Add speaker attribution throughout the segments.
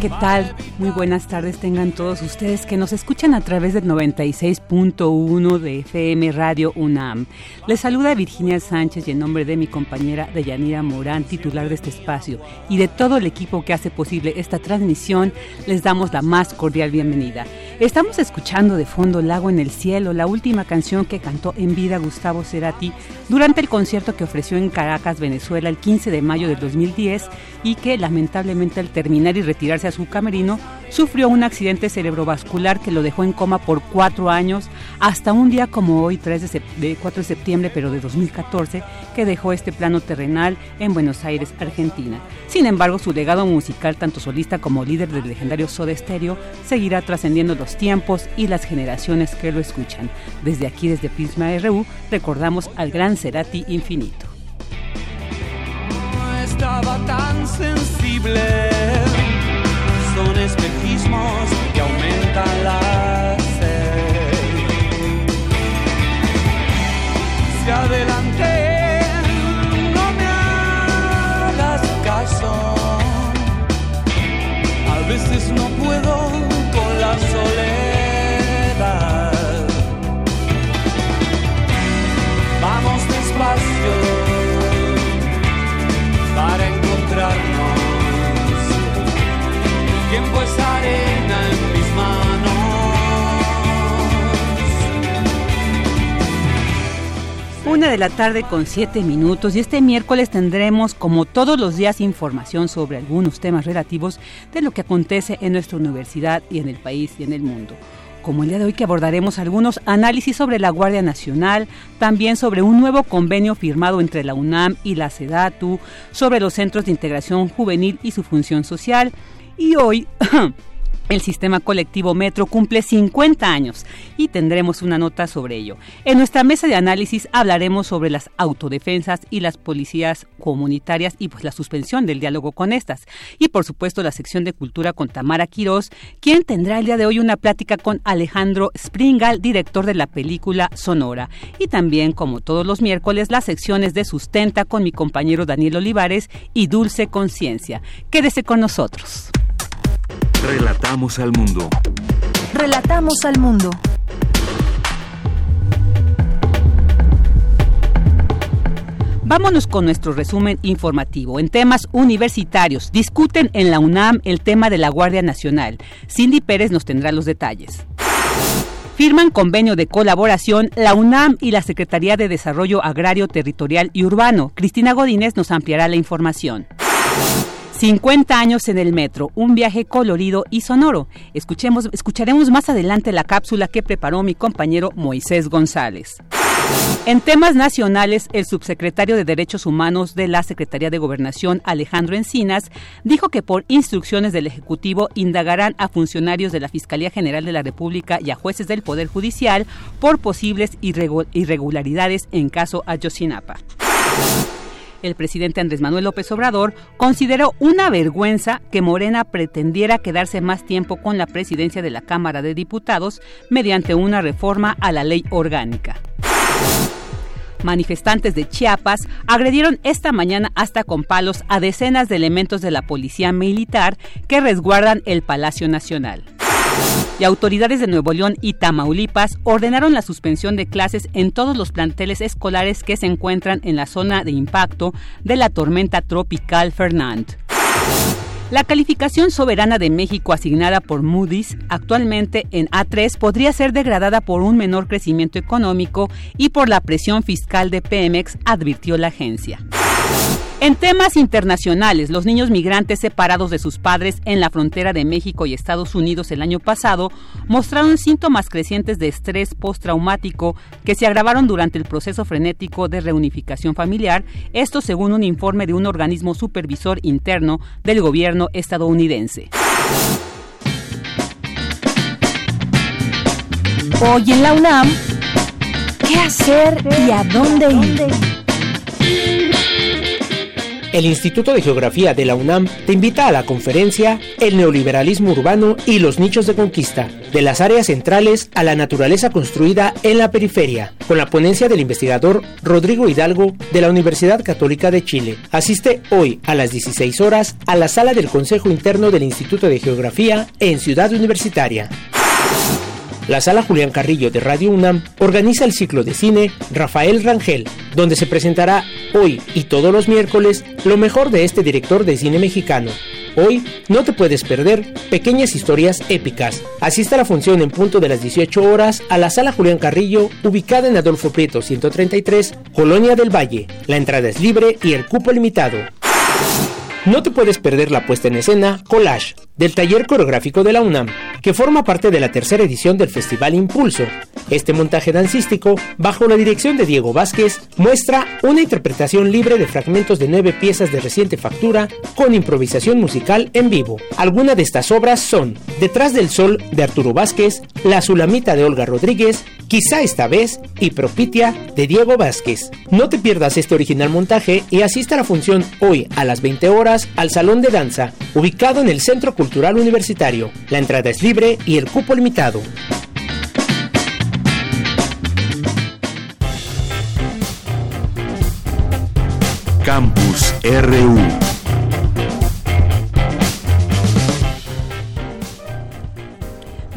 Speaker 1: ¿Qué tal? Muy buenas tardes tengan todos ustedes que nos escuchan a través del 96.1 de FM Radio UNAM. Les saluda Virginia Sánchez y en nombre de mi compañera Deyanira Morán, titular de este espacio, y de todo el equipo que hace posible esta transmisión, les damos la más cordial bienvenida. Estamos escuchando de fondo Lago en el Cielo, la última canción que cantó en vida Gustavo Cerati durante el concierto que ofreció en Caracas, Venezuela, el 15 de mayo del 2010 y que lamentablemente al terminar y retirarse a su camerino sufrió un accidente cerebrovascular que lo dejó en coma por cuatro años hasta un día como hoy, 3 de, 4 de septiembre, pero de 2014, que dejó este plano terrenal en Buenos Aires, Argentina. Sin embargo, su legado musical, tanto solista como líder del legendario Soda Stereo, seguirá trascendiendo los tiempos y las generaciones que lo escuchan. Desde aquí, desde Prisma RU, recordamos al gran Cerati Infinito.
Speaker 2: estaba tan sensible, son espejismos que aumentan la sed. Se adelante,
Speaker 1: Una de la tarde con siete minutos y este miércoles tendremos como todos los días información sobre algunos temas relativos de lo que acontece en nuestra universidad y en el país y en el mundo. Como el día de hoy que abordaremos algunos análisis sobre la Guardia Nacional, también sobre un nuevo convenio firmado entre la UNAM y la SEDATU, sobre los centros de integración juvenil y su función social. Y hoy El sistema colectivo Metro cumple 50 años y tendremos una nota sobre ello. En nuestra mesa de análisis hablaremos sobre las autodefensas y las policías comunitarias y pues la suspensión del diálogo con estas. Y por supuesto la sección de cultura con Tamara Quirós, quien tendrá el día de hoy una plática con Alejandro Springal, director de la película Sonora. Y también, como todos los miércoles, las secciones de Sustenta con mi compañero Daniel Olivares y Dulce Conciencia. Quédese con nosotros.
Speaker 3: Relatamos al mundo.
Speaker 4: Relatamos al mundo.
Speaker 1: Vámonos con nuestro resumen informativo. En temas universitarios, discuten en la UNAM el tema de la Guardia Nacional. Cindy Pérez nos tendrá los detalles. Firman convenio de colaboración la UNAM y la Secretaría de Desarrollo Agrario, Territorial y Urbano. Cristina Godínez nos ampliará la información. 50 años en el metro, un viaje colorido y sonoro. Escuchemos, escucharemos más adelante la cápsula que preparó mi compañero Moisés González. En temas nacionales, el subsecretario de Derechos Humanos de la Secretaría de Gobernación, Alejandro Encinas, dijo que por instrucciones del Ejecutivo indagarán a funcionarios de la Fiscalía General de la República y a jueces del Poder Judicial por posibles irregularidades en caso Ayotzinapa el presidente Andrés Manuel López Obrador consideró una vergüenza que Morena pretendiera quedarse más tiempo con la presidencia de la Cámara de Diputados mediante una reforma a la ley orgánica. Manifestantes de Chiapas agredieron esta mañana hasta con palos a decenas de elementos de la policía militar que resguardan el Palacio Nacional. Y autoridades de Nuevo León y Tamaulipas ordenaron la suspensión de clases en todos los planteles escolares que se encuentran en la zona de impacto de la tormenta tropical Fernand. La calificación soberana de México asignada por Moody's actualmente en A3 podría ser degradada por un menor crecimiento económico y por la presión fiscal de Pemex, advirtió la agencia. En temas internacionales, los niños migrantes separados de sus padres en la frontera de México y Estados Unidos el año pasado mostraron síntomas crecientes de estrés postraumático que se agravaron durante el proceso frenético de reunificación familiar, esto según un informe de un organismo supervisor interno del gobierno estadounidense.
Speaker 4: Hoy en la UNAM, ¿qué hacer y a dónde ir?
Speaker 5: El Instituto de Geografía de la UNAM te invita a la conferencia El neoliberalismo urbano y los nichos de conquista, de las áreas centrales a la naturaleza construida en la periferia, con la ponencia del investigador Rodrigo Hidalgo de la Universidad Católica de Chile. Asiste hoy a las 16 horas a la sala del Consejo Interno del Instituto de Geografía en Ciudad Universitaria. La sala Julián Carrillo de Radio UNAM organiza el ciclo de cine Rafael Rangel, donde se presentará hoy y todos los miércoles lo mejor de este director de cine mexicano. Hoy no te puedes perder pequeñas historias épicas. Asiste a la función en punto de las 18 horas a la sala Julián Carrillo, ubicada en Adolfo Prieto 133, Colonia del Valle. La entrada es libre y el cupo limitado. No te puedes perder la puesta en escena Collage del taller coreográfico de la UNAM, que forma parte de la tercera edición del Festival Impulso. Este montaje dancístico, bajo la dirección de Diego Vázquez, muestra una interpretación libre de fragmentos de nueve piezas de reciente factura con improvisación musical en vivo. Algunas de estas obras son Detrás del Sol de Arturo Vázquez, La Sulamita de Olga Rodríguez, Quizá esta vez y Propitia de Diego Vázquez. No te pierdas este original montaje y asista a la función hoy a las 20 horas al Salón de Danza, ubicado en el Centro Cultural Universitario. La entrada es libre y el cupo limitado.
Speaker 3: Campus RU.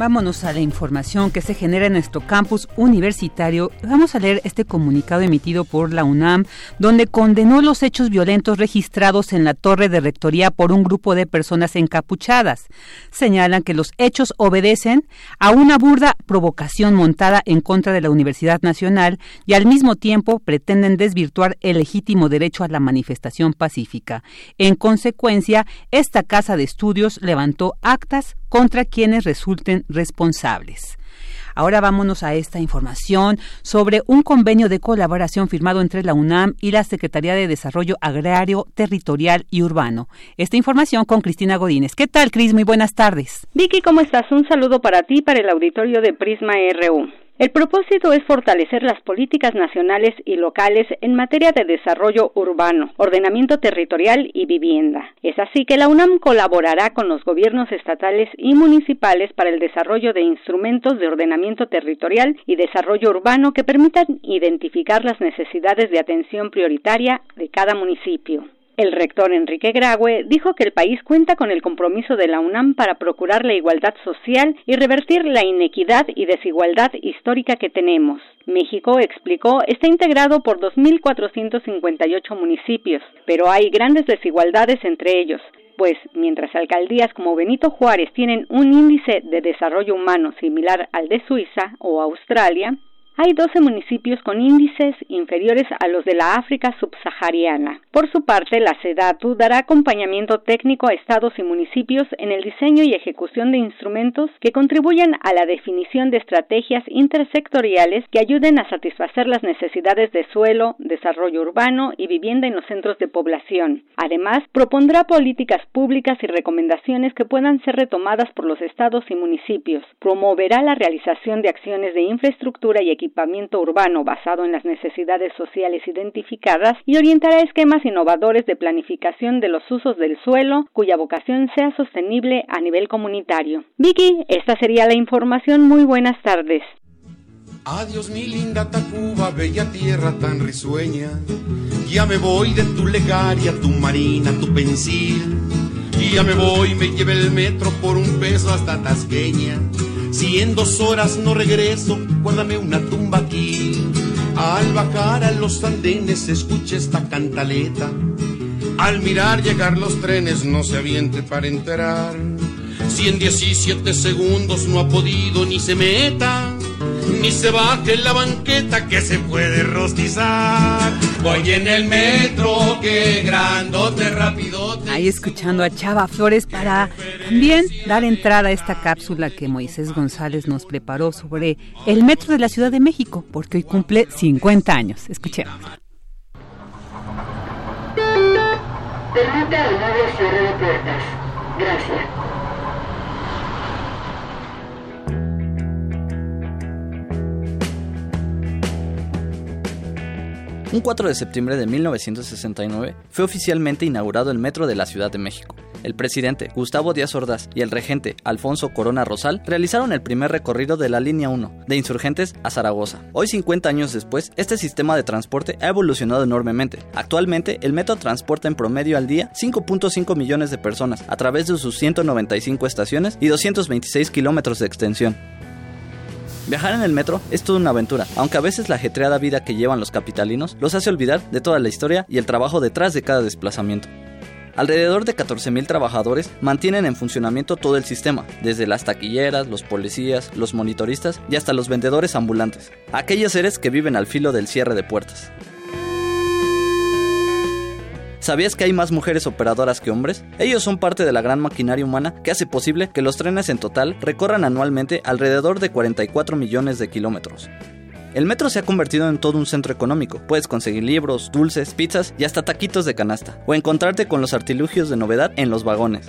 Speaker 1: Vámonos a la información que se genera en nuestro campus universitario. Vamos a leer este comunicado emitido por la UNAM, donde condenó los hechos violentos registrados en la torre de rectoría por un grupo de personas encapuchadas. Señalan que los hechos obedecen a una burda provocación montada en contra de la Universidad Nacional y al mismo tiempo pretenden desvirtuar el legítimo derecho a la manifestación pacífica. En consecuencia, esta casa de estudios levantó actas contra quienes resulten responsables. Ahora vámonos a esta información sobre un convenio de colaboración firmado entre la UNAM y la Secretaría de Desarrollo Agrario, Territorial y Urbano. Esta información con Cristina Godínez. ¿Qué tal, Cris? Muy buenas tardes.
Speaker 6: Vicky, ¿cómo estás? Un saludo para ti y para el auditorio de Prisma RU. El propósito es fortalecer las políticas nacionales y locales en materia de desarrollo urbano, ordenamiento territorial y vivienda. Es así que la UNAM colaborará con los gobiernos estatales y municipales para el desarrollo de instrumentos de ordenamiento territorial y desarrollo urbano que permitan identificar las necesidades de atención prioritaria de cada municipio. El rector Enrique Graue dijo que el país cuenta con el compromiso de la UNAM para procurar la igualdad social y revertir la inequidad y desigualdad histórica que tenemos. México, explicó, está integrado por 2.458 municipios, pero hay grandes desigualdades entre ellos pues mientras alcaldías como Benito Juárez tienen un índice de desarrollo humano similar al de Suiza o Australia, hay 12 municipios con índices inferiores a los de la África subsahariana. Por su parte, la SEDATU dará acompañamiento técnico a estados y municipios en el diseño y ejecución de instrumentos que contribuyan a la definición de estrategias intersectoriales que ayuden a satisfacer las necesidades de suelo, desarrollo urbano y vivienda en los centros de población. Además, propondrá políticas públicas y recomendaciones que puedan ser retomadas por los estados y municipios. Promoverá la realización de acciones de infraestructura y equipamiento urbano basado en las necesidades sociales identificadas y orientará esquemas innovadores de planificación de los usos del suelo cuya vocación sea sostenible a nivel comunitario. Vicky, esta sería la información. Muy buenas tardes.
Speaker 7: Adiós mi linda Tacuba, bella tierra tan risueña. Ya me voy de tu legaria, tu marina, tu pensil. Me voy, me lleve el metro por un peso hasta Tasqueña. Si en dos horas no regreso, guárdame una tumba aquí. Al bajar a los andenes escuche esta cantaleta. Al mirar llegar los trenes no se aviente para enterar. Si en 17 segundos no ha podido ni se meta ni se baje en la banqueta que se puede rostizar. Voy en el metro, que grandote, rapidote.
Speaker 1: Ahí escuchando a Chava Flores para también dar entrada a esta cápsula que Moisés González nos preparó sobre el metro de la Ciudad de México, porque hoy cumple 50 años. Escuchemos.
Speaker 8: Permite al nuevo cierre de puertas. Gracias.
Speaker 9: Un 4 de septiembre de 1969 fue oficialmente inaugurado el metro de la Ciudad de México. El presidente Gustavo Díaz Ordaz y el regente Alfonso Corona Rosal realizaron el primer recorrido de la línea 1 de Insurgentes a Zaragoza. Hoy 50 años después, este sistema de transporte ha evolucionado enormemente. Actualmente, el metro transporta en promedio al día 5.5 millones de personas a través de sus 195 estaciones y 226 kilómetros de extensión. Viajar en el metro es toda una aventura, aunque a veces la ajetreada vida que llevan los capitalinos los hace olvidar de toda la historia y el trabajo detrás de cada desplazamiento. Alrededor de 14.000 trabajadores mantienen en funcionamiento todo el sistema, desde las taquilleras, los policías, los monitoristas y hasta los vendedores ambulantes, aquellos seres que viven al filo del cierre de puertas. ¿Sabías que hay más mujeres operadoras que hombres? Ellos son parte de la gran maquinaria humana que hace posible que los trenes en total recorran anualmente alrededor de 44 millones de kilómetros. El metro se ha convertido en todo un centro económico. Puedes conseguir libros, dulces, pizzas y hasta taquitos de canasta. O encontrarte con los artilugios de novedad en los vagones.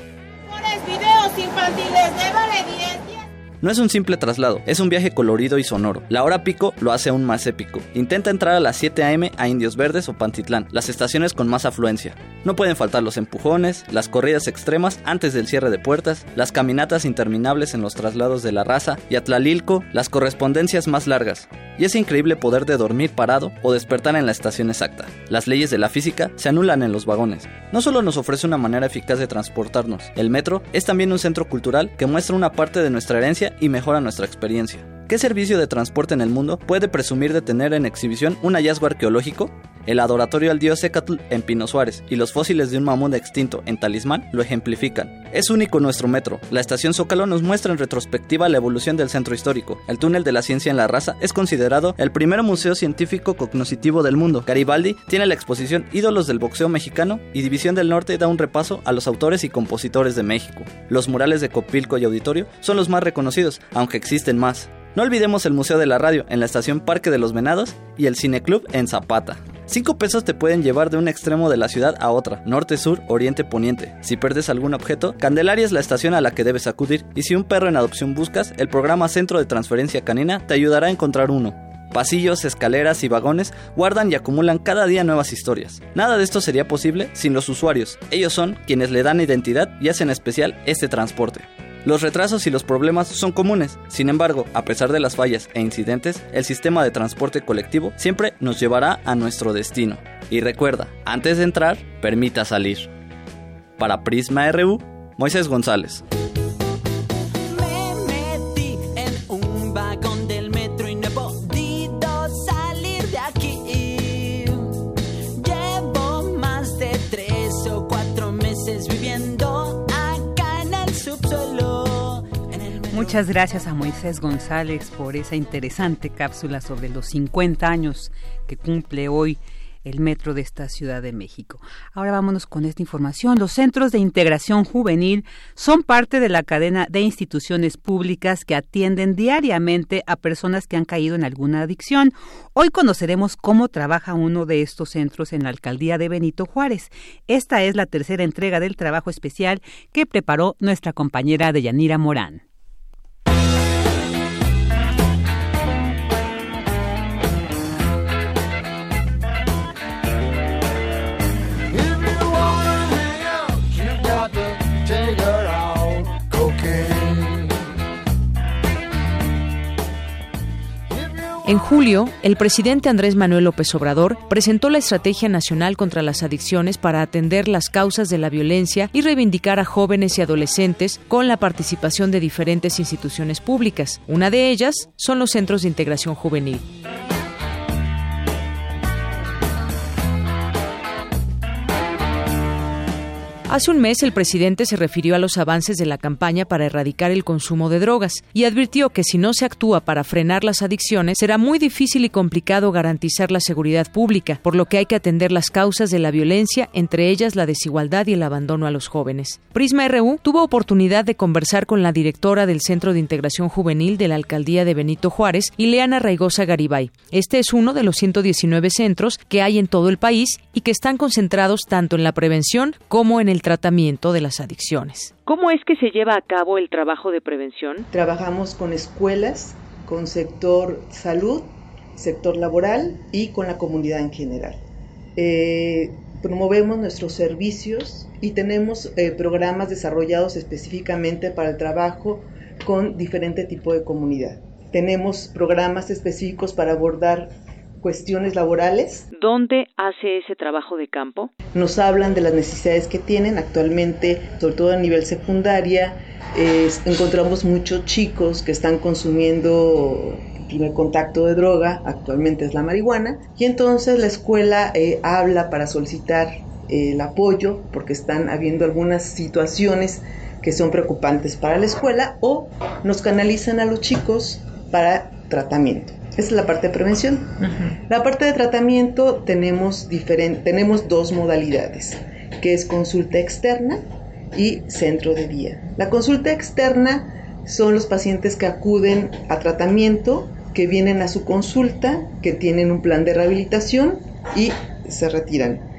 Speaker 9: No es un simple traslado, es un viaje colorido y sonoro. La hora pico lo hace aún más épico. Intenta entrar a las 7 a.m. a Indios Verdes o Pantitlán, las estaciones con más afluencia. No pueden faltar los empujones, las corridas extremas antes del cierre de puertas, las caminatas interminables en los traslados de la raza y Atlalilco, las correspondencias más largas. Y ese increíble poder de dormir parado o despertar en la estación exacta. Las leyes de la física se anulan en los vagones. No solo nos ofrece una manera eficaz de transportarnos, el metro es también un centro cultural que muestra una parte de nuestra herencia y mejora nuestra experiencia. ¿Qué servicio de transporte en el mundo puede presumir de tener en exhibición un hallazgo arqueológico? El adoratorio al dios Ecatl en Pino Suárez y los fósiles de un mamut extinto en Talismán lo ejemplifican. Es único nuestro metro. La estación Zócalo nos muestra en retrospectiva la evolución del centro histórico. El túnel de la ciencia en la raza es considerado el primer museo científico cognoscitivo del mundo. Garibaldi tiene la exposición Ídolos del boxeo mexicano y División del Norte da un repaso a los autores y compositores de México. Los murales de Copilco y Auditorio son los más reconocidos, aunque existen más. No olvidemos el Museo de la Radio en la estación Parque de los Venados y el Cineclub en Zapata. 5 pesos te pueden llevar de un extremo de la ciudad a otra, norte, sur, oriente, poniente. Si perdes algún objeto, Candelaria es la estación a la que debes acudir. Y si un perro en adopción buscas, el programa Centro de Transferencia Canina te ayudará a encontrar uno. Pasillos, escaleras y vagones guardan y acumulan cada día nuevas historias. Nada de esto sería posible sin los usuarios. Ellos son quienes le dan identidad y hacen especial este transporte. Los retrasos y los problemas son comunes, sin embargo, a pesar de las fallas e incidentes, el sistema de transporte colectivo siempre nos llevará a nuestro destino. Y recuerda, antes de entrar, permita salir. Para Prisma RU, Moisés González.
Speaker 1: Muchas gracias a Moisés González por esa interesante cápsula sobre los 50 años que cumple hoy el metro de esta Ciudad de México. Ahora vámonos con esta información. Los centros de integración juvenil son parte de la cadena de instituciones públicas que atienden diariamente a personas que han caído en alguna adicción. Hoy conoceremos cómo trabaja uno de estos centros en la alcaldía de Benito Juárez. Esta es la tercera entrega del trabajo especial que preparó nuestra compañera Deyanira Morán.
Speaker 10: En julio, el presidente Andrés Manuel López Obrador presentó la Estrategia Nacional contra las Adicciones para atender las causas de la violencia y reivindicar a jóvenes y adolescentes con la participación de diferentes instituciones públicas. Una de ellas son los centros de integración juvenil. Hace un mes el presidente se refirió a los avances de la campaña para erradicar el consumo de drogas y advirtió que si no se actúa para frenar las adicciones será muy difícil y complicado garantizar la seguridad pública, por lo que hay que atender las causas de la violencia, entre ellas la desigualdad y el abandono a los jóvenes. Prisma RU tuvo oportunidad de conversar con la directora del Centro de Integración Juvenil de la Alcaldía de Benito Juárez, Ileana Raigosa Garibay. Este es uno de los 119 centros que hay en todo el país y que están concentrados tanto en la prevención como en el tratamiento de las adicciones.
Speaker 11: ¿Cómo es que se lleva a cabo el trabajo de prevención?
Speaker 12: Trabajamos con escuelas, con sector salud, sector laboral y con la comunidad en general. Eh, promovemos nuestros servicios y tenemos eh, programas desarrollados específicamente para el trabajo con diferente tipo de comunidad. Tenemos programas específicos para abordar cuestiones laborales.
Speaker 11: ¿Dónde hace ese trabajo de campo?
Speaker 12: Nos hablan de las necesidades que tienen actualmente, sobre todo a nivel secundaria. encontramos muchos chicos que están consumiendo el primer contacto de droga, actualmente es la marihuana, y entonces la escuela eh, habla para solicitar eh, el apoyo porque están habiendo algunas situaciones que son preocupantes para la escuela o nos canalizan a los chicos para tratamiento. Esa es la parte de prevención. La parte de tratamiento tenemos, tenemos dos modalidades, que es consulta externa y centro de día. La consulta externa son los pacientes que acuden a tratamiento, que vienen a su consulta, que tienen un plan de rehabilitación y se retiran.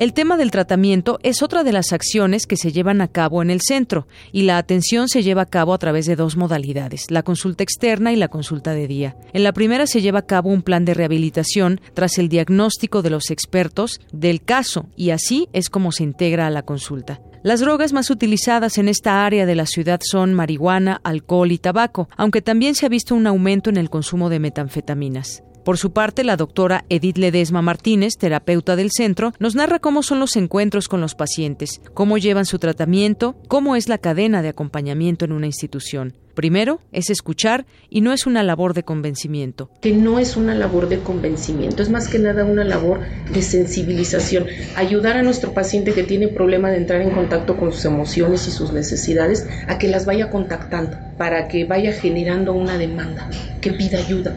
Speaker 10: El tema del tratamiento es otra de las acciones que se llevan a cabo en el centro y la atención se lleva a cabo a través de dos modalidades, la consulta externa y la consulta de día. En la primera se lleva a cabo un plan de rehabilitación tras el diagnóstico de los expertos del caso y así es como se integra a la consulta. Las drogas más utilizadas en esta área de la ciudad son marihuana, alcohol y tabaco, aunque también se ha visto un aumento en el consumo de metanfetaminas. Por su parte, la doctora Edith Ledesma Martínez, terapeuta del centro, nos narra cómo son los encuentros con los pacientes, cómo llevan su tratamiento, cómo es la cadena de acompañamiento en una institución. Primero es escuchar y no es una labor de convencimiento.
Speaker 13: Que no es una labor de convencimiento, es más que nada una labor de sensibilización. Ayudar a nuestro paciente que tiene problema de entrar en contacto con sus emociones y sus necesidades a que las vaya contactando, para que vaya generando una demanda, que pida ayuda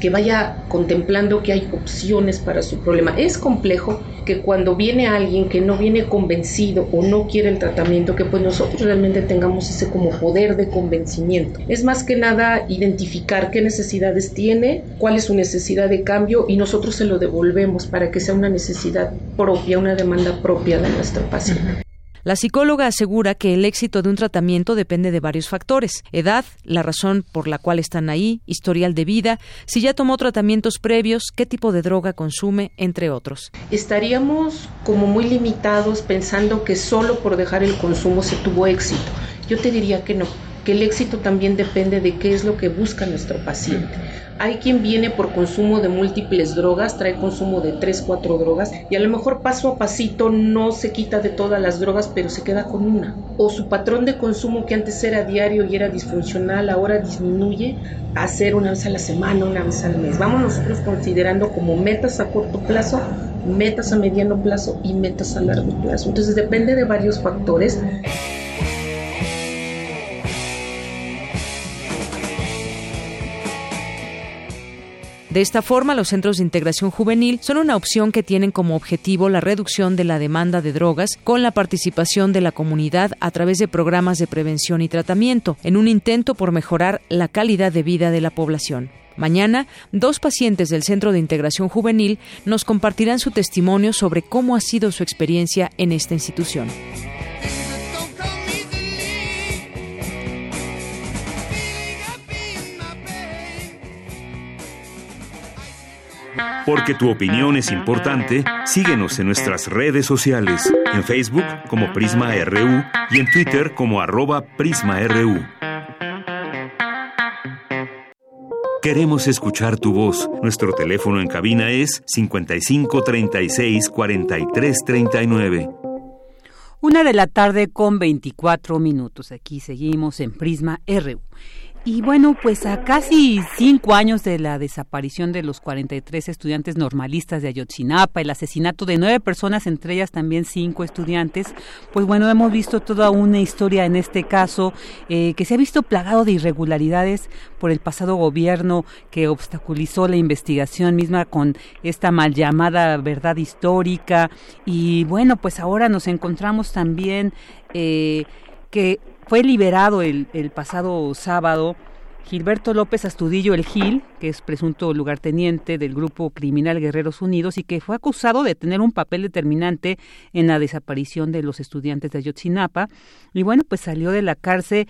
Speaker 13: que vaya contemplando que hay opciones para su problema. Es complejo que cuando viene alguien que no viene convencido o no quiere el tratamiento, que pues nosotros realmente tengamos ese como poder de convencimiento. Es más que nada identificar qué necesidades tiene, cuál es su necesidad de cambio y nosotros se lo devolvemos para que sea una necesidad propia, una demanda propia de nuestro paciente.
Speaker 10: La psicóloga asegura que el éxito de un tratamiento depende de varios factores, edad, la razón por la cual están ahí, historial de vida, si ya tomó tratamientos previos, qué tipo de droga consume, entre otros.
Speaker 13: Estaríamos como muy limitados pensando que solo por dejar el consumo se tuvo éxito. Yo te diría que no, que el éxito también depende de qué es lo que busca nuestro paciente. Hay quien viene por consumo de múltiples drogas, trae consumo de 3, 4 drogas y a lo mejor paso a pasito no se quita de todas las drogas, pero se queda con una. O su patrón de consumo que antes era diario y era disfuncional, ahora disminuye a ser una vez a la semana, una vez al mes. Vamos nosotros considerando como metas a corto plazo, metas a mediano plazo y metas a largo plazo. Entonces depende de varios factores.
Speaker 10: De esta forma, los centros de integración juvenil son una opción que tienen como objetivo la reducción de la demanda de drogas con la participación de la comunidad a través de programas de prevención y tratamiento, en un intento por mejorar la calidad de vida de la población. Mañana, dos pacientes del Centro de Integración Juvenil nos compartirán su testimonio sobre cómo ha sido su experiencia en esta institución.
Speaker 3: Porque tu opinión es importante, síguenos en nuestras redes sociales, en Facebook como Prisma RU y en Twitter como arroba PrismaRU. Queremos escuchar tu voz. Nuestro teléfono en cabina es 55 36 43 39.
Speaker 1: Una de la tarde con 24 minutos. Aquí seguimos en Prisma RU. Y bueno, pues a casi cinco años de la desaparición de los 43 estudiantes normalistas de Ayotzinapa, el asesinato de nueve personas, entre ellas también cinco estudiantes, pues bueno, hemos visto toda una historia en este caso eh, que se ha visto plagado de irregularidades por el pasado gobierno que obstaculizó la investigación misma con esta mal llamada verdad histórica. Y bueno, pues ahora nos encontramos también eh, que fue liberado el, el pasado sábado Gilberto López Astudillo El Gil, que es presunto lugarteniente del grupo criminal Guerreros Unidos y que fue acusado de tener un papel determinante en la desaparición de los estudiantes de Ayotzinapa. Y bueno, pues salió de la cárcel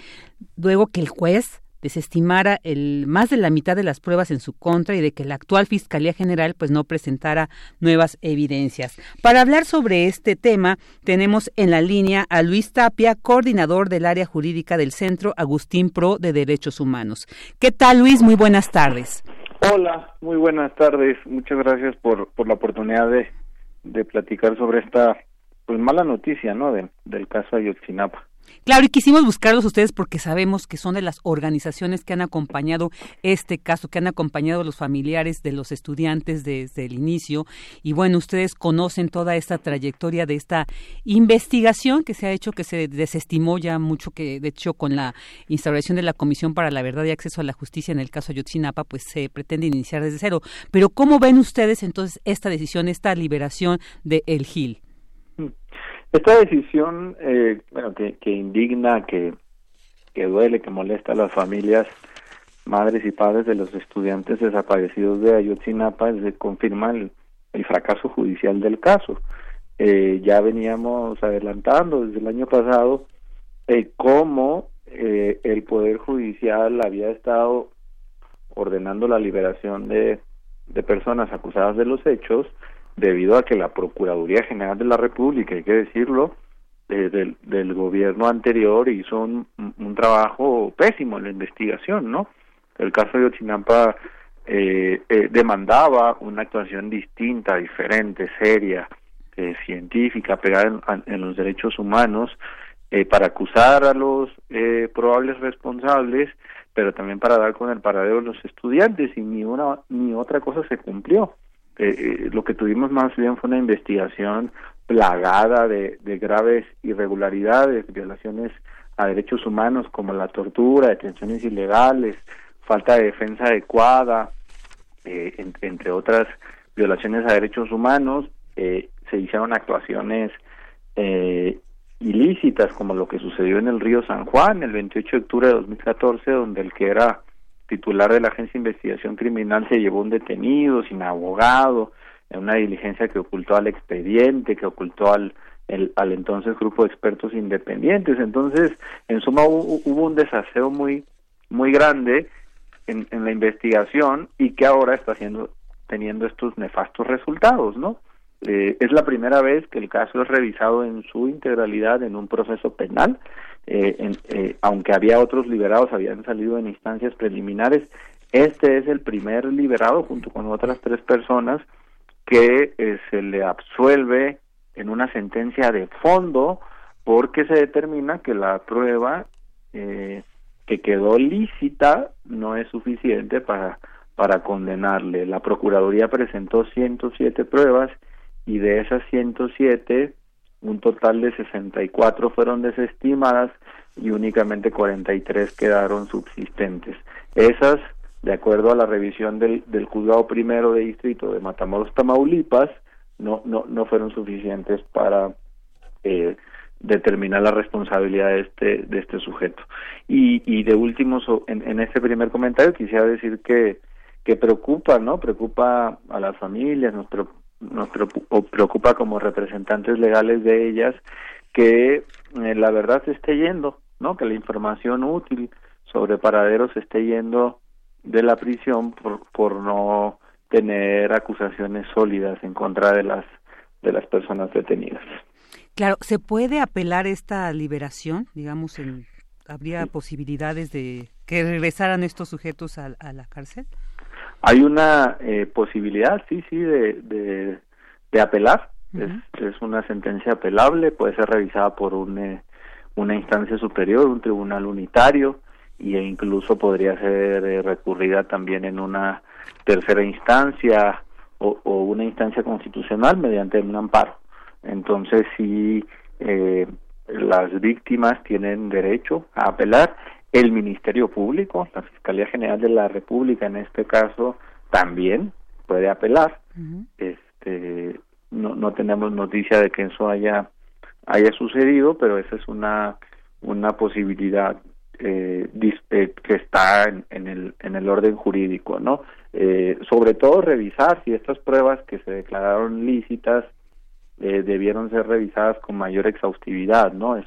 Speaker 1: luego que el juez desestimara el más de la mitad de las pruebas en su contra y de que la actual Fiscalía General pues no presentara nuevas evidencias. Para hablar sobre este tema tenemos en la línea a Luis Tapia, coordinador del área jurídica del Centro Agustín Pro de Derechos Humanos. ¿Qué tal Luis? Muy buenas tardes.
Speaker 14: Hola, muy buenas tardes. Muchas gracias por, por la oportunidad de, de platicar sobre esta pues mala noticia, ¿no? del caso Ayotzinapa.
Speaker 1: Claro, y quisimos buscarlos ustedes porque sabemos que son de las organizaciones que han acompañado este caso, que han acompañado a los familiares de los estudiantes desde el inicio. Y bueno, ustedes conocen toda esta trayectoria de esta investigación que se ha hecho, que se desestimó ya mucho, que de hecho con la instauración de la Comisión para la Verdad y Acceso a la Justicia en el caso Ayotzinapa, pues se pretende iniciar desde cero. Pero ¿cómo ven ustedes entonces esta decisión, esta liberación de El Gil?
Speaker 14: Esta decisión, eh, bueno, que, que indigna, que, que duele, que molesta a las familias, madres y padres de los estudiantes desaparecidos de Ayotzinapa, se confirma el, fracaso judicial del caso. Eh, ya veníamos adelantando desde el año pasado eh, cómo eh, el Poder Judicial había estado ordenando la liberación de, de personas acusadas de los hechos debido a que la Procuraduría General de la República, hay que decirlo, eh, del, gobierno anterior hizo un, un, trabajo pésimo en la investigación, ¿no? El caso de Ochinampa eh, eh, demandaba una actuación distinta, diferente, seria, eh, científica, pegada en, en, los derechos humanos, eh, para acusar a los eh, probables responsables, pero también para dar con el paradero de los estudiantes, y ni una ni otra cosa se cumplió. Eh, eh, lo que tuvimos más bien fue una investigación plagada de, graves irregularidades, violaciones a derechos humanos como la tortura, detenciones ilegales, falta de defensa adecuada, eh, entre otras violaciones a derechos humanos, eh, se hicieron actuaciones eh, ilícitas como lo que sucedió en el río San Juan el 28 de octubre de 2014, donde el que era titular de la Agencia de Investigación Criminal se llevó un detenido sin abogado, en una diligencia que ocultó al expediente, que ocultó al, el, al entonces grupo de expertos independientes. Entonces, en suma, hubo, hubo un desaseo muy, muy grande en, en, la investigación y que ahora está haciendo, teniendo estos nefastos resultados, ¿no? Eh, es la primera vez que el caso es revisado en su integralidad en un proceso penal eh, en, eh, aunque había otros liberados, habían salido en instancias preliminares, este es el primer liberado junto con otras tres personas que eh, se le absuelve en una sentencia de fondo porque se determina que la prueba eh, que quedó lícita no es suficiente para para condenarle. La Procuraduría presentó 107 pruebas y de esas 107 un total de 64 fueron desestimadas y únicamente 43 quedaron subsistentes. Esas, de acuerdo a la revisión del, del juzgado primero de distrito de Matamoros, Tamaulipas, no, no, no fueron suficientes para eh, determinar la responsabilidad de este, de este sujeto. Y, y de último, en, en este primer comentario quisiera decir que, que preocupa, ¿no? Preocupa a las familias, nos preocupa nos preocupa como representantes legales de ellas que eh, la verdad se esté yendo, ¿no? Que la información útil sobre paraderos se esté yendo de la prisión por, por no tener acusaciones sólidas en contra de las de las personas detenidas.
Speaker 1: Claro, ¿se puede apelar esta liberación? Digamos, ¿habría posibilidades de que regresaran estos sujetos a, a la cárcel?
Speaker 14: Hay una eh, posibilidad, sí, sí, de, de, apelar. es, es, una sentencia apelable, puede ser revisada por un, eh, una instancia superior, un tribunal unitario, e incluso podría ser eh, recurrida también en una tercera instancia o, o, una instancia constitucional mediante un amparo. Entonces, sí, eh, las víctimas tienen derecho a apelar. El Ministerio Público, la Fiscalía General de la República en este caso, también puede apelar. Este, no, no tenemos noticia de que eso haya haya sucedido, pero esa es una una posibilidad eh, eh, que está en, el en el orden jurídico, ¿no? Eh, sobre todo revisar si estas pruebas que se declararon lícitas eh, debieron ser revisadas con mayor exhaustividad, ¿no? Es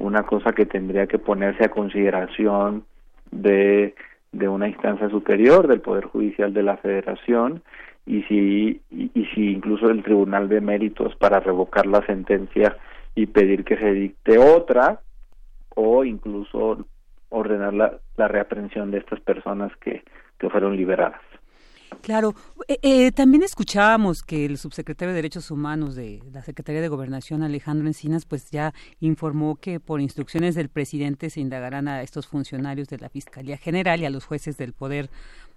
Speaker 14: una cosa que tendría que ponerse a consideración de, de una instancia superior del Poder Judicial de la Federación y si, y, si incluso el Tribunal de Méritos para revocar la sentencia y pedir que se dicte otra o incluso ordenar la, la reaprensión de estas personas que, que fueron liberadas.
Speaker 1: Claro, eh, eh, también escuchábamos que el subsecretario de Derechos Humanos de la Secretaría de Gobernación, Alejandro Encinas, pues ya informó que por instrucciones del presidente se indagarán a estos funcionarios de la Fiscalía General y a los jueces del Poder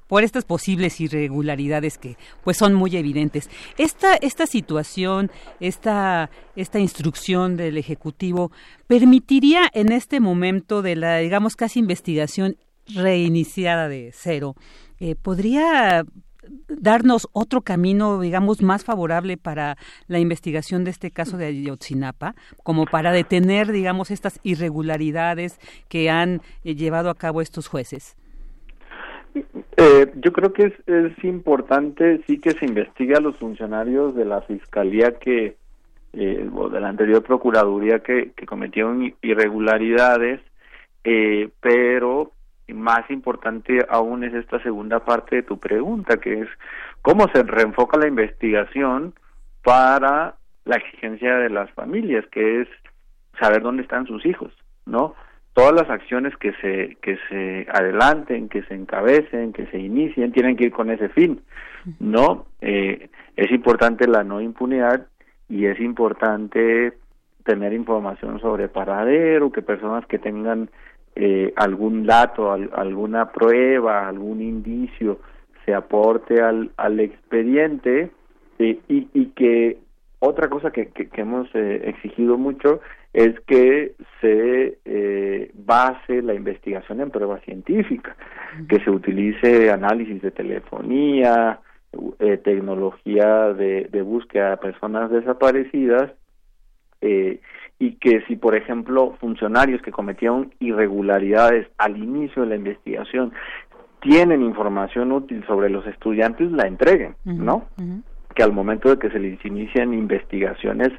Speaker 1: por estas posibles irregularidades que pues son muy evidentes. Esta esta situación, esta esta instrucción del ejecutivo permitiría en este momento de la digamos casi investigación reiniciada de cero eh, podría darnos otro camino, digamos, más favorable para la investigación de este caso de Ayotzinapa, como para detener, digamos, estas irregularidades que han eh, llevado a cabo estos jueces?
Speaker 14: Eh, yo creo que es, es, importante sí que se investigue a los funcionarios de la fiscalía que eh, o de la anterior procuraduría que, que cometieron irregularidades, eh, pero más importante aún es esta segunda parte de tu pregunta, que es cómo se reenfoca la investigación para la exigencia de las familias, que es saber dónde están sus hijos, ¿no? Todas las acciones que se que se adelanten, que se encabecen, que se inicien, tienen que ir con ese fin, ¿no? Eh, es importante la no impunidad y es importante tener información sobre paradero, que personas que tengan eh, algún dato, alguna prueba, algún indicio se aporte al, al expediente eh, y, y, que otra cosa que, que, hemos eh, exigido mucho es que se eh, base la investigación en pruebas científicas, que se utilice análisis de telefonía, eh, tecnología de, de búsqueda de personas desaparecidas eh, y que si, por ejemplo, funcionarios que cometieron irregularidades al inicio de la investigación tienen información útil sobre los estudiantes, la entreguen, ¿no? Que al momento de que se les inician investigaciones,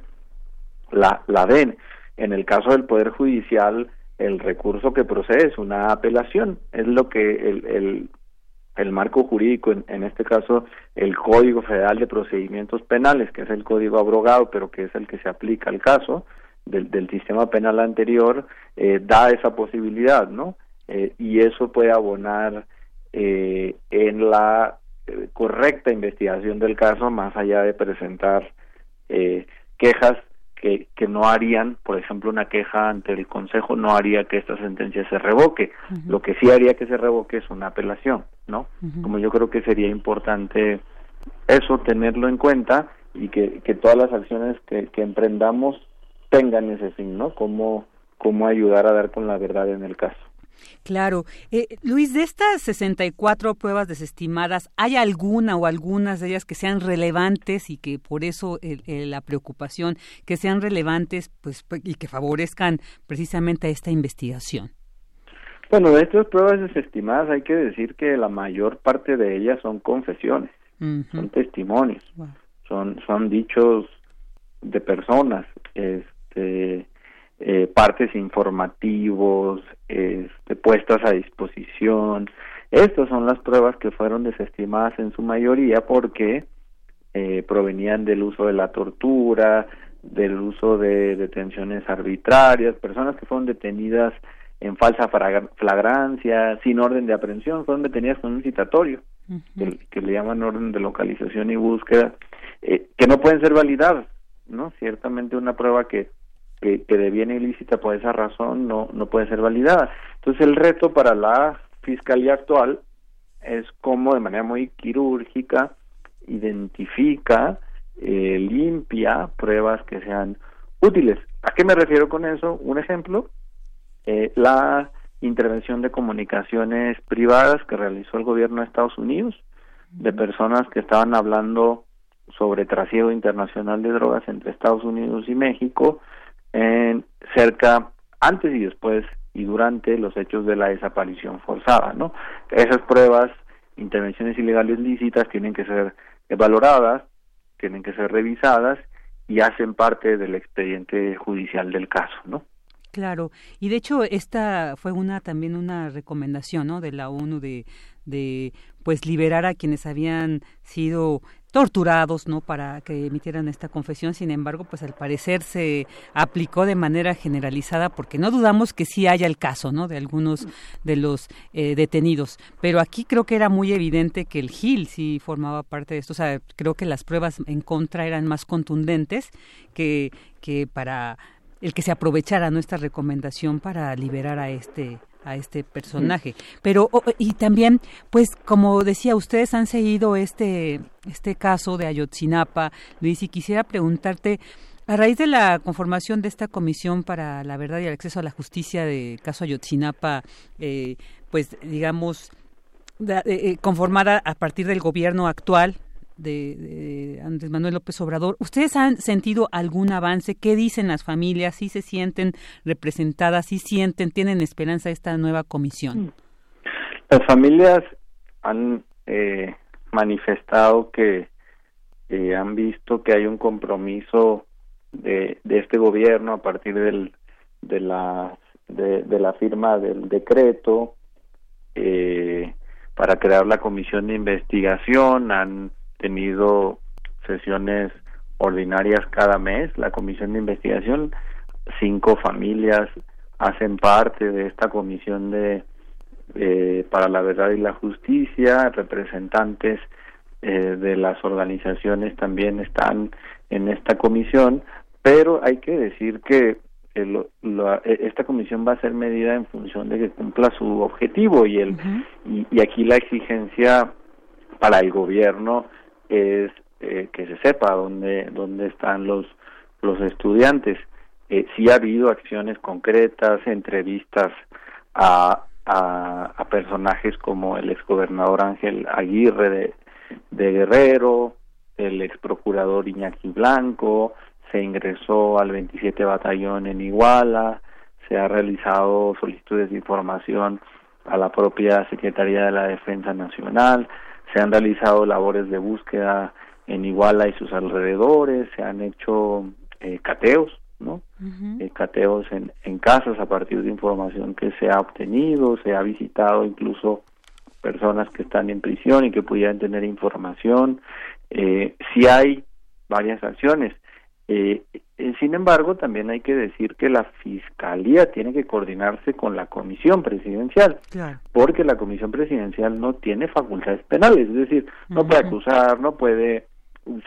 Speaker 14: la, la den. En el caso del Poder Judicial, el recurso que procede es una apelación, es lo que el, el, el marco jurídico, en, en, este caso el Código Federal de Procedimientos Penales, que es el código abrogado, pero que es el que se aplica al caso, del, del sistema penal anterior eh, da esa posibilidad, ¿no? Eh, y eso puede abonar eh, en la eh, correcta investigación del caso, más allá de presentar quejas que, que no harían, por ejemplo, una queja ante el Consejo no haría que esta sentencia se revoque. Lo que sí haría que se revoque es una apelación, ¿no? Como yo creo que sería importante eso tenerlo en cuenta y que, que todas las acciones que, que emprendamos tengan ese fin, ¿no? Cómo, cómo ayudar a dar con la verdad en el caso.
Speaker 1: Claro. Eh, Luis, de estas 64 pruebas desestimadas, ¿hay alguna o algunas de ellas que sean relevantes y que por eso la preocupación, que sean relevantes pues, y que favorezcan precisamente a esta investigación?
Speaker 14: Bueno, de estas pruebas desestimadas hay que decir que la mayor parte de ellas son confesiones, son testimonios, son, son dichos de personas. Es, este, eh, partes informativos, este, puestas a disposición. Estas son las pruebas que fueron desestimadas en su mayoría porque eh, provenían del uso de la tortura, del uso de detenciones arbitrarias, personas que fueron detenidas en falsa flagrancia, sin orden de aprehensión, fueron detenidas con un citatorio. que, le llaman orden de localización y búsqueda, eh, que no pueden ser validadas, ¿no? Ciertamente una prueba que, que, que deviene ilícita por esa razón no, no puede ser validada. Entonces el reto para la Fiscalía actual es cómo de manera muy quirúrgica identifica, eh, limpia pruebas que sean útiles. ¿A qué me refiero con eso? Un ejemplo, eh, la intervención de comunicaciones privadas que realizó el gobierno de Estados Unidos de personas que estaban hablando sobre trasiego internacional de drogas entre Estados Unidos y México en cerca antes y después y durante los hechos de la desaparición forzada, ¿no? Esas pruebas, intervenciones ilegales lícitas tienen que ser valoradas, tienen que ser revisadas y hacen parte del expediente judicial del caso, ¿no?
Speaker 1: Claro, y de hecho esta fue una también una recomendación, ¿no? De la ONU de de pues liberar a quienes habían sido torturados no para que emitieran esta confesión. Sin embargo pues al parecer se aplicó de manera generalizada porque no dudamos que sí haya el caso no de algunos de los eh, detenidos. Pero aquí creo que era muy evidente que el Gil sí formaba parte de esto. O sea creo que las pruebas en contra eran más contundentes que que para el que se aprovechara nuestra recomendación para liberar a este a este personaje. Pero, y también, pues, como decía, ustedes han seguido este, este caso de Ayotzinapa, Luis, y quisiera preguntarte, a raíz de la conformación de esta Comisión para la Verdad y el Acceso a la Justicia de caso Ayotzinapa, eh, pues, digamos, eh, conformada a partir del gobierno actual, de, Andrés Manuel López Obrador. ¿Ustedes han sentido algún avance? ¿Qué dicen las familias? ¿Sí se sienten representadas? ¿Sí sienten, tienen esperanza esta nueva comisión?
Speaker 14: Las familias han eh, manifestado que han visto que hay un compromiso de, de este gobierno a partir del, de, la, de, la firma del decreto eh, para crear la comisión de investigación. Han tenido sesiones ordinarias cada mes. La comisión de investigación, cinco familias hacen parte de esta comisión de para la verdad y la justicia, representantes eh, de las organizaciones también están en esta comisión, pero hay que decir que e, esta comisión va a ser medida en función de que cumpla su objetivo y el y, aquí la exigencia para el gobierno es eh, que se sepa dónde dónde están los los estudiantes. Eh, sí ha habido acciones concretas entrevistas a, a, personajes como el exgobernador Ángel Aguirre de, de Guerrero el ex procurador Iñaki Blanco se ingresó al 27 batallón en Iguala se ha realizado solicitudes de información a la propia Secretaría de la Defensa Nacional se han realizado labores de búsqueda en Iguala y sus alrededores, se han hecho eh, cateos, ¿no? Eh, cateos en, en casas a partir de información que se ha obtenido, se ha visitado incluso personas que están en prisión y que pudieran tener información. Eh, si hay varias acciones. Eh, eh, sin embargo, también hay que decir que la Fiscalía tiene que coordinarse con la Comisión Presidencial, porque la Comisión Presidencial no tiene facultades penales, es decir, no puede acusar, no puede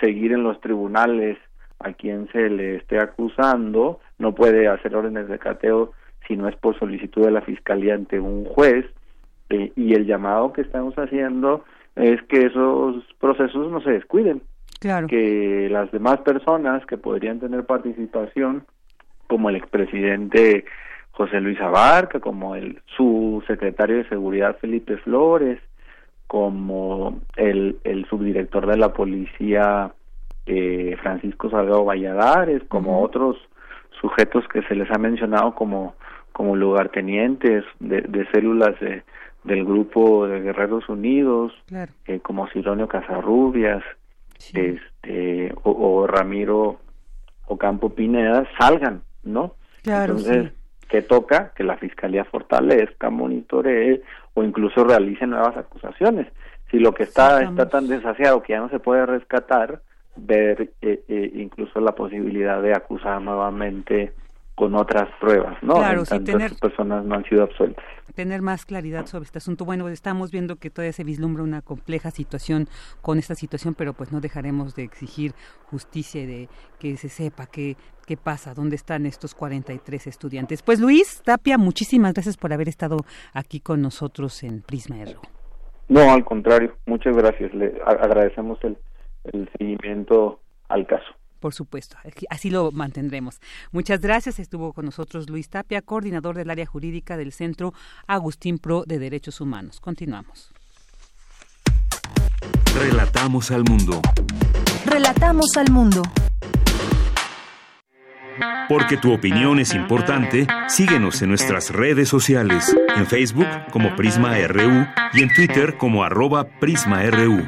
Speaker 14: seguir en los tribunales a quien se le esté acusando, no puede hacer órdenes de cateo si no es por solicitud de la Fiscalía ante un juez, eh, y el llamado que estamos haciendo es que esos procesos no se descuiden, que las demás personas que podrían tener participación, como el expresidente José Luis Abarca, como el su secretario de Seguridad Felipe Flores, como el, el subdirector de la policía eh, Francisco Salgado Valladares, como otros sujetos que se les ha mencionado como como lugartenientes de, de células de, del grupo de Guerreros Unidos, eh, como Sironio Casarrubias, este o, Ramiro Ocampo Pineda salgan, ¿no? Entonces, que toca que la fiscalía fortalezca, monitoree o incluso realice nuevas acusaciones. Si lo que está está tan desasiado que ya no se puede rescatar, ver eh, eh, incluso la posibilidad de acusar nuevamente con otras pruebas, ¿no?
Speaker 1: Claro,
Speaker 14: En
Speaker 1: sí,
Speaker 14: tantas
Speaker 1: tener-
Speaker 14: personas no han sido absueltas.
Speaker 1: tener más claridad sobre este asunto. Bueno, estamos viendo que todavía se vislumbra una compleja situación con esta situación, pero pues no dejaremos de exigir justicia y de que se sepa qué, qué pasa, dónde están estos 43 estudiantes. Pues Luis Tapia, muchísimas gracias por haber estado aquí con nosotros en Prisma RU.
Speaker 14: No, al contrario, muchas gracias. Le agradecemos el, el seguimiento al caso.
Speaker 1: Por supuesto, así lo mantendremos. Muchas gracias. Estuvo con nosotros Luis Tapia, coordinador del área jurídica del Centro Agustín Pro de Derechos Humanos. Continuamos.
Speaker 3: Relatamos al mundo.
Speaker 4: Relatamos al mundo.
Speaker 3: Porque tu opinión es importante, síguenos en nuestras redes sociales, en Facebook como Prisma RU y en Twitter como arroba PrismaRU.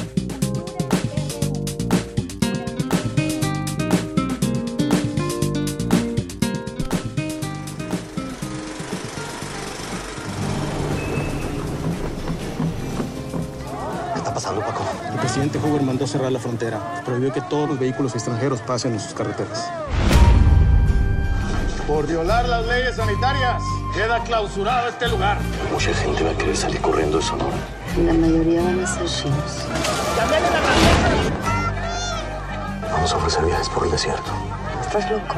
Speaker 15: Cerrar la frontera. Prohibió que todos los vehículos extranjeros pasen en sus carreteras.
Speaker 16: Por violar las leyes sanitarias, queda clausurado este lugar.
Speaker 15: Mucha gente va a querer salir corriendo de Sonora.
Speaker 8: La mayoría van a ser chinos.
Speaker 15: Vamos a ofrecer viajes por el desierto.
Speaker 8: ¿Estás loco?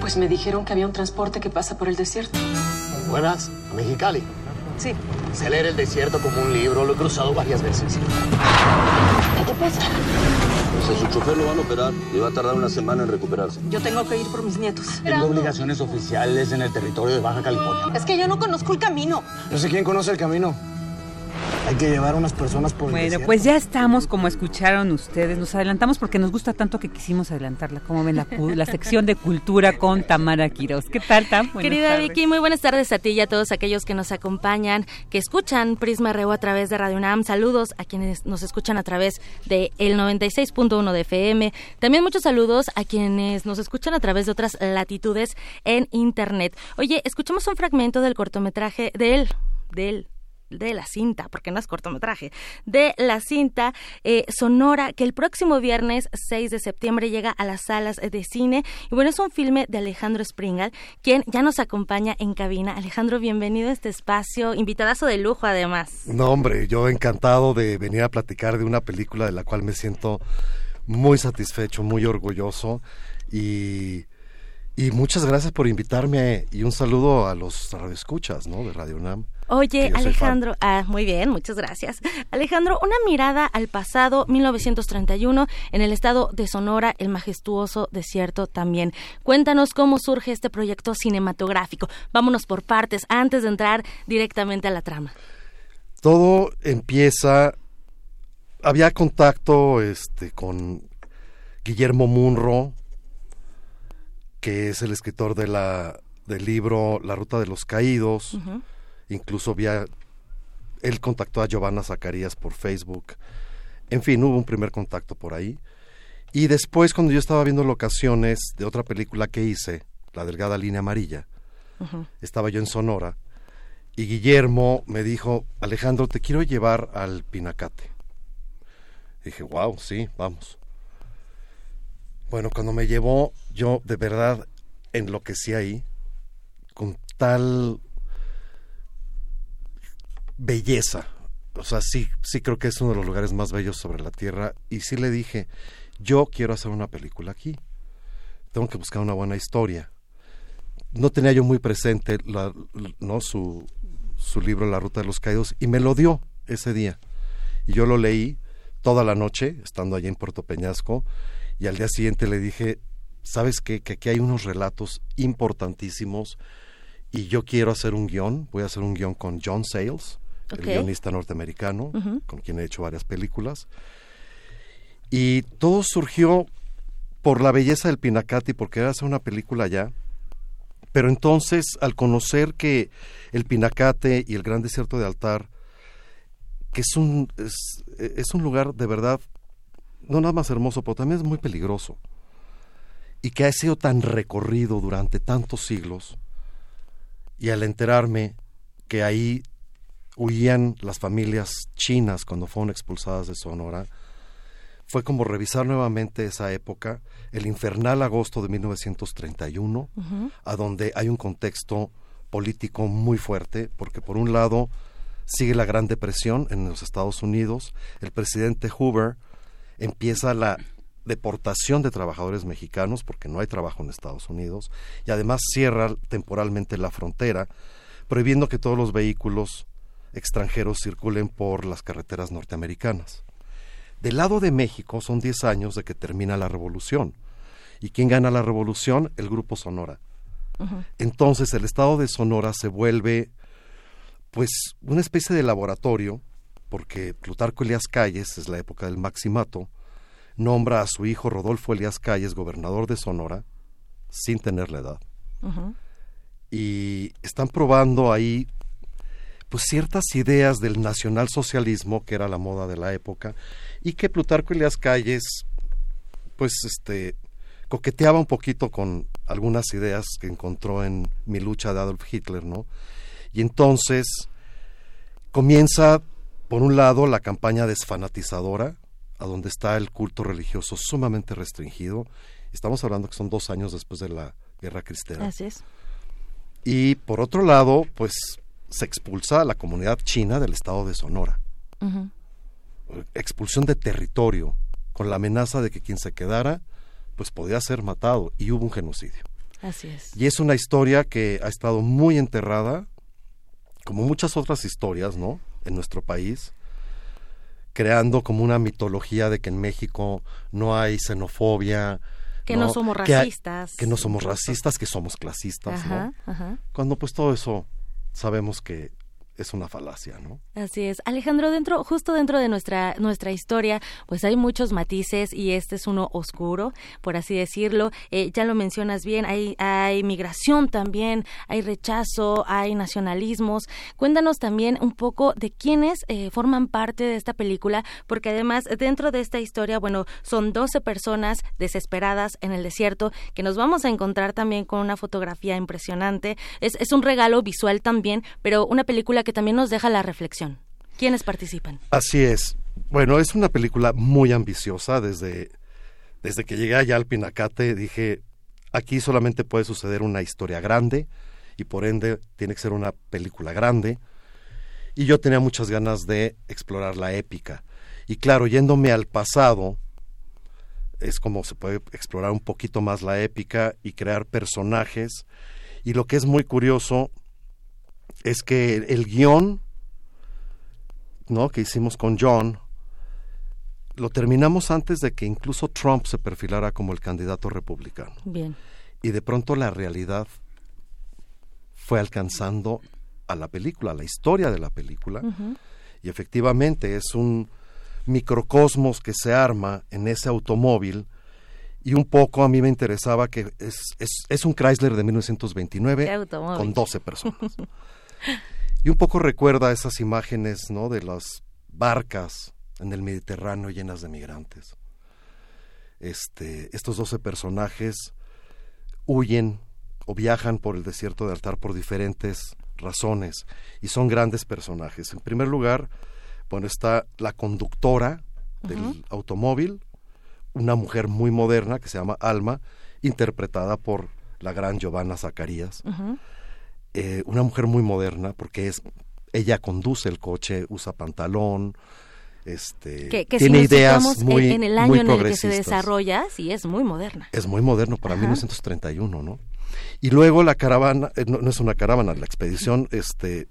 Speaker 17: Pues me dijeron que había un transporte que pasa por el desierto.
Speaker 16: Buenas, Mexicali.
Speaker 17: Sí.
Speaker 16: Sé leer el desierto como un libro, lo he cruzado varias veces.
Speaker 8: ¿Qué te pasa?
Speaker 18: Pues a su chofer lo van a operar y va a tardar una semana en recuperarse.
Speaker 17: Yo tengo que ir por mis nietos.
Speaker 16: Tengo obligaciones oficiales en el territorio de Baja California.
Speaker 17: Es que yo no conozco el camino.
Speaker 16: No sé quién conoce el camino. Hay que llevar a unas personas por el
Speaker 1: Bueno, pues ya estamos, como escucharon ustedes, nos adelantamos porque nos gusta tanto que quisimos adelantarla. Como ven, la, sección de cultura con Tamara Quiroz. ¿Qué tal, Tam? Buenas
Speaker 19: Querida
Speaker 1: tardes.
Speaker 19: Vicky, muy buenas tardes a ti y a todos aquellos que nos acompañan, que escuchan Prisma Reu a través de Radio UNAM. Saludos a quienes nos escuchan a través de el 96.1 de FM. También muchos saludos a quienes nos escuchan a través de otras latitudes en Internet. Oye, escuchamos un fragmento del cortometraje del del de la cinta, porque no es cortometraje, de la cinta eh, sonora que el próximo viernes 6 de septiembre llega a las salas de cine. Y bueno, es un filme de Alejandro Springal, quien ya nos acompaña en cabina. Alejandro, bienvenido a este espacio, invitadazo de lujo además.
Speaker 20: No, hombre, yo encantado de venir a platicar de una película de la cual me siento muy satisfecho, muy orgulloso y, y muchas gracias por invitarme y un saludo a los radioescuchas, ¿no? De Radio UNAM.
Speaker 19: Oye, Alejandro, ah, muy bien, muchas gracias. Alejandro, una mirada al pasado 1931 en el estado de Sonora, el majestuoso desierto también. Cuéntanos cómo surge este proyecto cinematográfico. Vámonos por partes antes de entrar directamente a la trama.
Speaker 20: Todo empieza había contacto este con Guillermo Munro, que es el escritor de la del libro La ruta de los caídos. Incluso había él contactó a Giovanna Zacarías por Facebook. En fin, hubo un primer contacto por ahí. Y después cuando yo estaba viendo locaciones de otra película que hice, La delgada línea amarilla, estaba yo en Sonora y Guillermo me dijo, Alejandro, te quiero llevar al Pinacate. dije, wow, sí, vamos. Bueno, cuando me llevó, yo de verdad enloquecí ahí, con tal belleza. O sea, sí, sí creo que es uno de los lugares más bellos sobre la tierra. Y sí le dije, yo quiero hacer una película aquí. Tengo que buscar una buena historia no tenía yo muy presente no su, su libro La Ruta de los Caídos y me lo dio ese día. Y yo lo leí toda la noche, estando allá en Puerto Peñasco, y al día siguiente le dije, ¿sabes qué? Que aquí hay unos relatos importantísimos y yo quiero hacer un guion, voy a hacer un guion con John Sayles, El guionista norteamericano, con quien he hecho varias películas. Y todo surgió por la belleza del Pinacate porque era hacer una película allá. Pero entonces, al conocer que el Pinacate y el Gran Desierto de Altar, que es un, es, es un lugar de verdad, no nada más hermoso, pero también es muy peligroso. y que ha sido tan recorrido durante tantos siglos, y al enterarme que ahí huían las familias chinas cuando fueron expulsadas de Sonora, fue como revisar nuevamente esa época, el infernal agosto de 1931, a donde hay un contexto político muy fuerte, porque por un lado sigue la Gran Depresión en los Estados Unidos, el presidente Hoover empieza la deportación de trabajadores mexicanos porque no hay trabajo en Estados Unidos y además cierra temporalmente la frontera prohibiendo que todos los vehículos extranjeros circulen por las carreteras norteamericanas. Del lado de México son 10 años de que termina la revolución. ¿Y quién gana la revolución? El grupo Sonora. Entonces el estado de Sonora se vuelve pues una especie de laboratorio, porque Plutarco Elías Calles, es la época del maximato, nombra a su hijo Rodolfo Elías Calles gobernador de Sonora sin tener la edad. Y están probando ahí pues ciertas ideas del nacionalsocialismo que era la moda de la época y que Plutarco Elías Calles pues este coqueteaba un poquito con algunas ideas que encontró en mi lucha de Adolf Hitler, ¿no? Y entonces comienza por un lado la campaña desfanatizadora a donde está el culto religioso sumamente restringido. Estamos hablando que son dos años después de la guerra cristiana.
Speaker 19: Así es.
Speaker 20: Y por otro lado, pues se expulsa a la comunidad china del estado de Sonora. Expulsión de territorio, con la amenaza de que quien se quedara, pues podía ser matado, y hubo un genocidio.
Speaker 19: Así es.
Speaker 20: Y es una historia que ha estado muy enterrada, como muchas otras historias, ¿no? En nuestro país, creando como una mitología de que en México no hay xenofobia.
Speaker 19: Que no, somos racistas.
Speaker 20: Que, no somos racistas, que somos clasistas, ¿no? Cuando pues todo eso sabemos que es una falacia, ¿no?
Speaker 19: Así es. Alejandro, dentro, justo dentro de nuestra, nuestra historia, pues hay muchos matices y este es uno oscuro, por así decirlo. Eh, ya lo mencionas bien, hay, hay migración también, hay rechazo, hay nacionalismos. Cuéntanos también un poco de quiénes eh, forman parte de esta película, porque además dentro de esta historia, bueno, son 12 personas desesperadas en el desierto que nos vamos a encontrar también con una fotografía impresionante. Es, es un regalo visual también, pero una película que también nos deja la reflexión. ¿Quiénes participan?
Speaker 20: Así es. Bueno, es una película muy ambiciosa. Desde, desde que llegué allá al Pinacate dije, aquí solamente puede suceder una historia grande y por ende tiene que ser una película grande. Y yo tenía muchas ganas de explorar la épica. Y claro, yéndome al pasado, es como se puede explorar un poquito más la épica y crear personajes. Y lo que es muy curioso es que el guion ¿no? que hicimos con John lo terminamos antes de que incluso Trump se perfilara como el candidato republicano.
Speaker 19: Bien.
Speaker 20: Y de pronto la realidad fue alcanzando a la película, a la historia de la película. Y efectivamente es un microcosmos que se arma en ese automóvil. Y un poco a mí me interesaba que es, es, es un Chrysler de 1929 con 12 personas. Y un poco recuerda esas imágenes, ¿no? De las barcas en el Mediterráneo llenas de migrantes. Este, estos 12 personajes huyen o viajan por el desierto de Altar por diferentes razones y son grandes personajes. En primer lugar, bueno, está la conductora del automóvil, una mujer muy moderna que se llama Alma, interpretada por la gran Giovanna Zacarías. Eh, una mujer muy moderna porque es ella conduce el coche, usa pantalón, este tiene ideas muy
Speaker 19: en, el año en el que se desarrolla, sí es muy moderna.
Speaker 20: Es muy moderno para 1931, ¿no? Y luego la caravana eh, no, es una caravana, la expedición este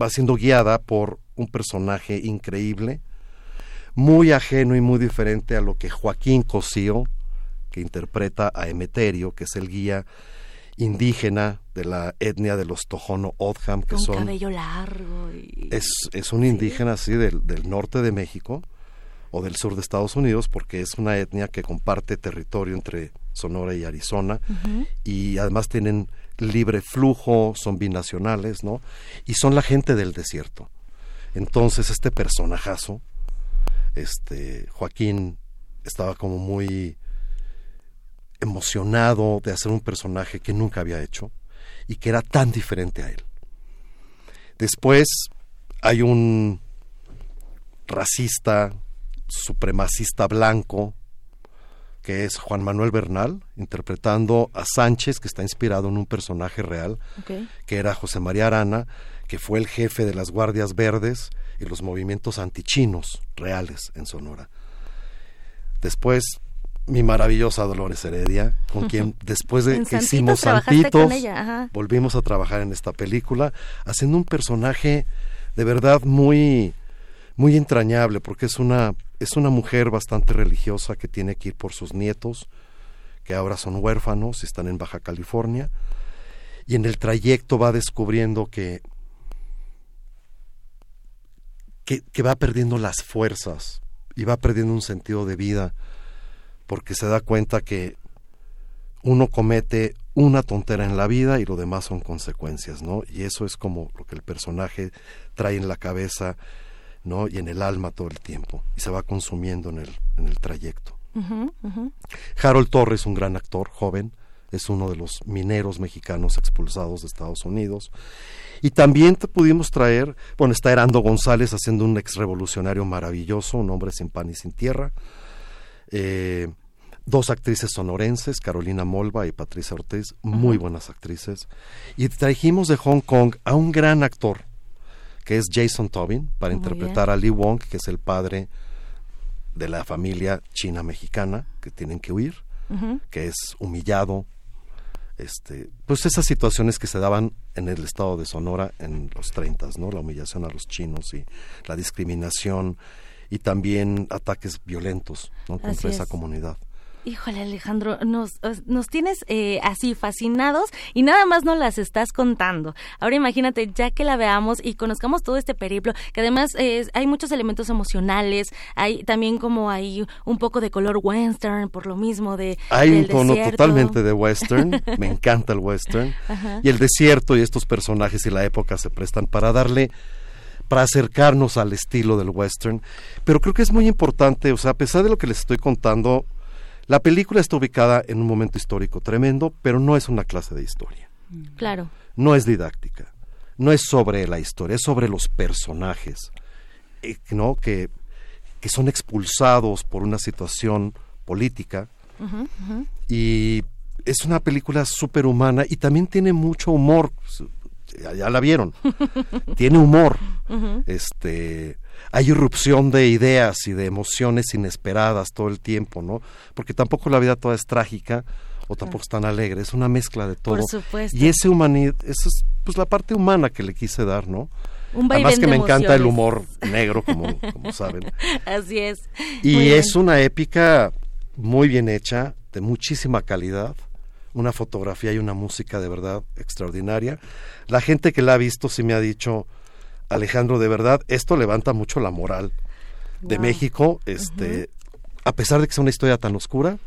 Speaker 20: va siendo guiada por un personaje increíble, muy ajeno y muy diferente a lo que Joaquín Cosío, que interpreta a Emeterio, que es el guía indígena de la etnia de los Tojono Odham, que
Speaker 19: Con
Speaker 20: son...
Speaker 19: cabello largo. Y...
Speaker 20: Es, es un indígena así del, del norte de México o del sur de Estados Unidos, porque es una etnia que comparte territorio entre Sonora y Arizona, y además tienen libre flujo, son binacionales, ¿no? Y son la gente del desierto. Entonces este personajazo, este Joaquín, estaba como muy emocionado de hacer un personaje que nunca había hecho y que era tan diferente a él. Después hay un racista, supremacista blanco, que es Juan Manuel Bernal, interpretando a Sánchez, que está inspirado en un personaje real, que era José María Arana, que fue el jefe de las Guardias Verdes y los movimientos antichinos reales en Sonora. Después, mi maravillosa Dolores Heredia, con quien después de que hicimos Santitos, volvimos a trabajar en esta película, haciendo un personaje de verdad muy, muy entrañable, porque es una es una mujer bastante religiosa que tiene que ir por sus nietos, que ahora son huérfanos, están en Baja California, y en el trayecto va descubriendo que, que, va perdiendo las fuerzas y va perdiendo un sentido de vida, porque se da cuenta que uno comete una tontera en la vida y lo demás son consecuencias, ¿no? Y eso es como lo que el personaje trae en la cabeza ¿no? y en el alma todo el tiempo y se va consumiendo en el, en el trayecto. Harold Torres, un gran actor, joven, es uno de los mineros mexicanos expulsados de Estados Unidos. Y también te pudimos traer, bueno, está Herando González haciendo un ex revolucionario maravilloso, un hombre sin pan y sin tierra. Eh, dos actrices sonorenses, Carolina Molva y Patricia Ortiz, muy buenas actrices. Y trajimos de Hong Kong a un gran actor, que es Jason Tobin, para interpretar a Lee Wong, que es el padre de la familia china-mexicana que tienen que huir, que es humillado. Este, pues esas situaciones que se daban en el estado de Sonora en los 30, ¿no? La humillación a los chinos y la discriminación y también ataques violentos contra esa comunidad.
Speaker 19: Híjole Alejandro, nos, nos tienes eh, así fascinados y nada más nos las estás contando. Ahora imagínate, ya que la veamos y conozcamos todo este periplo, que además hay muchos elementos emocionales, hay también como hay un poco de color western, por lo mismo de...
Speaker 20: Hay un tono totalmente de western, me encanta el western, y el desierto y estos personajes y la época se prestan para darle para acercarnos al estilo del western, pero creo que es muy importante, o sea, a pesar de lo que les estoy contando, la película está ubicada en un momento histórico tremendo, pero no es una clase de historia.
Speaker 19: Mm. Claro.
Speaker 20: No es didáctica. No es sobre la historia, es sobre los personajes, eh, ¿no? Que, que son expulsados por una situación política. Y es una película superhumana y también tiene mucho humor. Ya, la vieron. tiene humor. Este hay irrupción de ideas y de emociones inesperadas todo el tiempo, ¿no? Porque tampoco la vida toda es trágica o tampoco es tan alegre, es una mezcla de todo.
Speaker 19: Por supuesto.
Speaker 20: Y ese humanidad, eso es pues la parte humana que le quise dar, ¿no? Un Además que me encanta el humor negro, como, como saben.
Speaker 19: Así es.
Speaker 20: Y es una épica muy bien hecha, de muchísima calidad, una fotografía y una música de verdad extraordinaria. La gente que la ha visto sí me ha dicho, Alejandro, de verdad, esto levanta mucho la moral de México, este, a pesar de que sea una historia tan oscura,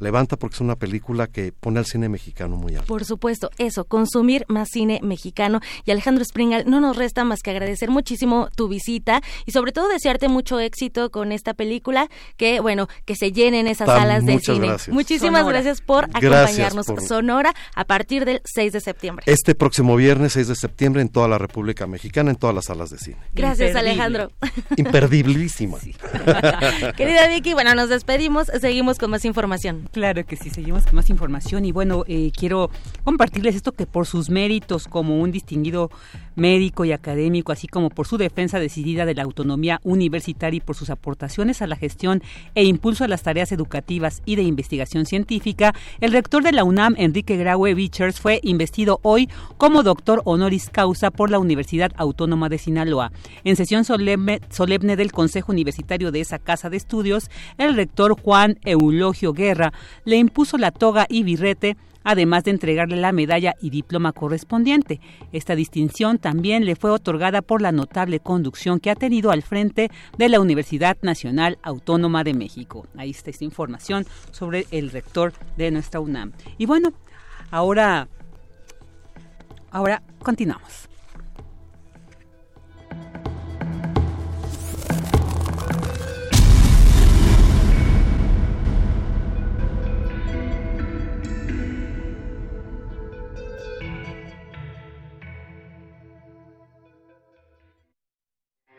Speaker 20: levanta porque es una película que pone al cine mexicano muy alto.
Speaker 19: Por supuesto, eso, consumir más cine mexicano. Y Alejandro Springal, no nos resta más que agradecer muchísimo tu visita y sobre todo desearte mucho éxito con esta película, que bueno, que se llenen esas salas de cine. Muchísimas gracias por acompañarnos. Sonora a partir del 6 de septiembre.
Speaker 20: Este próximo viernes 6 de septiembre en toda la República Mexicana, en todas las salas de cine.
Speaker 19: Gracias Alejandro.
Speaker 20: Imperdiblísima.
Speaker 19: Querida Vicky, bueno, nos despedimos, seguimos con más información.
Speaker 1: Claro que sí, seguimos con más información y bueno, eh, quiero compartirles esto que por sus méritos como un distinguido médico y académico, así como por su defensa decidida de la autonomía universitaria y por sus aportaciones a la gestión e impulso a las tareas educativas y de investigación científica, el rector de la UNAM, Enrique Graue Vichers, fue investido hoy como doctor honoris causa por la Universidad Autónoma de Sinaloa. En sesión solemne, solemne del Consejo Universitario de esa casa de estudios, el rector Juan Eulogio Guerra le impuso la toga y birrete además de entregarle la medalla y diploma correspondiente. Esta distinción también le fue otorgada por la notable conducción que ha tenido al frente de la Universidad Nacional Autónoma de México. Ahí está esta información sobre el rector de nuestra UNAM. Y bueno, ahora, ahora continuamos.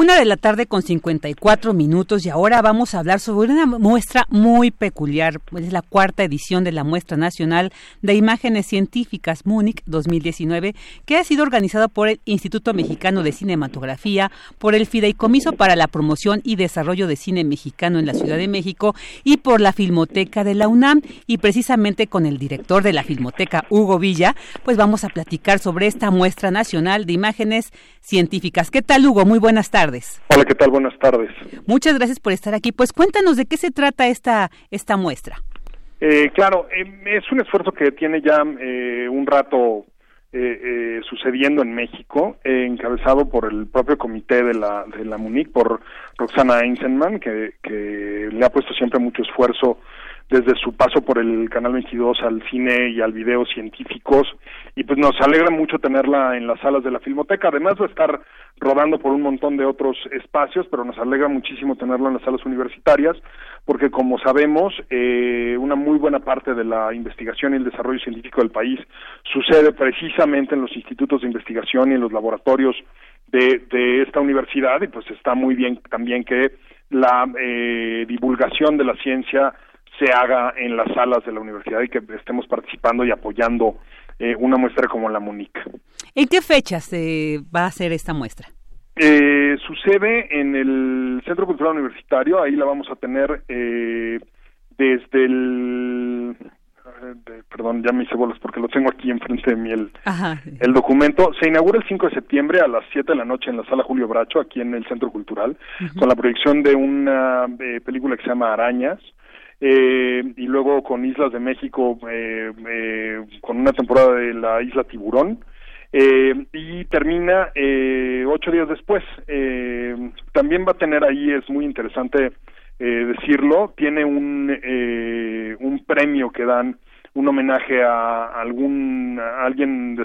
Speaker 1: Una de la tarde con 54 minutos y ahora vamos a hablar sobre una muestra muy peculiar. Es la cuarta edición de la Muestra Nacional de Imágenes Científicas Múnich 2019 que ha sido organizada por el Instituto Mexicano de Cinematografía, por el Fideicomiso para la Promoción y Desarrollo de Cine Mexicano en la Ciudad de México y por la Filmoteca de la UNAM y precisamente con el director de la Filmoteca, Hugo Villa, pues vamos a platicar sobre esta Muestra Nacional de Imágenes Científicas. ¿Qué tal, Hugo? Muy buenas tardes.
Speaker 21: Hola, ¿qué tal? Buenas tardes.
Speaker 1: Muchas gracias por estar aquí. Pues cuéntanos de qué se trata esta, esta muestra.
Speaker 21: Eh, claro, eh, es un esfuerzo que tiene ya eh, un rato sucediendo en México, encabezado por el propio comité de la, de la MUNIC, por Roxana Einsenman, que, que le ha puesto siempre mucho esfuerzo desde su paso por el Canal 22 al cine y al video científicos y pues nos alegra mucho tenerla en las salas de la Filmoteca. Además va a estar rodando por un montón de otros espacios, pero nos alegra muchísimo tenerla en las salas universitarias porque como sabemos eh, una muy buena parte de la investigación y el desarrollo científico del país sucede precisamente en los institutos de investigación y en los laboratorios de, de esta universidad y pues está muy bien también que la eh, divulgación de la ciencia se haga en las salas de la universidad y que estemos participando y apoyando eh, una muestra como la MUNIC.
Speaker 1: ¿En qué fechas se va a hacer esta muestra?
Speaker 21: Eh, sucede en el Centro Cultural Universitario, ahí la vamos a tener eh, desde el perdón, ya me hice bolas porque lo tengo aquí enfrente de mí el, el documento. Se inaugura el 5 de septiembre a las 7 de la noche en la sala Julio Bracho, aquí en el Centro Cultural, con la proyección de una película que se llama Arañas, eh, y luego con Islas de México eh, eh, con una temporada de la Isla Tiburón y termina ocho días después. también va a tener ahí, es muy interesante decirlo, tiene un, un premio que dan un homenaje a algún alguien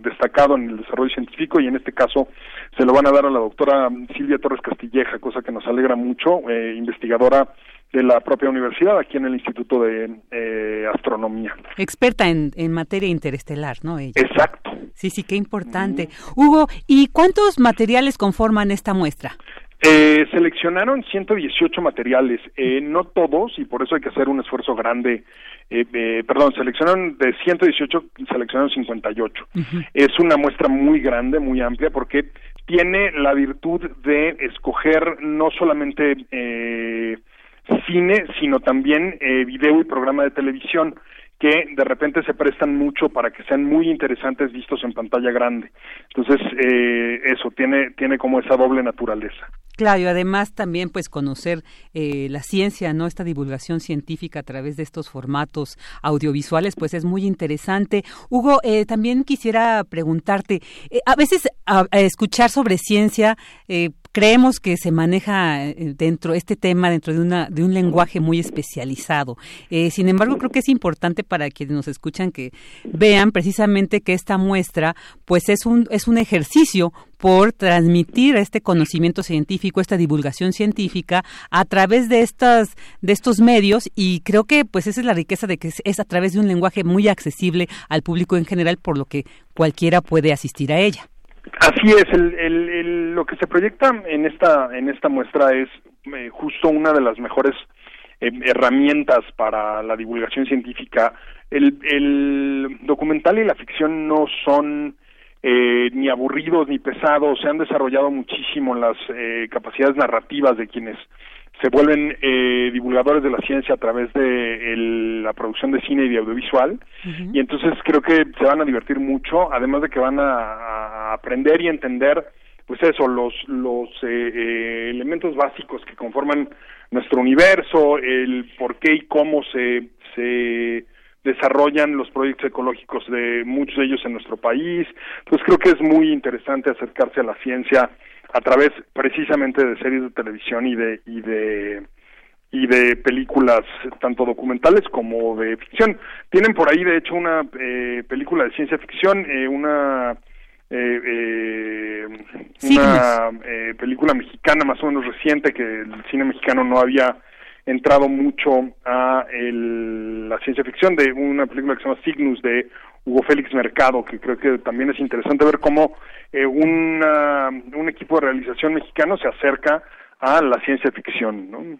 Speaker 21: destacado en el desarrollo científico y en este caso se lo van a dar a la doctora Silvia Torres Castilleja, cosa que nos alegra mucho, investigadora de la propia universidad, aquí en el Instituto de eh, Astronomía.
Speaker 1: Experta en, en, materia interestelar, ¿no?
Speaker 21: Exacto.
Speaker 1: Sí, sí, qué importante. Hugo, ¿y cuántos materiales conforman esta muestra?
Speaker 21: Eh, seleccionaron 118 materiales, eh, no todos, y por eso hay que hacer un esfuerzo grande. Eh, perdón, seleccionaron de 118, seleccionaron 58. Es una muestra muy grande, muy amplia, porque tiene la virtud de escoger no solamente cine, sino también eh, video y programa de televisión que de repente se prestan mucho para que sean muy interesantes vistos en pantalla grande. Entonces, eh, eso tiene, tiene como esa doble naturaleza.
Speaker 1: Claro, y además también pues conocer eh, la ciencia, ¿no? Esta divulgación científica a través de estos formatos audiovisuales, pues es muy interesante. Hugo, eh, también quisiera preguntarte, eh, a veces a, escuchar sobre ciencia creemos que se maneja dentro este tema dentro de una de un lenguaje muy especializado. sin embargo, creo que es importante para quienes nos escuchan que vean precisamente que esta muestra, pues es un es un ejercicio por transmitir este conocimiento científico, esta divulgación científica a través de estas de estos medios y creo que pues esa es la riqueza de que es, a través de un lenguaje muy accesible al público en general, por lo que cualquiera puede asistir a ella.
Speaker 21: Así es, el, lo que se proyecta en esta en esta muestra es eh, justo una de las mejores eh, herramientas para la divulgación científica. El, el documental y la ficción no son eh, ni aburridos ni pesados, se han desarrollado muchísimo las eh, capacidades narrativas de quienes se vuelven eh, divulgadores de la ciencia a través de la producción de cine y de audiovisual y entonces creo que se van a divertir mucho además de que van a, aprender y entender pues eso los los elementos básicos que conforman nuestro universo el por qué y cómo se se desarrollan los proyectos ecológicos de muchos de ellos en nuestro país. Pues creo que es muy interesante acercarse a la ciencia a través precisamente de series de televisión y de y de y de películas tanto documentales como de ficción. Tienen por ahí, de hecho, una eh, película de ciencia ficción, eh, una eh, eh, una eh, película mexicana más o menos reciente que el cine mexicano no había entrado mucho a el, la ciencia ficción de una película que se llama Cygnus de Hugo Félix Mercado, que creo que también es interesante ver cómo eh, una, un equipo de realización mexicano se acerca a la ciencia ficción. ¿no?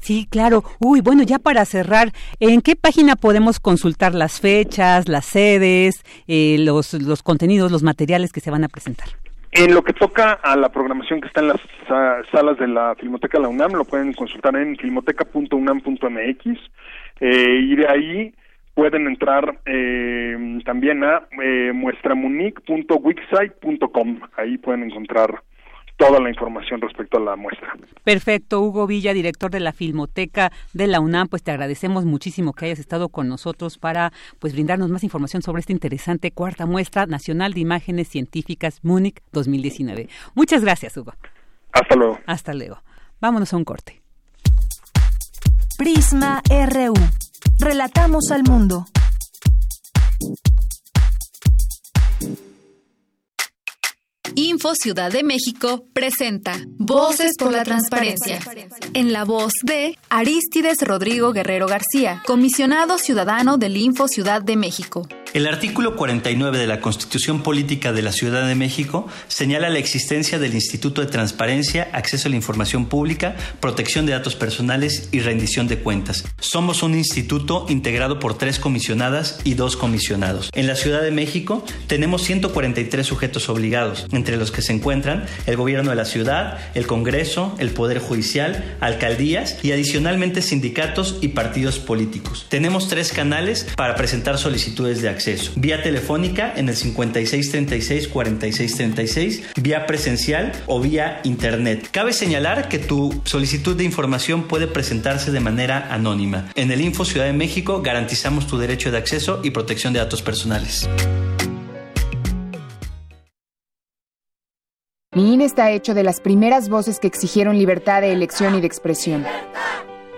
Speaker 1: Sí, claro. Uy, bueno, ya para cerrar, ¿en qué página podemos consultar las fechas, las sedes, eh, los, los contenidos, los materiales que se van a presentar?
Speaker 21: En lo que toca a la programación que está en las sa- salas de la Filmoteca de la UNAM, lo pueden consultar en filmoteca.unam.mx eh, y de ahí pueden entrar eh, también a eh, muestramunic.wixsite.com. Ahí pueden encontrar toda la información respecto a la muestra.
Speaker 1: Perfecto, Hugo Villa, director de la Filmoteca de la UNAM, pues te agradecemos muchísimo que hayas estado con nosotros para pues brindarnos más información sobre esta interesante cuarta muestra nacional de imágenes científicas Múnich 2019. Muchas gracias, Hugo.
Speaker 21: Hasta luego.
Speaker 1: Hasta luego. Vámonos a un corte.
Speaker 4: Prisma RU. Relatamos al mundo.
Speaker 22: Info Ciudad de México presenta Voces por la Transparencia. En la voz de Aristides Rodrigo Guerrero García, comisionado ciudadano del Info Ciudad de México.
Speaker 23: El artículo 49 de la Constitución Política de la Ciudad de México señala la existencia del Instituto de Transparencia, Acceso a la Información Pública, Protección de Datos Personales y Rendición de Cuentas. Somos un instituto integrado por tres comisionadas y dos comisionados. En la Ciudad de México tenemos 143 sujetos obligados, entre los que se encuentran el Gobierno de la Ciudad, el Congreso, el Poder Judicial, alcaldías y adicionalmente sindicatos y partidos políticos. Tenemos tres canales para presentar solicitudes de acceso. Vía telefónica en el 5636-4636, vía presencial o vía internet. Cabe señalar que tu solicitud de información puede presentarse de manera anónima. En el Info Ciudad de México garantizamos tu derecho de acceso y protección de datos personales.
Speaker 24: Mi INE está hecho de las primeras voces que exigieron libertad de elección y de expresión.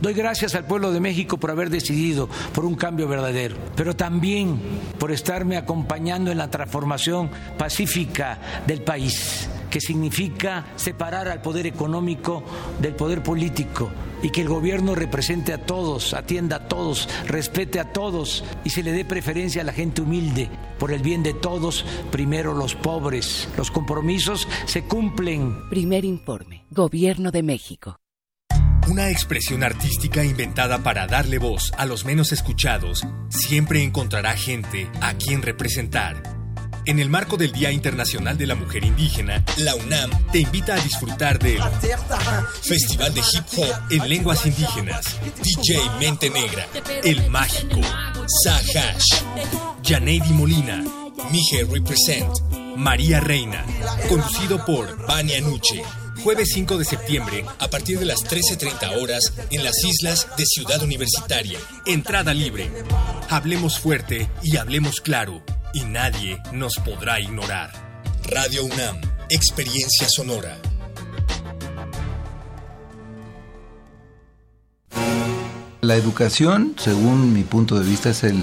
Speaker 25: Doy gracias al pueblo de México por haber decidido por un cambio verdadero, pero también por estarme acompañando en la transformación pacífica del país, que significa separar al poder económico del poder político y que el gobierno represente a todos, atienda a todos, respete a todos y se le dé preferencia a la gente humilde. Por el bien de todos, primero los pobres. Los compromisos se cumplen.
Speaker 26: Primer informe. Gobierno de México.
Speaker 27: Una expresión artística inventada para darle voz a los menos escuchados siempre encontrará gente a quien representar. En el marco del Día Internacional de la Mujer Indígena, la UNAM te invita a disfrutar del Festival de Hip Hop en Lenguas Indígenas, DJ Mente Negra, El Mágico, Sahash, Janeidi Molina, Mije Represent, María Reina, conducido por Vania Nuche. Jueves 5 de septiembre, a partir de las 13.30 horas, en las islas de Ciudad Universitaria. Entrada libre. Hablemos fuerte y hablemos claro, y nadie nos podrá ignorar. Radio UNAM, Experiencia Sonora.
Speaker 28: La educación, según mi punto de vista, es el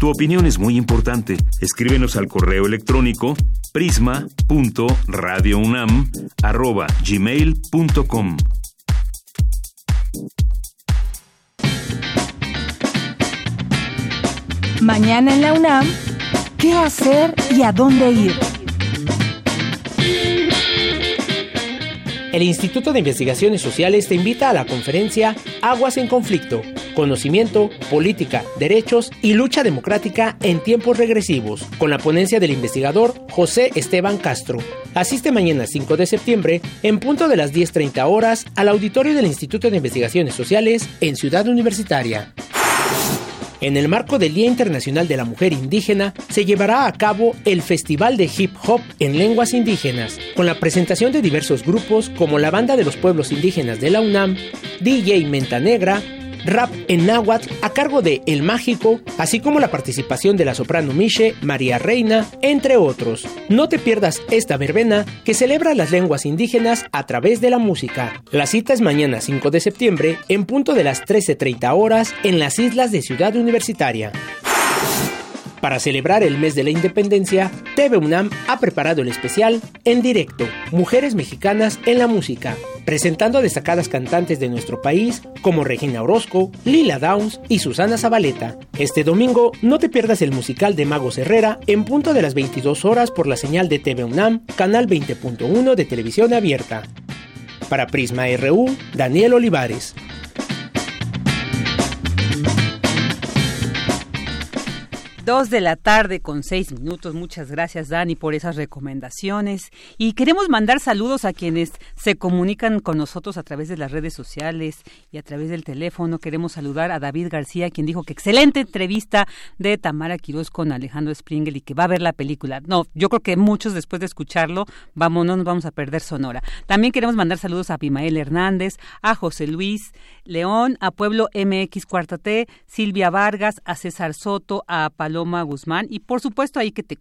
Speaker 3: Tu opinión es muy importante. Escríbenos al correo electrónico prisma.radiounam@gmail.com.
Speaker 4: Mañana en la UNAM, ¿qué hacer y a dónde ir?
Speaker 5: El Instituto de Investigaciones Sociales te invita a la conferencia Aguas en Conflicto, Conocimiento, Política, Derechos y Lucha Democrática en Tiempos Regresivos, con la ponencia del investigador José Esteban Castro. Asiste mañana 5 de septiembre, en punto de las 10.30 horas, al auditorio del Instituto de Investigaciones Sociales en Ciudad Universitaria. En el marco del Día Internacional de la Mujer Indígena, se llevará a cabo el Festival de Hip Hop en Lenguas Indígenas, con la presentación de diversos grupos como la Banda de los Pueblos Indígenas de la UNAM, DJ Menta Negra, rap en náhuatl a cargo de El Mágico, así como la participación de la soprano Miche, María Reina, entre otros. No te pierdas esta verbena que celebra las lenguas indígenas a través de la música. La cita es mañana 5 de septiembre en punto de las 13.30 horas en las islas de Ciudad Universitaria. Para celebrar el mes de la independencia, TV UNAM ha preparado el especial En directo, Mujeres Mexicanas en la Música, presentando a destacadas cantantes de nuestro país como Regina Orozco, Lila Downs y Susana Zabaleta. Este domingo no te pierdas el musical de Magos Herrera en punto de las 22 horas por la señal de TV UNAM, canal 20.1 de televisión abierta. Para Prisma RU, Daniel Olivares.
Speaker 1: Dos de la tarde con seis minutos. Muchas gracias, Dani, por esas recomendaciones. Y queremos mandar saludos a quienes se comunican con nosotros a través de las redes sociales y a través del teléfono. Queremos saludar a David García, quien dijo que excelente entrevista de Tamara Quiroz con Alejandro Springel y que va a ver la película. No, yo creo que muchos después de escucharlo, vamos, no nos vamos a perder Sonora. También queremos mandar saludos a Pimael Hernández, a José Luis León, a Pueblo MX Cuarta Silvia Vargas, a César Soto, a Paloma Paloma Guzmán y por supuesto ahí que te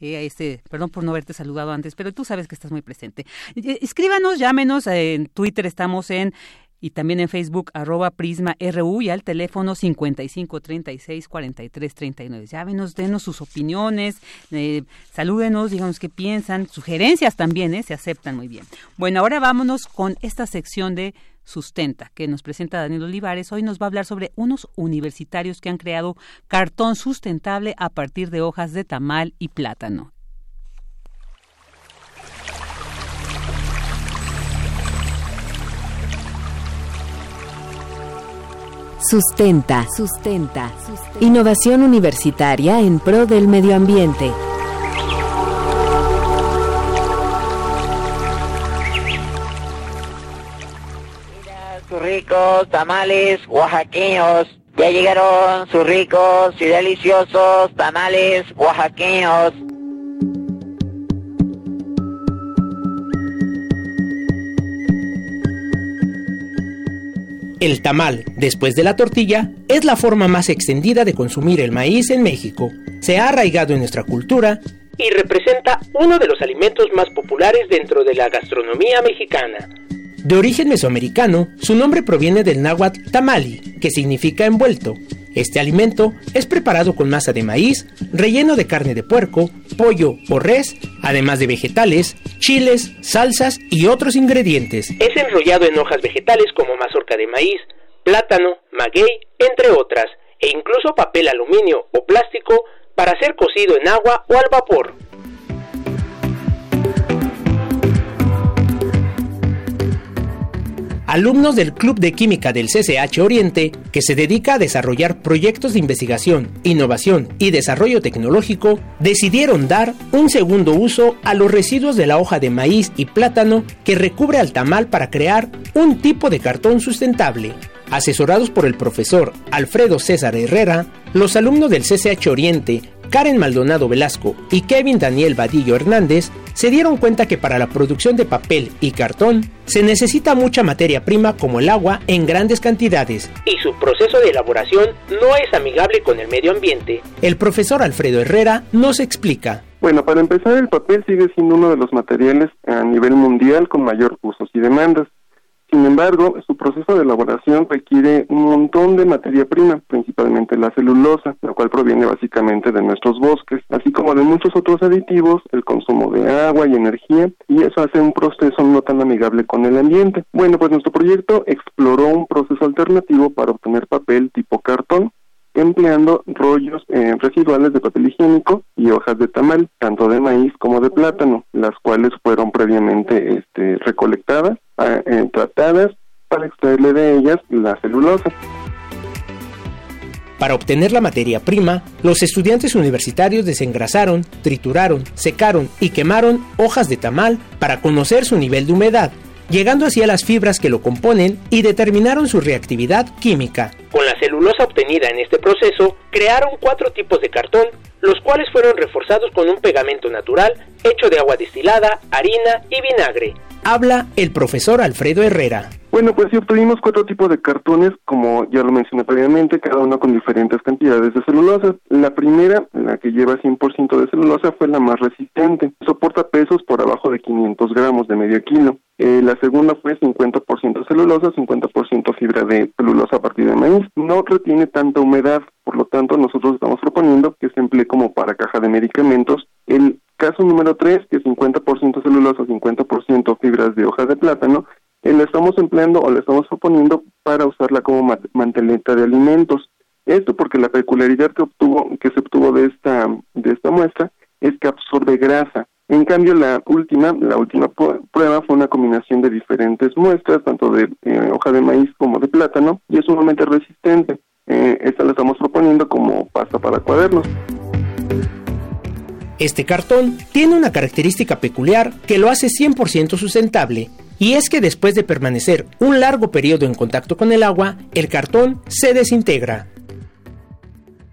Speaker 1: Eh, este, perdón por no haberte saludado antes, pero tú sabes que estás muy presente. Eh, escríbanos, llámenos, en Twitter estamos en y también en Facebook arroba Prisma RU y al teléfono 55 36 43 39. Llávenos, denos sus opiniones, eh, salúdenos, díganos qué piensan, sugerencias también, eh, se aceptan muy bien. Bueno, ahora vámonos con esta sección de Sustenta, que nos presenta Daniel Olivares. Hoy nos va a hablar sobre unos universitarios que han creado cartón sustentable a partir de hojas de tamal y plátano.
Speaker 26: Sustenta. Sustenta. Innovación universitaria en pro del medio ambiente.
Speaker 29: Ricos tamales oaxaqueños. Ya llegaron sus ricos y deliciosos tamales oaxaqueños.
Speaker 5: El tamal, después de la tortilla, es la forma más extendida de consumir el maíz en México. Se ha arraigado en nuestra cultura y representa uno de los alimentos más populares dentro de la gastronomía mexicana. De origen mesoamericano, su nombre proviene del náhuatl tamali, que significa envuelto. Este alimento es preparado con masa de maíz, relleno de carne de puerco, pollo o res, además de vegetales, chiles, salsas y otros ingredientes. Es enrollado en hojas vegetales como mazorca de maíz, plátano, maguey, entre otras, e incluso papel aluminio o plástico para ser cocido en agua o al vapor. Alumnos del Club de Química del CCH Oriente, que se dedica a desarrollar proyectos de investigación, innovación y desarrollo tecnológico, decidieron dar un segundo uso a los residuos de la hoja de maíz y plátano que recubre al tamal para crear un tipo de cartón sustentable. Asesorados por el profesor Alfredo César Herrera, los alumnos del CCH Oriente Karen Maldonado Velasco y Kevin Daniel Vadillo Hernández se dieron cuenta que para la producción de papel y cartón se necesita mucha materia prima como el agua en grandes cantidades y su proceso de elaboración no es amigable con el medio ambiente. El profesor Alfredo Herrera nos explica.
Speaker 30: Bueno, para empezar, el papel sigue siendo uno de los materiales a nivel mundial con mayor usos y demandas. Sin embargo, su proceso de elaboración requiere un montón de materia prima, principalmente la celulosa, la cual proviene básicamente de nuestros bosques, así como de muchos otros aditivos, el consumo de agua y energía, y eso hace un proceso no tan amigable con el ambiente. Bueno, pues nuestro proyecto exploró un proceso alternativo para obtener papel tipo cartón, empleando rollos eh, residuales de papel higiénico y hojas de tamal, tanto de maíz como de plátano, las cuales fueron previamente este, recolectadas, eh, tratadas para extraerle de ellas la celulosa.
Speaker 5: Para obtener la materia prima, los estudiantes universitarios desengrasaron, trituraron, secaron y quemaron hojas de tamal para conocer su nivel de humedad llegando así a las fibras que lo componen y determinaron su reactividad química. Con la celulosa obtenida en este proceso, crearon cuatro tipos de cartón, los cuales fueron reforzados con un pegamento natural hecho de agua destilada, harina y vinagre. Habla el profesor Alfredo Herrera.
Speaker 30: Bueno, pues sí obtuvimos cuatro tipos de cartones, como ya lo mencioné previamente, cada uno con diferentes cantidades de celulosa. La primera, la que lleva 100% de celulosa, fue la más resistente. Soporta pesos por abajo de 500 gramos de medio kilo. Eh, la segunda fue 50% celulosa, 50% fibra de celulosa a partir de maíz. No retiene tanta humedad, por lo tanto nosotros estamos proponiendo que se emplee como para caja de medicamentos. El caso número 3, que es 50% celulosa, 50% fibras de hoja de plátano, eh, la estamos empleando o la estamos proponiendo para usarla como manteleta de alimentos. Esto porque la peculiaridad que obtuvo, que se obtuvo de esta, de esta muestra es que absorbe grasa. En cambio, la última, la última prueba fue una combinación de diferentes muestras, tanto de eh, hoja de maíz como de plátano, y es sumamente resistente. Eh, esta la estamos proponiendo como pasta para cuadernos.
Speaker 5: Este cartón tiene una característica peculiar que lo hace 100% sustentable, y es que después de permanecer un largo periodo en contacto con el agua, el cartón se desintegra.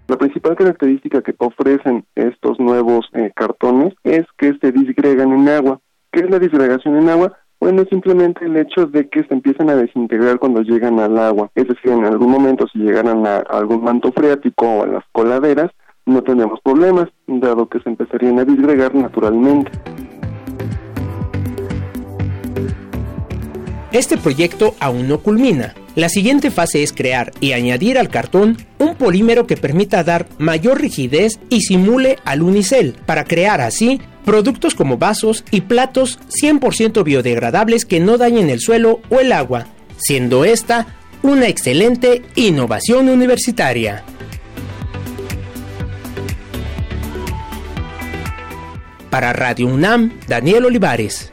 Speaker 30: La principal característica que ofrecen estos nuevos eh, cartones es que se disgregan en agua. ¿Qué es la disgregación en agua? Bueno, simplemente el hecho de que se empiezan a desintegrar cuando llegan al agua. Es decir, en algún momento si llegaran a algún manto freático o a las coladeras, no tenemos problemas, dado que se empezarían a disgregar naturalmente.
Speaker 5: Este proyecto aún no culmina. La siguiente fase es crear y añadir al cartón un polímero que permita dar mayor rigidez y simule al unicel, para crear así productos como vasos y platos 100% biodegradables que no dañen el suelo o el agua, siendo esta una excelente innovación universitaria. Para Radio UNAM, Daniel Olivares.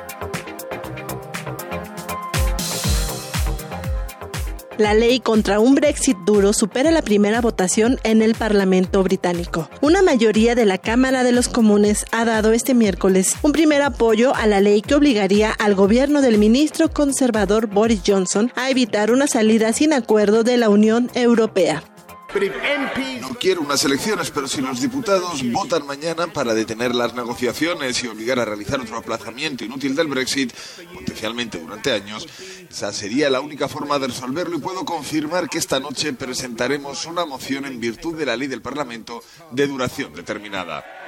Speaker 31: La ley contra un Brexit duro supera la primera votación en el Parlamento británico. Una mayoría de la Cámara de los Comunes ha dado este miércoles un primer apoyo a la ley que obligaría al gobierno del ministro conservador Boris Johnson a evitar una salida sin acuerdo de la Unión Europea.
Speaker 32: No quiero unas elecciones, pero si los diputados votan mañana para detener las negociaciones y obligar a realizar otro aplazamiento inútil del Brexit, potencialmente durante años, esa sería la única forma de resolverlo y puedo confirmar que esta noche presentaremos una moción en virtud de la ley del Parlamento de duración determinada.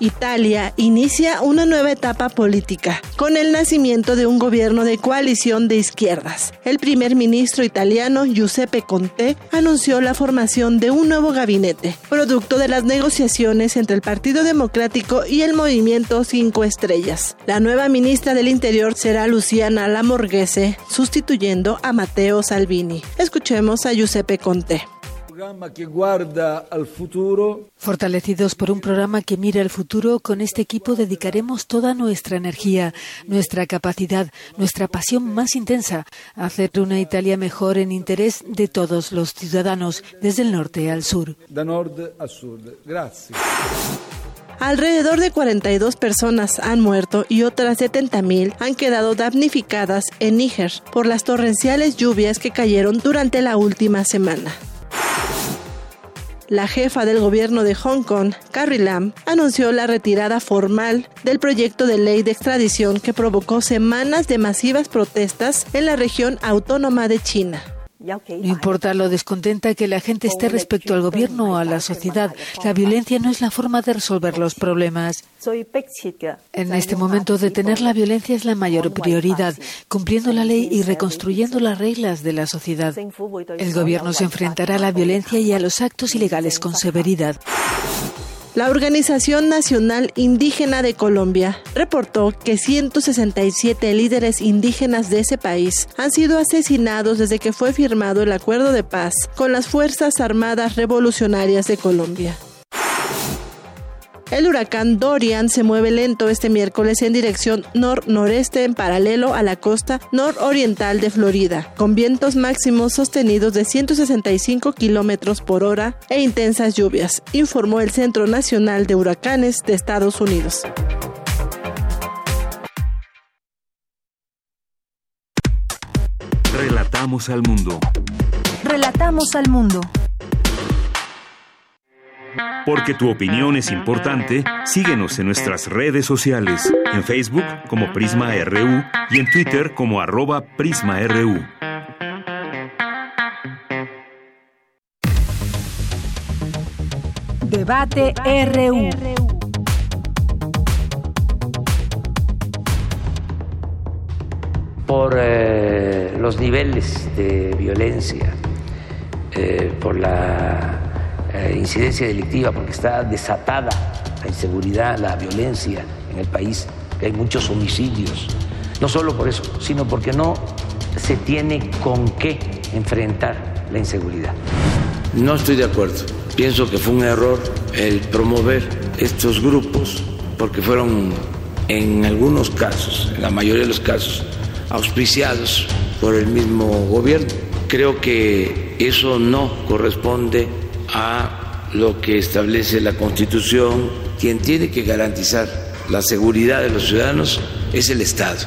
Speaker 31: Italia inicia una nueva etapa política con el nacimiento de un gobierno de coalición de izquierdas. El primer ministro italiano Giuseppe Conte anunció la formación de un nuevo gabinete, producto de las negociaciones entre el Partido Democrático y el Movimiento Cinco Estrellas. La nueva ministra del Interior será Luciana Lamorghese, sustituyendo a Matteo Salvini. Escuchemos a Giuseppe Conte.
Speaker 33: Fortalecidos por un programa que mira al futuro, con este equipo dedicaremos toda nuestra energía, nuestra capacidad, nuestra pasión más intensa a hacer una Italia mejor en interés de todos los ciudadanos, desde el norte al sur.
Speaker 31: Alrededor de 42 personas han muerto y otras 70.000 han quedado damnificadas en Níger por las torrenciales lluvias que cayeron durante la última semana. La jefa del gobierno de Hong Kong, Carrie Lam, anunció la retirada formal del proyecto de ley de extradición que provocó semanas de masivas protestas en la región autónoma de China.
Speaker 33: No importa lo descontenta que la gente esté respecto al gobierno o a la sociedad, la violencia no es la forma de resolver los problemas. En este momento, detener la violencia es la mayor prioridad, cumpliendo la ley y reconstruyendo las reglas de la sociedad. El gobierno se enfrentará a la violencia y a los actos ilegales con severidad.
Speaker 31: La Organización Nacional Indígena de Colombia reportó que 167 líderes indígenas de ese país han sido asesinados desde que fue firmado el acuerdo de paz con las Fuerzas Armadas Revolucionarias de Colombia. El huracán Dorian se mueve lento este miércoles en dirección nor-noreste en paralelo a la costa nororiental de Florida, con vientos máximos sostenidos de 165 kilómetros por hora e intensas lluvias, informó el Centro Nacional de Huracanes de Estados Unidos.
Speaker 3: Relatamos al mundo.
Speaker 4: Relatamos al mundo.
Speaker 3: Porque tu opinión es importante, síguenos en nuestras redes sociales, en Facebook como Prisma RU y en Twitter como arroba PrismaRU.
Speaker 4: Debate RU.
Speaker 34: Por eh, los niveles de violencia, eh, por la eh, incidencia delictiva, porque está desatada la inseguridad, la violencia en el país, que hay muchos homicidios. No solo por eso, sino porque no se tiene con qué enfrentar la inseguridad.
Speaker 35: No estoy de acuerdo. Pienso que fue un error el promover estos grupos porque fueron en algunos casos, en la mayoría de los casos, auspiciados por el mismo gobierno. Creo que eso no corresponde a lo que establece la Constitución. Quien tiene que garantizar la seguridad de los ciudadanos es el Estado.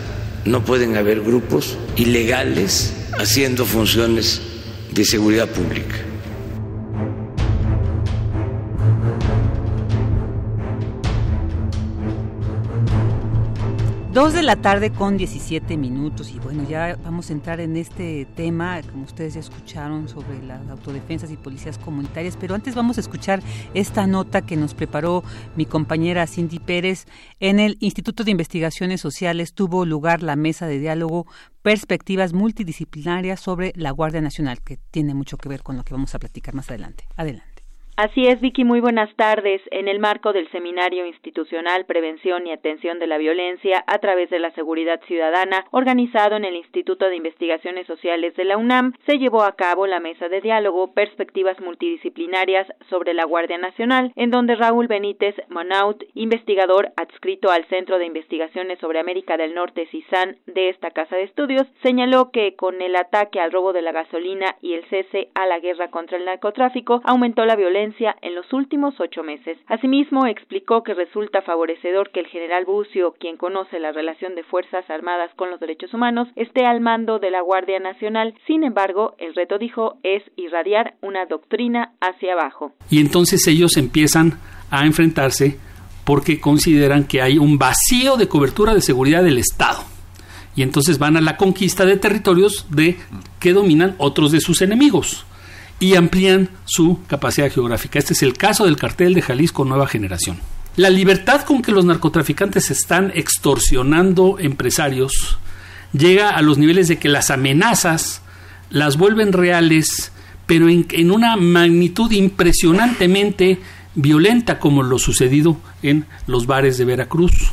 Speaker 35: No pueden haber grupos ilegales haciendo funciones de seguridad pública.
Speaker 1: Dos de la tarde con 17 minutos y bueno, ya vamos a entrar en este tema, como ustedes ya escucharon, sobre las autodefensas y policías comunitarias, pero antes vamos a escuchar esta nota que nos preparó mi compañera Cindy Pérez. En el Instituto de Investigaciones Sociales tuvo lugar la mesa de diálogo Perspectivas Multidisciplinarias sobre la Guardia Nacional, que tiene mucho que ver con lo que vamos a platicar más adelante. Adelante.
Speaker 36: Así es, Vicky, muy buenas tardes. En el marco del Seminario Institucional Prevención y Atención de la Violencia a través de la Seguridad Ciudadana, organizado en el Instituto de Investigaciones Sociales de la UNAM, se llevó a cabo la mesa de diálogo Perspectivas Multidisciplinarias sobre la Guardia Nacional, en donde Raúl Benítez Monaut, investigador adscrito al Centro de Investigaciones sobre América del Norte CISAN de esta casa de estudios, señaló que con el ataque al robo de la gasolina y el cese a la guerra contra el narcotráfico, aumentó la violencia en los últimos ocho meses. Asimismo, explicó que resulta favorecedor que el general Bucio, quien conoce la relación de Fuerzas Armadas con los derechos humanos, esté al mando de la Guardia Nacional. Sin embargo, el reto, dijo, es irradiar una doctrina hacia abajo.
Speaker 37: Y entonces ellos empiezan a enfrentarse porque consideran que hay un vacío de cobertura de seguridad del Estado. Y entonces van a la conquista de territorios de que dominan otros de sus enemigos y amplían su capacidad geográfica. Este es el caso del cartel de Jalisco Nueva Generación. La libertad con que los narcotraficantes están extorsionando empresarios llega a los niveles de que las amenazas las vuelven reales, pero en, una magnitud impresionantemente violenta como lo sucedido en los bares de Veracruz.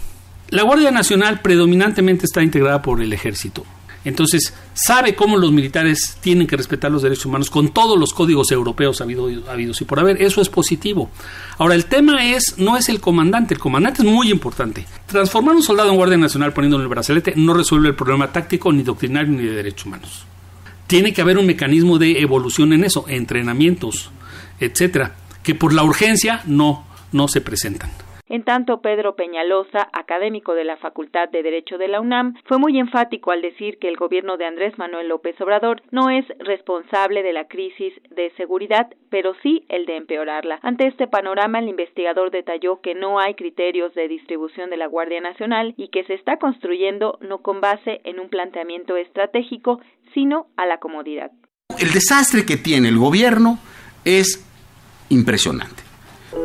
Speaker 37: La Guardia Nacional predominantemente está integrada por el ejército. Entonces, sabe cómo los militares tienen que respetar los derechos humanos con todos los códigos europeos habidos y por haber. Eso es positivo. Ahora, el tema es, no es el comandante. El comandante es muy importante. Transformar un soldado en Guardia Nacional poniéndole el brazalete no resuelve el problema táctico, ni doctrinario, ni de derechos humanos. Tiene que haber un mecanismo de evolución en eso, entrenamientos, etcétera, que por la urgencia no, no se presentan.
Speaker 36: En tanto, Pedro Peñalosa, académico de la Facultad de Derecho de la UNAM, fue muy enfático al decir que el gobierno de Andrés Manuel López Obrador no es responsable de la crisis de seguridad, pero sí el de empeorarla. Ante este panorama, el investigador detalló que no hay criterios de distribución de la Guardia Nacional y que se está construyendo no con base en un planteamiento estratégico, sino a la comodidad.
Speaker 38: El desastre que tiene el gobierno es impresionante.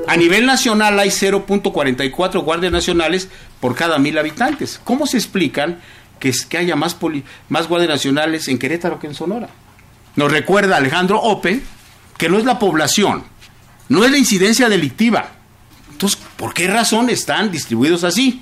Speaker 38: A nivel nacional hay 0.44 guardias nacionales por cada mil habitantes. ¿Cómo se explican que, que haya más, más guardias nacionales en Querétaro que en Sonora? Nos recuerda Alejandro Ope que no es la población, no es la incidencia delictiva. Entonces, ¿por qué razón están distribuidos así?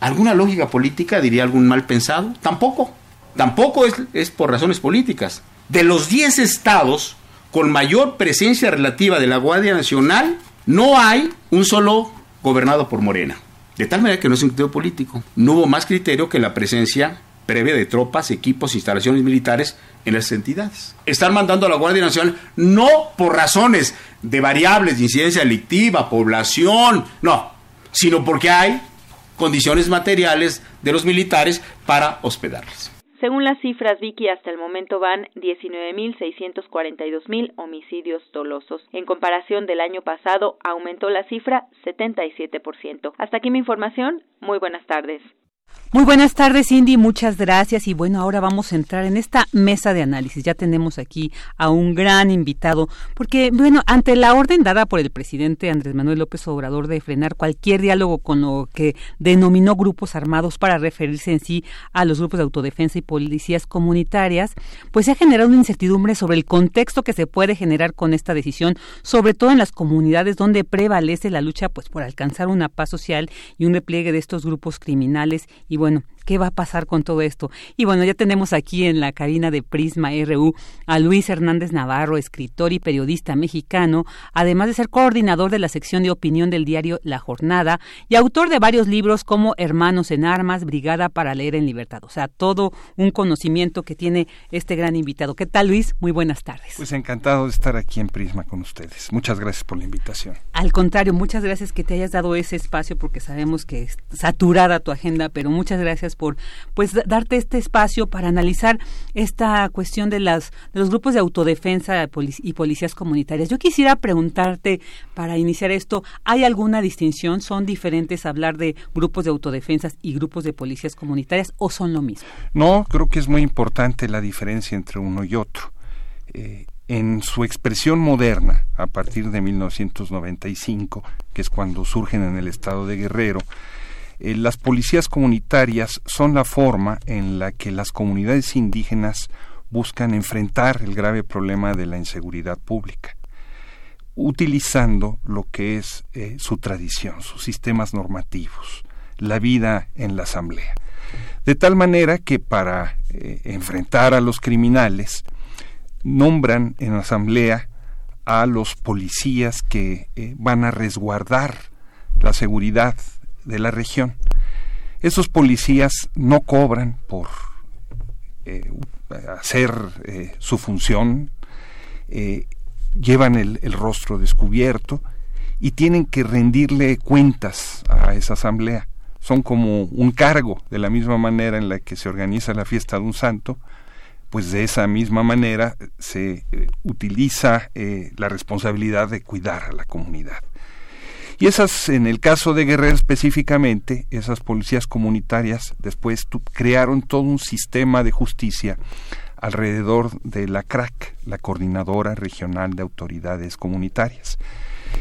Speaker 38: ¿Alguna lógica política, diría algún mal pensado? Tampoco. Tampoco es, es por razones políticas. De los 10 estados con mayor presencia relativa de la Guardia Nacional, no hay un solo gobernado por Morena. De tal manera que no es un criterio político. No hubo más criterio que la presencia previa de tropas, equipos, instalaciones militares en las entidades. Están mandando a la Guardia Nacional no por razones de variables de incidencia delictiva, población, no, sino porque hay condiciones materiales de los militares para hospedarles.
Speaker 36: Según las cifras, Vicky, hasta el momento van 19.642.000 homicidios dolosos. En comparación del año pasado, aumentó la cifra 77%. Hasta aquí mi información. Muy buenas tardes.
Speaker 1: Muy buenas tardes, Cindy, muchas gracias. Y bueno, ahora vamos a entrar en esta mesa de análisis. Ya tenemos aquí a un gran invitado, porque, bueno, ante la orden dada por el presidente Andrés Manuel López Obrador de frenar cualquier diálogo con lo que denominó grupos armados para referirse en sí a los grupos de autodefensa y policías comunitarias, pues se ha generado una incertidumbre sobre el contexto que se puede generar con esta decisión, sobre todo en las comunidades donde prevalece la lucha pues por alcanzar una paz social y un repliegue de estos grupos criminales y bueno, ¿qué va a pasar con todo esto? Y bueno, ya tenemos aquí en la cabina de Prisma RU a Luis Hernández Navarro, escritor y periodista mexicano, además de ser coordinador de la sección de opinión del diario La Jornada y autor de varios libros como Hermanos en Armas, Brigada para leer en libertad. O sea, todo un conocimiento que tiene este gran invitado. ¿Qué tal, Luis? Muy buenas tardes.
Speaker 39: Pues encantado de estar aquí en Prisma con ustedes. Muchas gracias por la invitación.
Speaker 1: Al contrario, muchas gracias que te hayas dado ese espacio porque sabemos que es saturada tu agenda, pero muchas gracias por pues darte este espacio para analizar esta cuestión de las de los grupos de autodefensa y policías comunitarias. Yo quisiera preguntarte para iniciar esto, ¿hay alguna distinción? ¿Son diferentes hablar de grupos de autodefensas y grupos de policías comunitarias o son lo mismo?
Speaker 39: No, creo que es muy importante la diferencia entre uno y otro. Eh, en su expresión moderna, a partir de 1995, que es cuando surgen en el estado de Guerrero, eh, las policías comunitarias son la forma en la que las comunidades indígenas buscan enfrentar el grave problema de la inseguridad pública, utilizando lo que es eh, su tradición, sus sistemas normativos, la vida en la asamblea. De tal manera que para eh, enfrentar a los criminales, nombran en la asamblea a los policías que van a resguardar la seguridad de la región. Esos policías no cobran por eh, hacer eh, su función, eh, llevan el, el, rostro descubierto y tienen que rendirle cuentas a esa asamblea. Son como un cargo, de la misma manera en la que se organiza la fiesta de un santo, pues de esa misma manera se utiliza la responsabilidad de cuidar a la comunidad. Y esas, en el caso de Guerrero específicamente, esas policías comunitarias después crearon todo un sistema de justicia alrededor de la CRAC, la Coordinadora Regional de Autoridades Comunitarias.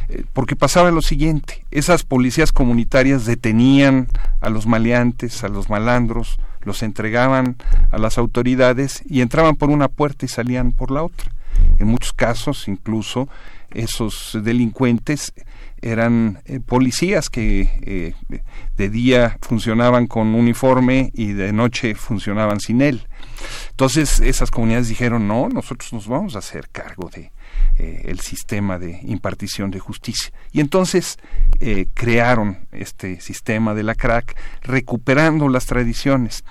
Speaker 39: eh, porque pasaba lo siguiente, esas policías comunitarias detenían a los maleantes, a los malandros, los entregaban a las autoridades y entraban por una puerta y salían por la otra. En muchos casos, incluso, esos delincuentes eran eh, policías que eh, de día funcionaban con uniforme y de noche funcionaban sin él. Entonces esas comunidades dijeron, no, nosotros nos vamos a hacer cargo de eh, el sistema de impartición de justicia. Y entonces crearon este sistema de la CRAC recuperando las tradiciones,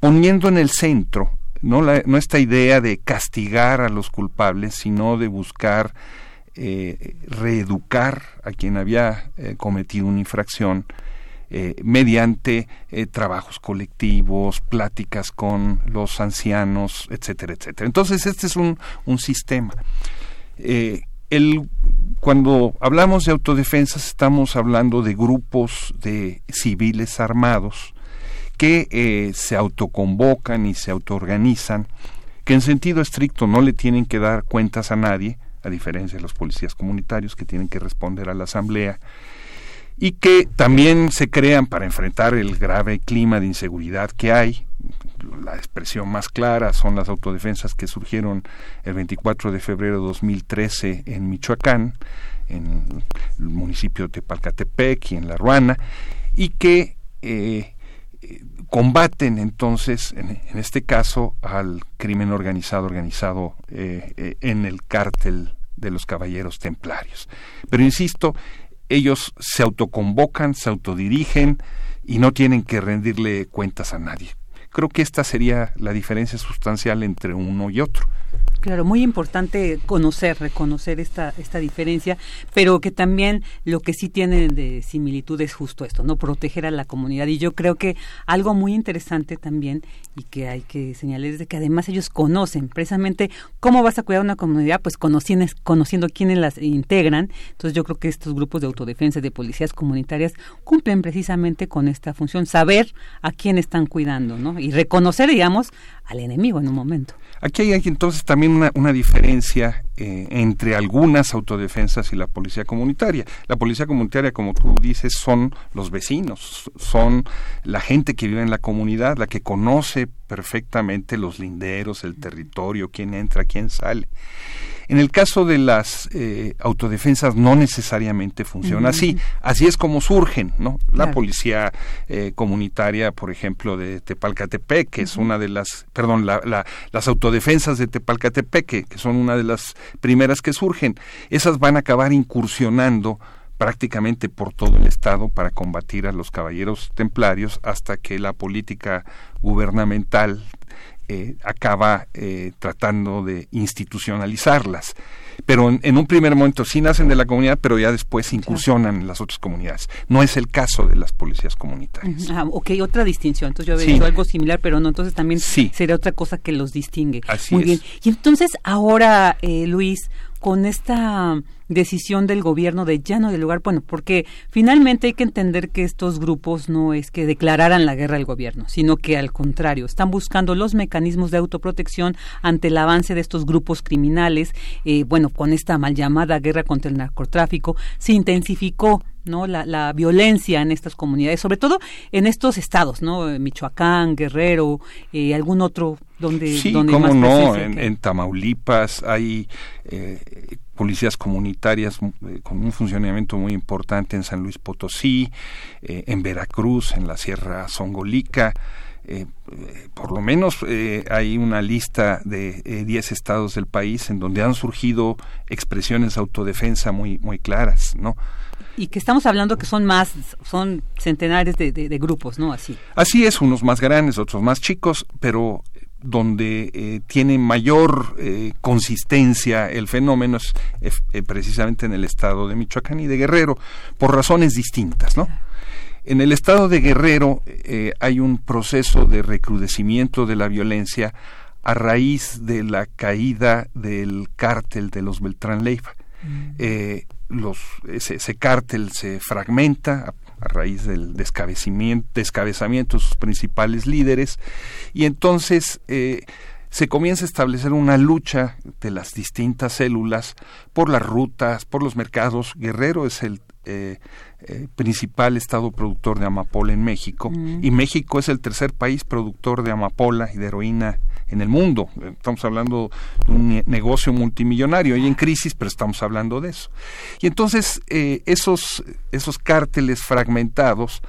Speaker 39: poniendo en el centro no, esta idea de castigar a los culpables, sino de buscar eh, reeducar a quien había eh, cometido una infracción eh, mediante trabajos colectivos, pláticas con los ancianos, etcétera, etcétera. Entonces, este es un, un sistema. El, cuando hablamos de autodefensas, estamos hablando de grupos de civiles armados que se autoconvocan y se autoorganizan, que en sentido estricto no le tienen que dar cuentas a nadie, a diferencia de los policías comunitarios que tienen que responder a la asamblea y que también se crean para enfrentar el grave clima de inseguridad que hay. La expresión más clara son las autodefensas que surgieron el 24 de febrero de 2013 en Michoacán, en el municipio de Tepalcatepec y en La Ruana, y que eh, combaten entonces, en, este caso, al crimen organizado, organizado eh, eh, en el cártel de los caballeros templarios. Pero insisto, ellos se autoconvocan, se autodirigen y no tienen que rendirle cuentas a nadie. Creo que esta sería la diferencia sustancial entre uno y otro.
Speaker 1: Claro, muy importante conocer, reconocer esta, esta diferencia, pero que también lo que sí tiene de similitud es justo esto, ¿no? Proteger a la comunidad. Y yo creo que algo muy interesante también y que hay que señalar es de que además ellos conocen precisamente cómo vas a cuidar una comunidad, pues conociendo, conociendo quiénes las integran. Entonces yo creo que estos grupos de autodefensa de policías comunitarias cumplen precisamente con esta función, saber a quién están cuidando, ¿no? Y reconocer, digamos, al enemigo en un momento.
Speaker 39: Aquí hay entonces también una, una diferencia eh, entre algunas autodefensas y la policía comunitaria. La policía comunitaria, como tú dices, son los vecinos, son la gente que vive en la comunidad, la que conoce perfectamente los linderos, el territorio, quién entra, quién sale. En el caso de las eh, autodefensas no necesariamente funciona así. Así es como surgen, ¿no? La policía eh, comunitaria, por ejemplo, de Tepalcatepec, que es una de las, perdón, las autodefensas de Tepalcatepec, que, que son una de las primeras que surgen, esas van a acabar incursionando prácticamente por todo el Estado para combatir a los caballeros templarios hasta que la política gubernamental eh, acaba eh, tratando de institucionalizarlas. Pero en, un primer momento sí nacen de la comunidad, pero ya después incursionan en las otras comunidades. No es el caso de las policías comunitarias.
Speaker 1: Ah, ok, otra distinción. Entonces yo había dicho algo similar, pero no, entonces también sería otra cosa que los distingue. Muy bien. Y entonces ahora, eh, Luis, con esta decisión del gobierno de ya no del lugar, bueno, porque finalmente hay que entender que estos grupos no es que declararan la guerra al gobierno, sino que al contrario, están buscando los mecanismos de autoprotección ante el avance de estos grupos criminales. Eh, bueno, con esta mal llamada guerra contra el narcotráfico, se intensificó ¿no? La, la, violencia en estas comunidades, sobre todo en estos estados, ¿no? Michoacán, Guerrero, eh, algún otro donde...
Speaker 39: Sí, cómo no, en, Tamaulipas hay eh, policías comunitarias eh, con un funcionamiento muy importante en San Luis Potosí, eh, en Veracruz, en la Sierra Songolica. Eh, por lo menos hay una lista de 10 estados del país en donde han surgido expresiones de autodefensa muy, muy claras, ¿no?
Speaker 1: y que estamos hablando que son más, son centenares de, de, grupos, ¿no? Así.
Speaker 39: Así es, unos más grandes, otros más chicos, pero donde eh, tiene mayor eh, consistencia el fenómeno es eh, precisamente en el estado de Michoacán y de Guerrero, por razones distintas, ¿no? En el estado de Guerrero hay un proceso de recrudecimiento de la violencia a raíz de la caída del cártel de los Beltrán Leiva. Mm. Los, ese, ese, cártel se fragmenta a raíz del descabezamiento, descabezamiento de sus principales líderes y entonces eh, se comienza a establecer una lucha de las distintas células por las rutas, por los mercados. Guerrero es el eh, eh, principal estado productor de amapola en México mm. y México es el tercer país productor de amapola y de heroína en el mundo. Estamos hablando de un negocio multimillonario y en crisis, pero estamos hablando de eso. Y entonces eh, esos, esos cárteles fragmentados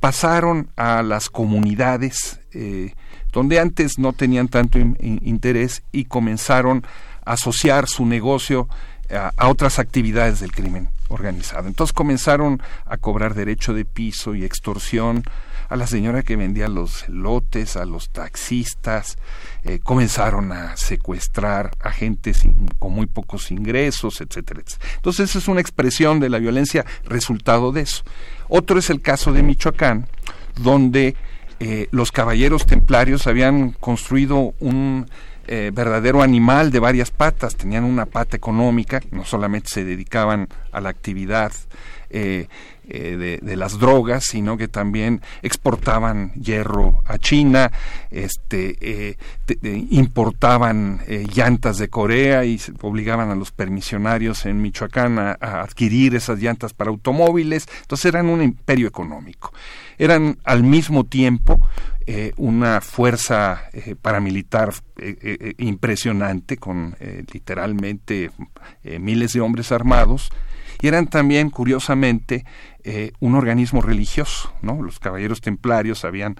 Speaker 39: pasaron a las comunidades eh, donde antes no tenían tanto interés y comenzaron a asociar su negocio a, otras actividades del crimen organizado. Entonces comenzaron a cobrar derecho de piso y extorsión a la señora que vendía los lotes, a los taxistas, eh, comenzaron a secuestrar a gente con muy pocos ingresos, etcétera, etcétera. Entonces, esa es una expresión de la violencia resultado de eso. Otro es el caso de Michoacán, donde eh, los caballeros templarios habían construido un eh, verdadero animal de varias patas, tenían una pata económica, no solamente se dedicaban a la actividad eh, de, las drogas, sino que también exportaban hierro a China, este, eh, importaban llantas de Corea y obligaban a los permisionarios en Michoacán a, adquirir esas llantas para automóviles. Entonces eran un imperio económico. Eran al mismo tiempo una fuerza paramilitar impresionante con literalmente miles de hombres armados y eran también, curiosamente, eh, un organismo religioso, ¿no? Los caballeros templarios habían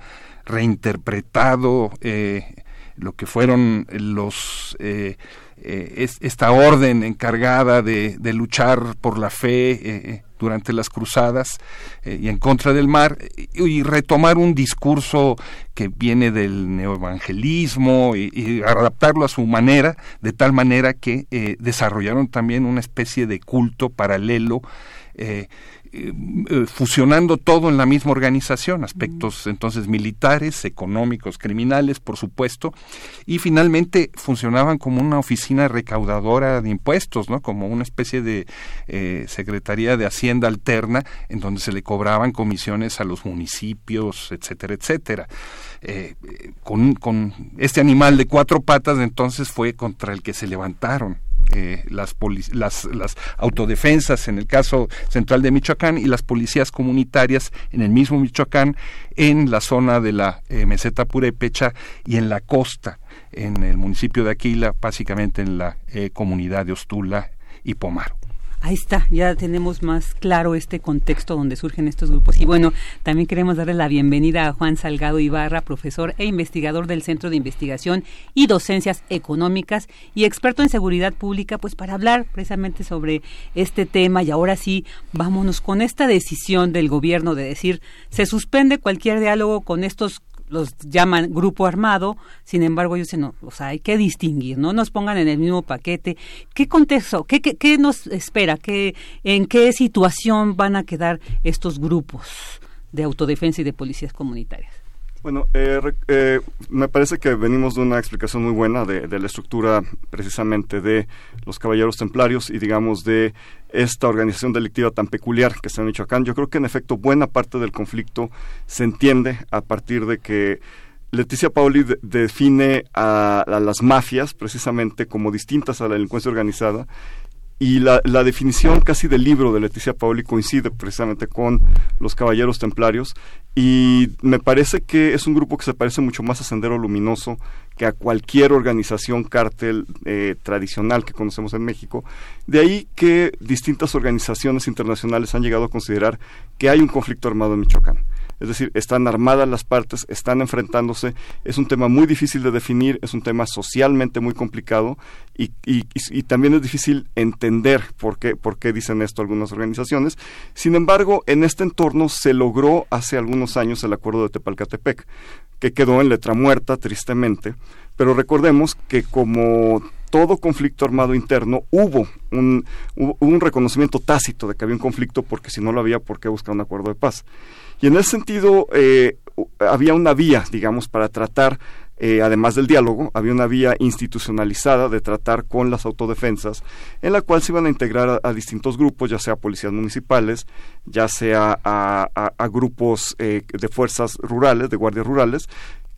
Speaker 39: reinterpretado eh, lo que fueron los eh, esta orden encargada de, luchar por la fe durante las cruzadas y en contra del mar y, retomar un discurso que viene del neoevangelismo y, adaptarlo a su manera de tal manera que desarrollaron también una especie de culto paralelo eh, fusionando todo en la misma organización, aspectos entonces militares, económicos, criminales, por supuesto, y finalmente funcionaban como una oficina recaudadora de impuestos, ¿no? Como una especie de eh, Secretaría de Hacienda alterna en donde se le cobraban comisiones a los municipios, etcétera, etcétera. Eh, con, con este animal de cuatro patas entonces fue contra el que se levantaron eh, las, las, las, autodefensas en el caso central de Michoacán y las policías comunitarias en el mismo Michoacán, en la zona de la eh, meseta purépecha y en la costa, en el municipio de Aquila, básicamente en la eh, comunidad de Ostula y Pomaro.
Speaker 1: Ahí está, ya tenemos más claro este contexto donde surgen estos grupos. Y bueno, también queremos darle la bienvenida a Juan Salgado Ibarra, profesor e investigador del Centro de Investigación y Docencias Económicas y experto en seguridad pública, pues para hablar precisamente sobre este tema. Y ahora sí, vámonos con esta decisión del gobierno de decir, se suspende cualquier diálogo con estos los llaman grupo armado, sin embargo ellos dicen, no, o sea, hay que distinguir, no nos pongan en el mismo paquete. ¿Qué contexto, qué, qué, qué nos espera, qué, en qué situación van a quedar estos grupos de autodefensa y de policías comunitarias?
Speaker 40: Bueno, eh, eh, me parece que venimos de una explicación muy buena de, la estructura precisamente de los caballeros templarios y digamos de esta organización delictiva tan peculiar que está en Michoacán. Yo creo que en efecto buena parte del conflicto se entiende a partir de que Leticia Pauli define a, las mafias precisamente como distintas a la delincuencia organizada y la, definición casi del libro de Leticia Paoli coincide precisamente con los Caballeros Templarios y me parece que es un grupo que se parece mucho más a Sendero Luminoso que a cualquier organización cártel eh, tradicional que conocemos en México. De ahí que distintas organizaciones internacionales han llegado a considerar que hay un conflicto armado en Michoacán es decir, están armadas las partes, están enfrentándose, es un tema muy difícil de definir, es un tema socialmente muy complicado y, también es difícil entender por qué, por qué dicen esto algunas organizaciones. Sin embargo, en este entorno se logró hace algunos años el acuerdo de Tepalcatepec, que quedó en letra muerta, tristemente, pero recordemos que como todo conflicto armado interno hubo un, reconocimiento tácito de que había un conflicto porque si no lo había, ¿por qué buscar un acuerdo de paz? Y en ese sentido, eh, había una vía, digamos, para tratar, eh, además del diálogo, había una vía institucionalizada de tratar con las autodefensas, en la cual se iban a integrar a, distintos grupos, ya sea policías municipales, ya sea a, grupos eh, de fuerzas rurales, de guardias rurales,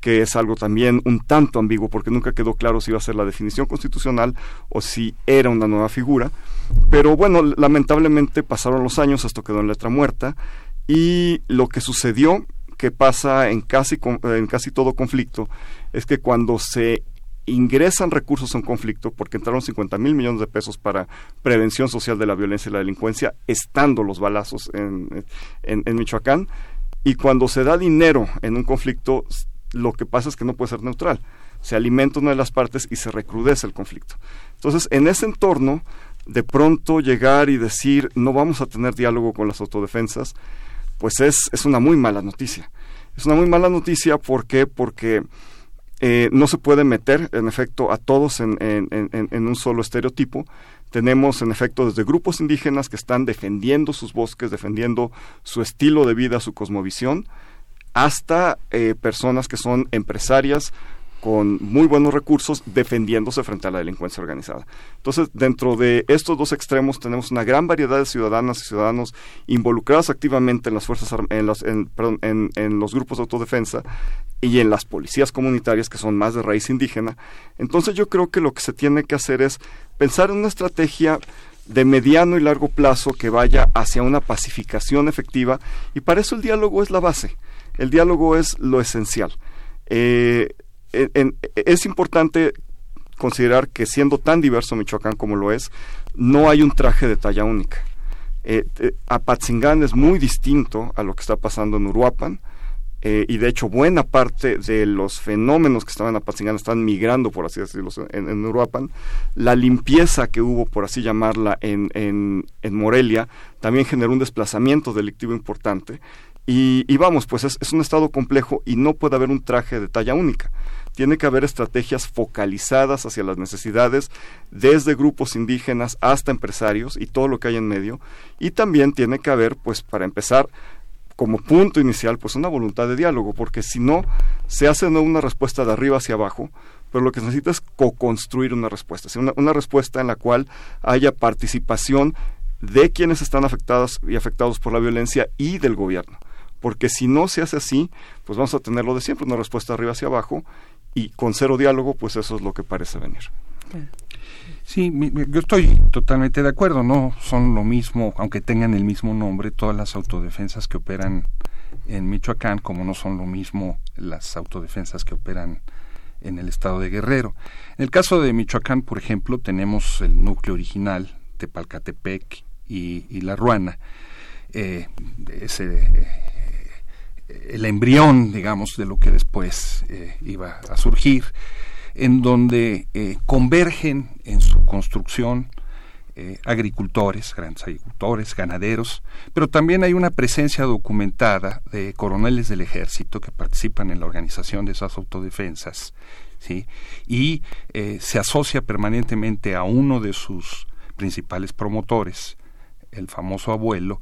Speaker 40: que es algo también un tanto ambiguo porque nunca quedó claro si iba a ser la definición constitucional o si era una nueva figura. Pero bueno, lamentablemente pasaron los años, esto quedó en letra muerta y lo que sucedió, que pasa en casi, en casi todo conflicto, es que cuando se ingresan recursos a un conflicto, porque entraron 50 mil millones de pesos para prevención social de la violencia y la delincuencia, estando los balazos en, en, Michoacán, y cuando se da dinero en un conflicto, lo que pasa es que no puede ser neutral. Se alimenta una de las partes y se recrudece el conflicto. Entonces, en ese entorno, de pronto llegar y decir no vamos a tener diálogo con las autodefensas, pues es, es una muy mala noticia. Es una muy mala noticia ¿por porque eh, no se puede meter, en efecto, a todos en, en, un solo estereotipo. Tenemos, en efecto, desde grupos indígenas que están defendiendo sus bosques, defendiendo su estilo de vida, su cosmovisión, hasta eh, personas que son empresarias, con muy buenos recursos defendiéndose frente a la delincuencia organizada. Entonces, dentro de estos dos extremos tenemos una gran variedad de ciudadanas y ciudadanos involucrados activamente en las fuerzas en en, en, los grupos de autodefensa y en las policías comunitarias que son más de raíz indígena. Entonces, yo creo que lo que se tiene que hacer es pensar en una estrategia de mediano y largo plazo que vaya hacia una pacificación efectiva y para eso el diálogo es la base. El diálogo es lo esencial. Eh, es importante considerar que siendo tan diverso Michoacán como lo es, no hay un traje de talla única. Eh, eh, Apatzingán es muy distinto a lo que está pasando en Uruapan, eh, y de hecho buena parte de los fenómenos que estaban en Apatzingán están migrando, por así decirlo, en, Uruapan. La limpieza que hubo, por así llamarla, en, en, en Morelia también generó un desplazamiento delictivo importante. Y, y vamos, pues es, un estado complejo y no puede haber un traje de talla única. Tiene que haber estrategias focalizadas hacia las necesidades desde grupos indígenas hasta empresarios y todo lo que hay en medio. Y también tiene que haber pues para empezar como punto inicial pues una voluntad de diálogo porque si no se hace no una respuesta de arriba hacia abajo pero lo que se necesita es co-construir una respuesta, una, una respuesta en la cual haya participación de quienes están afectados y afectados por la violencia y del gobierno porque si no se hace así, pues vamos a tener lo de siempre, una respuesta arriba hacia abajo, y con cero diálogo, pues eso es lo que parece venir.
Speaker 39: Sí, yo estoy totalmente de acuerdo, no son lo mismo, aunque tengan el mismo nombre, todas las autodefensas que operan en Michoacán, como no son lo mismo las autodefensas que operan en el estado de Guerrero. En el caso de Michoacán, por ejemplo, tenemos el núcleo original, Tepalcatepec y, y La Ruana. Eh, ese el embrión, digamos, de lo que después eh, iba a surgir, en donde eh, convergen en su construcción eh, agricultores, grandes agricultores, ganaderos, pero también hay una presencia documentada de coroneles del ejército que participan en la organización de esas autodefensas, ¿sí? y se asocia permanentemente a uno de sus principales promotores, el famoso abuelo,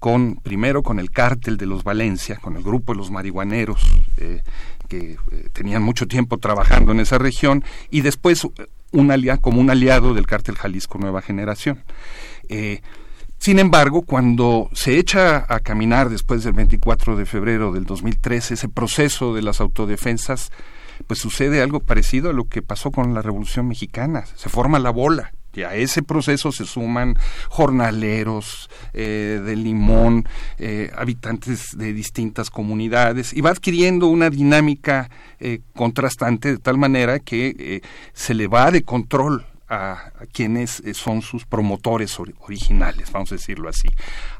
Speaker 39: con primero con el cártel de los Valencia, con el grupo de los marihuaneros eh, que eh, tenían mucho tiempo trabajando en esa región y después eh, un como un aliado del cártel Jalisco Nueva Generación. sin embargo, cuando se echa a caminar después del 24 de febrero del 2013 ese proceso de las autodefensas, pues sucede algo parecido a lo que pasó con la Revolución Mexicana. Se forma la bola y a ese proceso se suman jornaleros eh, de Limón, eh, habitantes de distintas comunidades, y va adquiriendo una dinámica eh, contrastante de tal manera que se le va de control a, quienes eh, son sus promotores originales, vamos a decirlo así.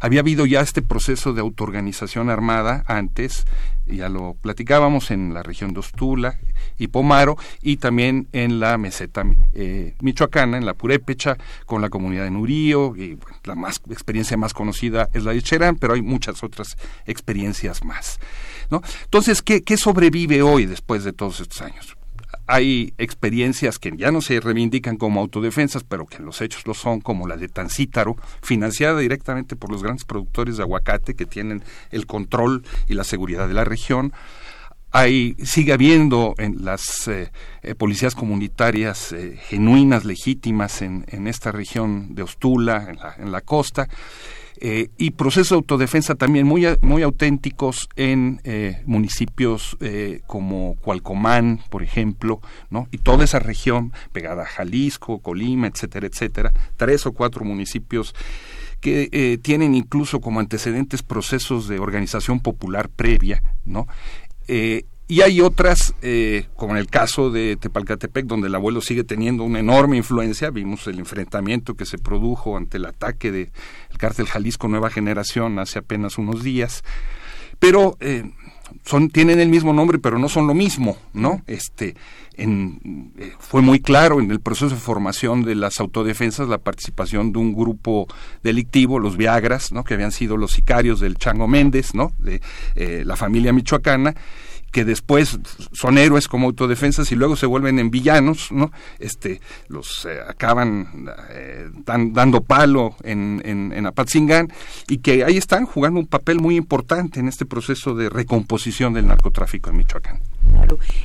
Speaker 39: Había habido ya este proceso de autoorganización armada antes, ya lo platicábamos en la región de Ostula y Pomaro, y también en la meseta eh, michoacana, en la Purépecha, con la comunidad de Nurío, y la más, experiencia más conocida es la de Cherán, pero hay muchas otras experiencias más. ¿no? Entonces, ¿qué, ¿qué sobrevive hoy después de todos estos años? Hay experiencias que ya no se reivindican como autodefensas, pero que en los hechos lo son, como la de Tancítaro, financiada directamente por los grandes productores de aguacate que tienen el control y la seguridad de la región. Hay, sigue habiendo en las eh, eh, policías comunitarias eh, genuinas, legítimas en, en, esta región de Ostula, en la, en la costa Eh, y procesos de autodefensa también muy, muy auténticos en eh, municipios eh, como Cualcomán, por ejemplo, ¿no? y toda esa región pegada a Jalisco, Colima, etcétera, etcétera, tres o cuatro municipios que tienen incluso como antecedentes procesos de organización popular previa, ¿no? Y hay otras, eh, como en el caso de Tepalcatepec, donde el abuelo sigue teniendo una enorme influencia. Vimos el enfrentamiento que se produjo ante el ataque del cártel Jalisco Nueva Generación hace apenas unos días. Pero eh, son, tienen el mismo nombre, pero no son lo mismo, ¿no? Este, en, eh, fue muy claro en el proceso de formación de las autodefensas la participación de un grupo delictivo, los Viagras, ¿no? Que habían sido los sicarios del Chango Méndez, ¿no? De la familia michoacana que después son héroes como autodefensas y luego se vuelven en villanos, ¿no? Este, los eh, acaban eh, dando palo en, en, en, Apatzingán y que ahí están jugando un papel muy importante en este proceso de recomposición del narcotráfico en Michoacán.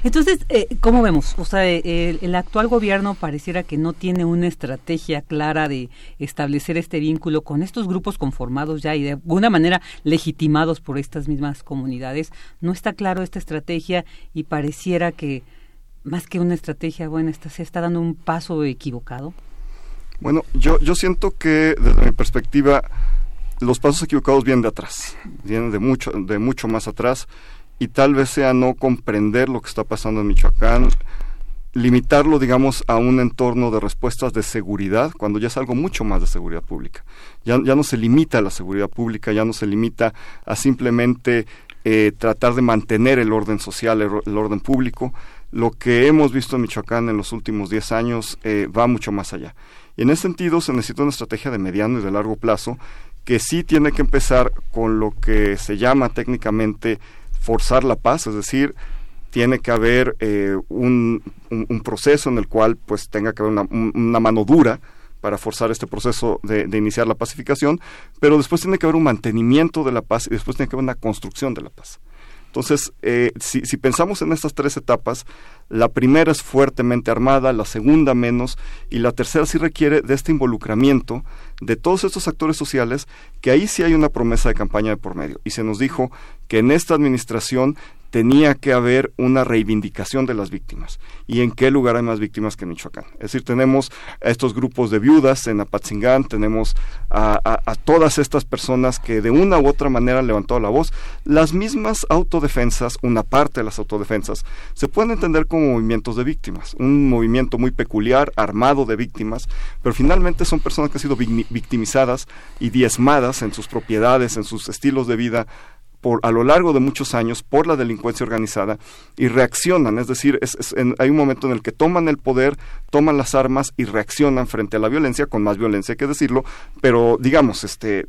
Speaker 1: Entonces, eh, ¿cómo vemos? O sea, el, actual gobierno pareciera que no tiene una estrategia clara de establecer este vínculo con estos grupos conformados ya y de alguna manera legitimados por estas mismas comunidades. No está claro esta estrategia y pareciera que más que una estrategia buena, está, se está dando un paso equivocado.
Speaker 40: Bueno, yo, yo siento que desde mi perspectiva los pasos equivocados vienen de atrás, vienen de mucho, de mucho más atrás y tal vez sea no comprender lo que está pasando en Michoacán, limitarlo, digamos, a un entorno de respuestas de seguridad, cuando ya es algo mucho más de seguridad pública. Ya, ya no se limita a la seguridad pública, ya no se limita a simplemente eh, tratar de mantener el orden social, el, orden público. Lo que hemos visto en Michoacán en los últimos 10 años eh, va mucho más allá. Y en ese sentido se necesita una estrategia de mediano y de largo plazo que sí tiene que empezar con lo que se llama técnicamente forzar la paz, es decir, tiene que haber eh, un, un, proceso en el cual pues tenga que haber una, una mano dura para forzar este proceso de, iniciar la pacificación, pero después tiene que haber un mantenimiento de la paz y después tiene que haber una construcción de la paz. Entonces, eh, si, si, pensamos en estas tres etapas, la primera es fuertemente armada, la segunda menos, y la tercera sí requiere de este involucramiento de todos estos actores sociales, que ahí sí hay una promesa de campaña de por medio. Y se nos dijo que en esta administración tenía que haber una reivindicación de las víctimas. ¿Y en qué lugar hay más víctimas que en Michoacán? Es decir, tenemos a estos grupos de viudas en Apatzingán, tenemos a, todas estas personas que de una u otra manera han levantado la voz. Las mismas autodefensas, una parte de las autodefensas, se pueden entender como movimientos de víctimas, un movimiento muy peculiar, armado de víctimas, pero finalmente son personas que han sido victimizadas y diezmadas en sus propiedades, en sus estilos de vida, a lo largo de muchos años por la delincuencia organizada y reaccionan, es decir, hay un momento en el que toman el poder, toman las armas y reaccionan frente a la violencia, con más violencia hay que decirlo, pero digamos, este,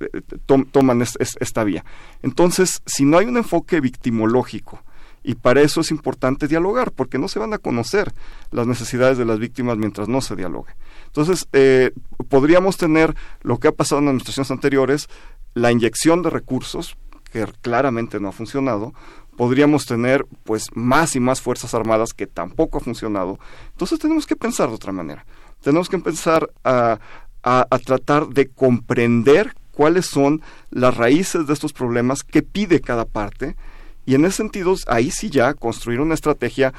Speaker 40: toman esta vía. Entonces, si no hay un enfoque victimológico, y para eso es importante dialogar, porque no se van a conocer las necesidades de las víctimas mientras no se dialogue. Entonces, eh, podríamos tener lo que ha pasado en administraciones anteriores, la inyección de recursos que claramente no ha funcionado, podríamos tener pues más y más fuerzas armadas que tampoco ha funcionado. Entonces tenemos que pensar de otra manera. Tenemos que empezar a, a, tratar de comprender cuáles son las raíces de estos problemas que pide cada parte y en ese sentido ahí sí ya construir una estrategia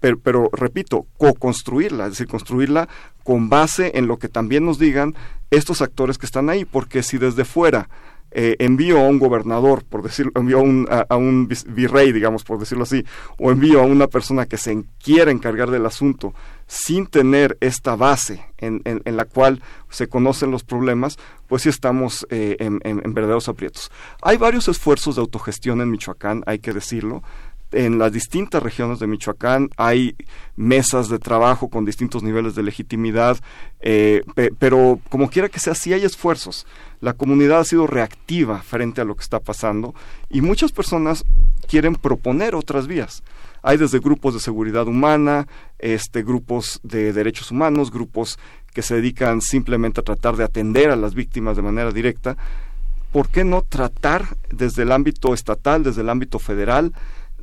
Speaker 40: pero, pero, repito, co-construirla, es decir, construirla con base en lo que también nos digan estos actores que están ahí, porque si desde fuera eh, envío a un gobernador, por decirlo, envío a un, virrey, digamos, por decirlo así, o envío a una persona que se quiera encargar del asunto sin tener esta base en, la cual se conocen los problemas, pues sí estamos eh, en verdaderos aprietos. Hay varios esfuerzos de autogestión en Michoacán, hay que decirlo en las distintas regiones de Michoacán hay mesas de trabajo con distintos niveles de legitimidad, eh, pero como quiera que sea, sí hay esfuerzos. La comunidad ha sido reactiva frente a lo que está pasando y muchas personas quieren proponer otras vías. Hay desde grupos de seguridad humana, este, grupos de derechos humanos, grupos que se dedican simplemente a tratar de atender a las víctimas de manera directa. ¿Por qué no tratar desde el ámbito estatal, desde el ámbito federal,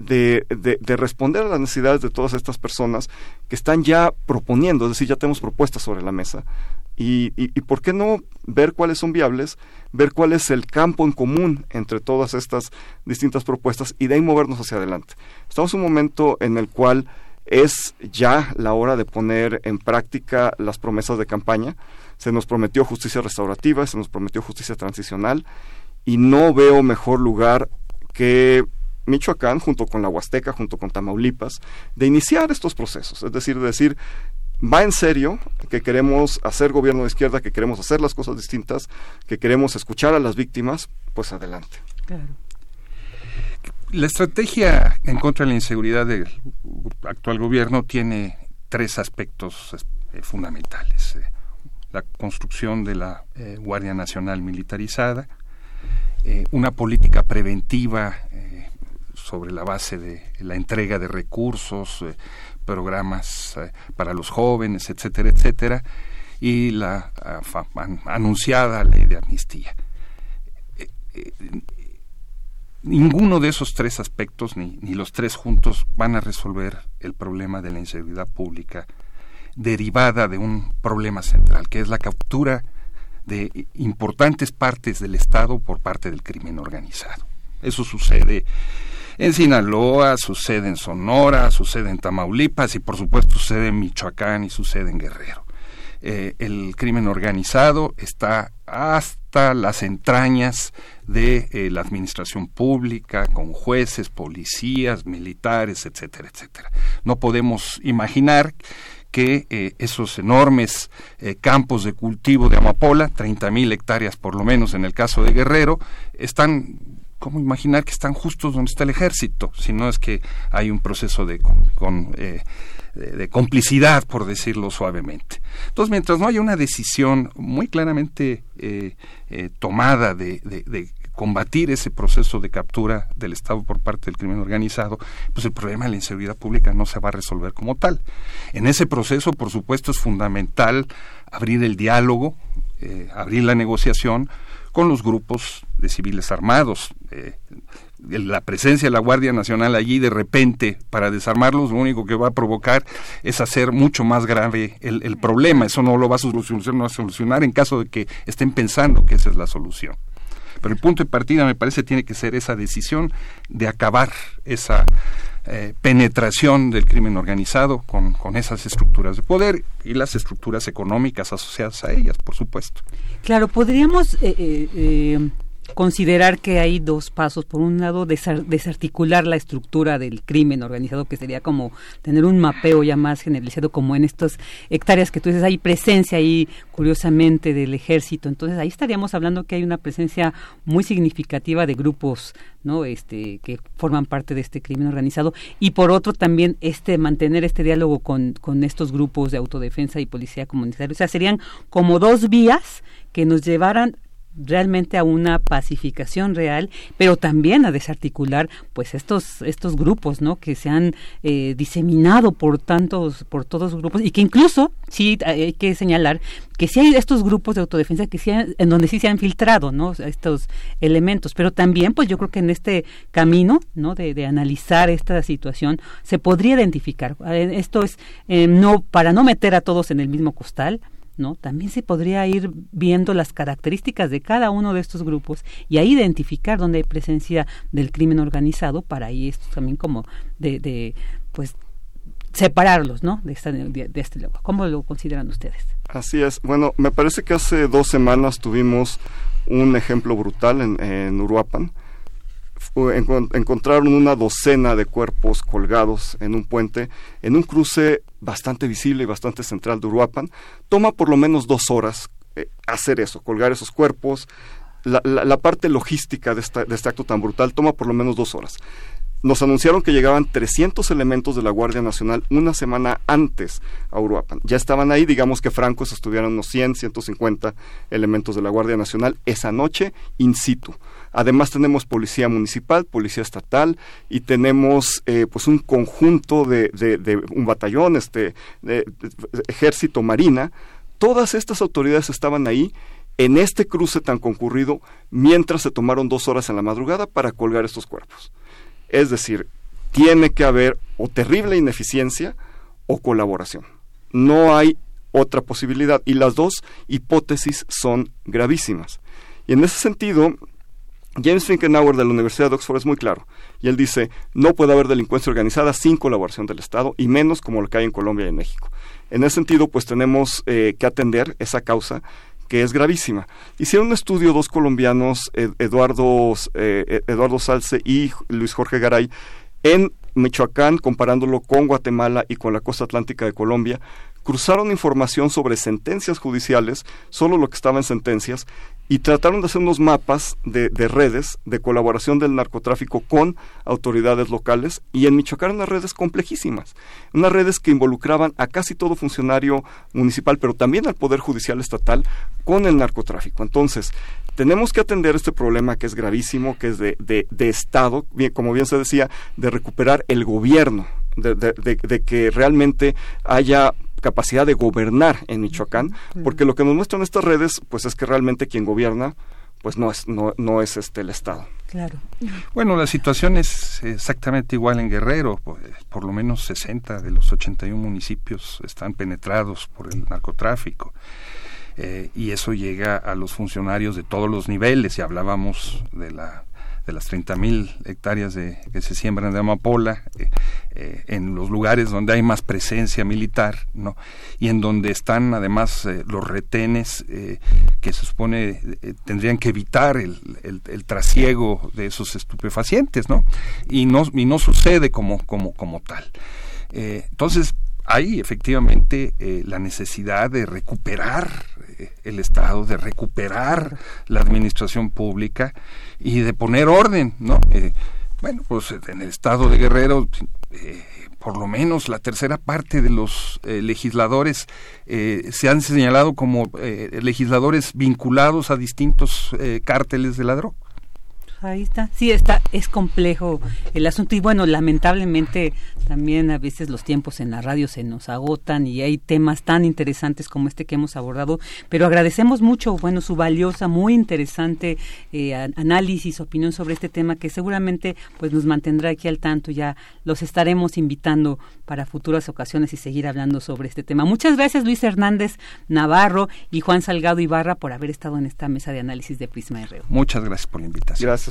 Speaker 40: de, de, responder a las necesidades de todas estas personas que están ya proponiendo, es decir, ya tenemos propuestas sobre la mesa Y, y, y, por qué no ver cuáles son viables, ver cuál es el campo en común entre todas estas distintas propuestas y de ahí movernos hacia adelante. Estamos en un momento en el cual es ya la hora de poner en práctica las promesas de campaña. Se nos prometió justicia restaurativa, se nos prometió justicia transicional y no veo mejor lugar que Michoacán, junto con la Huasteca, junto con Tamaulipas, de iniciar estos procesos. Es decir, de decir, va en serio, que queremos hacer gobierno de izquierda, que queremos hacer las cosas distintas, que queremos escuchar a las víctimas, pues adelante.
Speaker 39: La estrategia en contra de la inseguridad del actual gobierno tiene tres aspectos eh, fundamentales. Eh, la construcción de la eh, Guardia Nacional militarizada, una política preventiva sobre la base de la entrega de recursos, programas para los jóvenes, etcétera, etcétera, y la anunciada ley de amnistía Ninguno de esos tres aspectos, ni, ni los tres juntos, van a resolver el problema de la inseguridad pública derivada de un problema central, que es la captura de importantes partes del Estado por parte del crimen organizado. Eso sucede en Sinaloa, sucede en Sonora, sucede en Tamaulipas y por supuesto sucede en Michoacán y sucede en Guerrero. Eh, el crimen organizado está hasta las entrañas de eh, la administración pública, con jueces, policías, militares, etcétera, etcétera. No podemos imaginar que eh, esos enormes campos de cultivo de amapola, 30 mil hectáreas por lo menos en el caso de Guerrero, están ¿cómo imaginar que están justos donde está el ejército? Si no es que hay un proceso de, con, de, complicidad, por decirlo suavemente. Entonces, mientras no haya una decisión muy claramente eh, eh, tomada de, combatir ese proceso de captura del Estado por parte del crimen organizado, pues el problema de la inseguridad pública no se va a resolver como tal. En ese proceso, por supuesto, es fundamental abrir el diálogo, eh, abrir la negociación con los grupos de civiles armados la presencia de la Guardia Nacional allí de repente para desarmarlos, lo único que va a provocar es hacer mucho más grave el, problema. Eso no lo va a solucionar, no va a solucionar en caso de que estén pensando que esa es la solución. Pero el punto de partida me parece tiene que ser esa decisión de acabar esa eh, penetración del crimen organizado con, con, esas estructuras de poder y las estructuras económicas asociadas a ellas, por supuesto.
Speaker 1: Claro, podríamos eh, eh, considerar que hay dos pasos. Por un lado, desarticular la estructura del crimen organizado, que sería como tener un mapeo ya más generalizado, como en estas hectáreas que tú dices, hay presencia ahí, curiosamente, del ejército. Entonces, ahí estaríamos hablando que hay una presencia muy significativa de grupos no este que forman parte de este crimen organizado y por otro también este mantener este diálogo con, con estos grupos de autodefensa y policía comunitaria o sea serían como dos vías que nos llevaran realmente a una pacificación real, pero también a desarticular pues estos estos grupos, ¿no? Que se han eh, diseminado por tantos por todos los grupos y que incluso sí hay que señalar que sí hay estos grupos de autodefensa que sí en donde sí se han filtrado, ¿no? Estos elementos, pero también pues yo creo que en este camino, ¿no? De, analizar esta situación se podría identificar. Eh, esto es eh, no para no meter a todos en el mismo costal ¿no? También se podría ir viendo las características de cada uno de estos grupos y ahí identificar dónde hay presencia del crimen organizado para ahí esto también como de, de pues separarlos, ¿no? De, esta, de, este lugar. ¿Cómo lo consideran ustedes?
Speaker 40: Así es. Bueno, me parece que hace dos semanas tuvimos un ejemplo brutal en, en Uruapan encontraron una docena de cuerpos colgados en un puente, en un cruce bastante visible y bastante central de Uruapan. Toma por lo menos dos horas eh, hacer eso, colgar esos cuerpos. La, parte logística de, esta, de este acto tan brutal toma por lo menos dos horas. Nos anunciaron que llegaban 300 elementos de la Guardia Nacional una semana antes a Uruapan. Ya estaban ahí, digamos que francos estudiaron unos 100, 150 elementos de la Guardia Nacional esa noche in situ. Además tenemos policía municipal, policía estatal y tenemos eh, pues un conjunto de, un batallón, este, de, ejército, marina. Todas estas autoridades estaban ahí en este cruce tan concurrido mientras se tomaron dos horas en la madrugada para colgar estos cuerpos. Es decir, tiene que haber o terrible ineficiencia o colaboración. No hay otra posibilidad. Y las dos hipótesis son gravísimas. Y en ese sentido, James Finkenauer de la Universidad de Oxford es muy claro. Y él dice, no puede haber delincuencia organizada sin colaboración del Estado, y menos como lo que hay en Colombia y México. En ese sentido, pues tenemos eh, que atender esa causa que es gravísima. Hicieron un estudio dos colombianos, Eduardo, eh, Eduardo Salce y Luis Jorge Garay, en Michoacán, comparándolo con Guatemala y con la costa atlántica de Colombia, cruzaron información sobre sentencias judiciales, solo lo que estaba en sentencias, y trataron de hacer unos mapas de, redes de colaboración del narcotráfico con autoridades locales y en Michoacán unas redes complejísimas, unas redes que involucraban a casi todo funcionario municipal, pero también al Poder Judicial Estatal con el narcotráfico. Entonces, tenemos que atender este problema que es gravísimo, que es de, de, Estado, bien, como bien se decía, de recuperar el gobierno, de, de que realmente haya capacidad de gobernar en Michoacán, porque lo que nos muestran estas redes, pues es que realmente quien gobierna, pues no es, no, no es este el Estado.
Speaker 1: Claro.
Speaker 39: Bueno, la situación es exactamente igual en Guerrero, por, lo menos 60 de los 81 municipios están penetrados por el narcotráfico. Eh, y eso llega a los funcionarios de todos los niveles, y hablábamos de la de las 30.000 hectáreas de, que se siembran de amapola, eh, eh, en los lugares donde hay más presencia militar, ¿no? Y en donde están además eh, los retenes que se supone tendrían que evitar el, el, trasiego de esos estupefacientes, ¿no? Y no, y no sucede como, como, como tal. entonces, hay efectivamente la necesidad de recuperar el Estado, de recuperar la administración pública y de poner orden, ¿no? Eh, bueno, pues en el Estado de Guerrero, eh, por lo menos la tercera parte de los eh, legisladores se han señalado como legisladores vinculados a distintos cárteles de la droga
Speaker 1: ahí está. Sí, está, es complejo el asunto y bueno, lamentablemente también a veces los tiempos en la radio se nos agotan y hay temas tan interesantes como este que hemos abordado, pero agradecemos mucho, bueno, su valiosa, muy interesante eh, análisis, opinión sobre este tema que seguramente pues nos mantendrá aquí al tanto, ya los estaremos invitando para futuras ocasiones y seguir hablando sobre este tema. Muchas gracias Luis Hernández Navarro y Juan Salgado Ibarra por haber estado en esta mesa de análisis de Prisma RU.
Speaker 39: Muchas gracias por la invitación.
Speaker 40: Gracias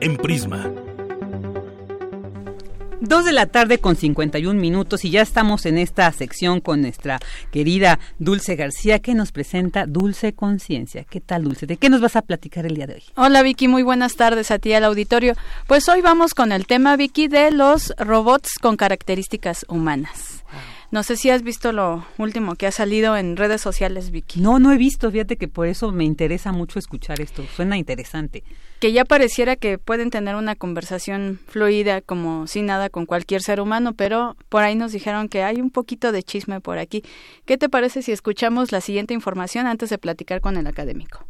Speaker 3: en Prisma.
Speaker 1: Dos de la tarde con 51 minutos y ya estamos en esta sección con nuestra querida Dulce García que nos presenta Dulce Conciencia. ¿Qué tal Dulce? ¿De qué nos vas a platicar el día de hoy?
Speaker 41: Hola Vicky, muy buenas tardes a ti al auditorio. Pues hoy vamos con el tema Vicky de los robots con características humanas. No sé si has visto lo último que ha salido en redes sociales, Vicky.
Speaker 1: No, no he visto, fíjate que por eso me interesa mucho escuchar esto, suena interesante.
Speaker 41: Que ya pareciera que pueden tener una conversación fluida como sin nada con cualquier ser humano, pero por ahí nos dijeron que hay un poquito de chisme por aquí. ¿Qué te parece si escuchamos la siguiente información antes de platicar con el académico?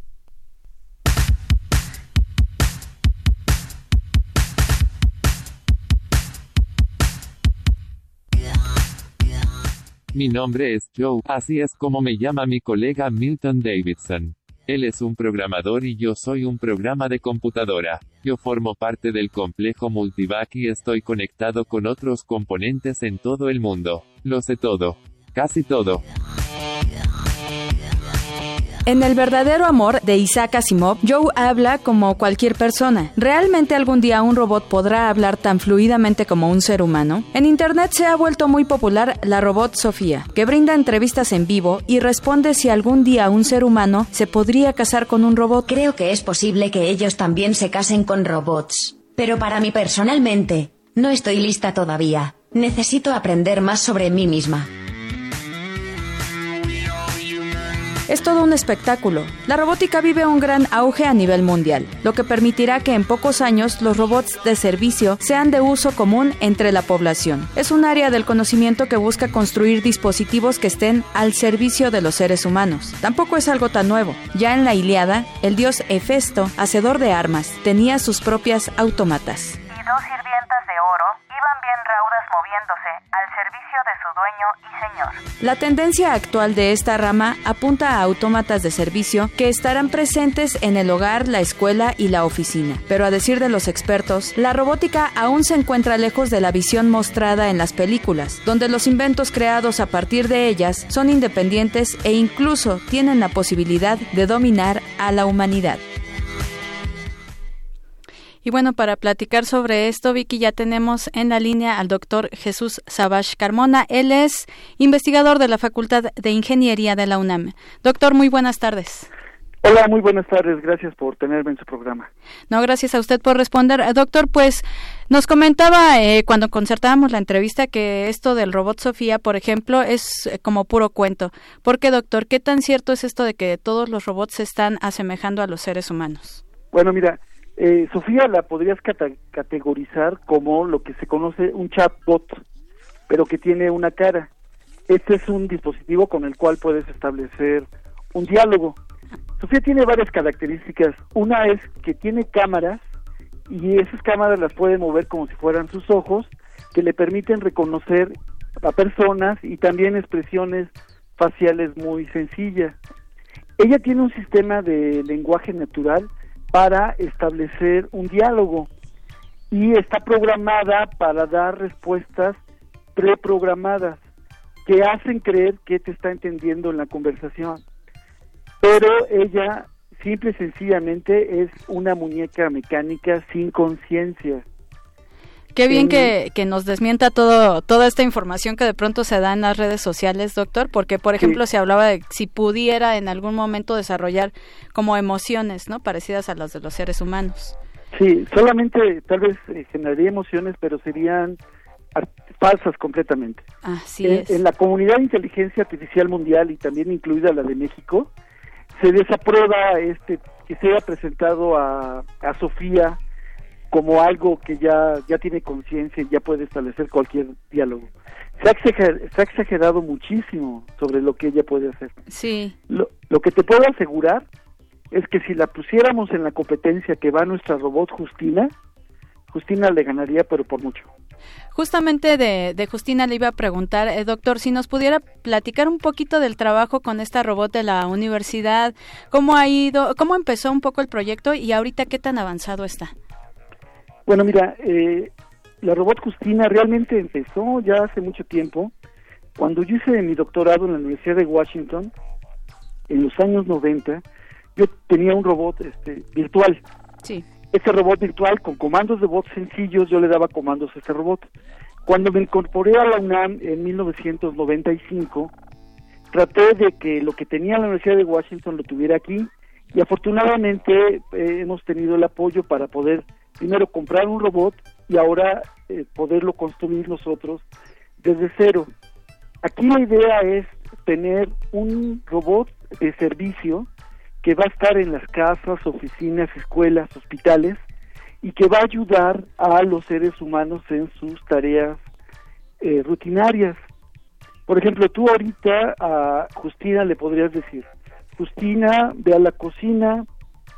Speaker 42: Mi nombre es Joe, así es como me llama mi colega Milton Davidson. Él es un programador y yo soy un programa de computadora. Yo formo parte del complejo Multivac y estoy conectado con otros componentes en todo el mundo. Lo sé todo. Casi todo.
Speaker 41: En El verdadero amor de Isaac Asimov, Joe habla como cualquier persona. ¿Realmente algún día un robot podrá hablar tan fluidamente como un ser humano? En Internet se ha vuelto muy popular la robot Sofía, que brinda entrevistas en vivo y responde si algún día un ser humano se podría casar con un robot.
Speaker 43: Creo que es posible que ellos también se casen con robots. Pero para mí personalmente, no estoy lista todavía. Necesito aprender más sobre mí misma.
Speaker 41: Es todo un espectáculo. La robótica vive un gran auge a nivel mundial, lo que permitirá que en pocos años los robots de servicio sean de uso común entre la población. Es un área del conocimiento que busca construir dispositivos que estén al servicio de los seres humanos. Tampoco es algo tan nuevo. Ya en la Iliada, el dios Hefesto, hacedor de armas, tenía sus propias autómatas.
Speaker 44: Y dos sirvientas de oro moviéndose al servicio de su dueño y señor.
Speaker 41: La tendencia actual de esta rama apunta a autómatas de servicio que estarán presentes en el hogar, la escuela y la oficina. Pero a decir de los expertos, la robótica aún se encuentra lejos de la visión mostrada en las películas, donde los inventos creados a partir de ellas son independientes e incluso tienen la posibilidad de dominar a la humanidad.
Speaker 45: Y bueno, para platicar sobre esto, Vicky, ya tenemos en la línea al doctor Jesús Sabash Carmona. Él es investigador de la Facultad de Ingeniería de la UNAM. Doctor, muy buenas tardes.
Speaker 46: Hola, muy buenas tardes. Gracias por tenerme en su programa.
Speaker 45: No, gracias a usted por responder. Eh, doctor, pues nos comentaba eh, cuando concertábamos la entrevista que esto del robot Sofía, por ejemplo, es eh, como puro cuento. ¿Por qué, doctor? ¿Qué tan cierto es esto de que todos los robots se están asemejando a los seres humanos?
Speaker 46: Bueno, mira, eh, Sofía la podrías categorizar como lo que se conoce un chatbot, pero que tiene una cara. Este es un dispositivo con el cual puedes establecer un diálogo. Sofía tiene varias características. Una es que tiene cámaras y esas cámaras las puede mover como si fueran sus ojos, que le permiten reconocer a personas y también expresiones faciales muy sencillas. Ella tiene un sistema de lenguaje natural para establecer un diálogo y está programada para dar respuestas preprogramadas que hacen creer que te está entendiendo en la conversación. Pero ella simple y sencillamente es una muñeca mecánica sin conciencia.
Speaker 45: Qué bien que, que, nos desmienta todo, toda esta información que de pronto se da en las redes sociales, doctor, porque, por ejemplo, se hablaba de si pudiera en algún momento desarrollar como emociones, ¿no? Parecidas a las de los seres humanos.
Speaker 46: Sí, solamente tal vez eh, generaría emociones, pero serían falsas completamente.
Speaker 45: Así
Speaker 46: en,
Speaker 45: es.
Speaker 46: en la comunidad de inteligencia artificial mundial y también incluida la de México, se desaprueba este que se haya presentado a, a Sofía como algo que ya, ya tiene conciencia y ya puede establecer cualquier diálogo. Se ha, exagerado, se ha, exagerado, muchísimo sobre lo que ella puede hacer.
Speaker 45: Sí.
Speaker 46: Lo, lo, que te puedo asegurar es que si la pusiéramos en la competencia que va nuestra robot Justina, Justina le ganaría, pero por mucho.
Speaker 45: Justamente de, de Justina le iba a preguntar, eh, doctor, si nos pudiera platicar un poquito del trabajo con esta robot de la universidad, cómo ha ido, cómo empezó un poco el proyecto y ahorita qué tan avanzado está.
Speaker 46: Bueno, mira, eh, la robot Justina realmente empezó ya hace mucho tiempo. Cuando yo hice mi doctorado en la Universidad de Washington, en los años 90, yo tenía un robot este, virtual.
Speaker 45: Sí.
Speaker 46: Este robot virtual con comandos de voz sencillos, yo le daba comandos a este robot. Cuando me incorporé a la UNAM en 1995, traté de que lo que tenía la Universidad de Washington lo tuviera aquí y afortunadamente eh, hemos tenido el apoyo para poder primero comprar un robot y ahora eh, poderlo construir nosotros desde cero. Aquí la idea es tener un robot de servicio que va a estar en las casas, oficinas, escuelas, hospitales y que va a ayudar a los seres humanos en sus tareas eh, rutinarias. Por ejemplo, tú ahorita a Justina le podrías decir, Justina, ve a la cocina,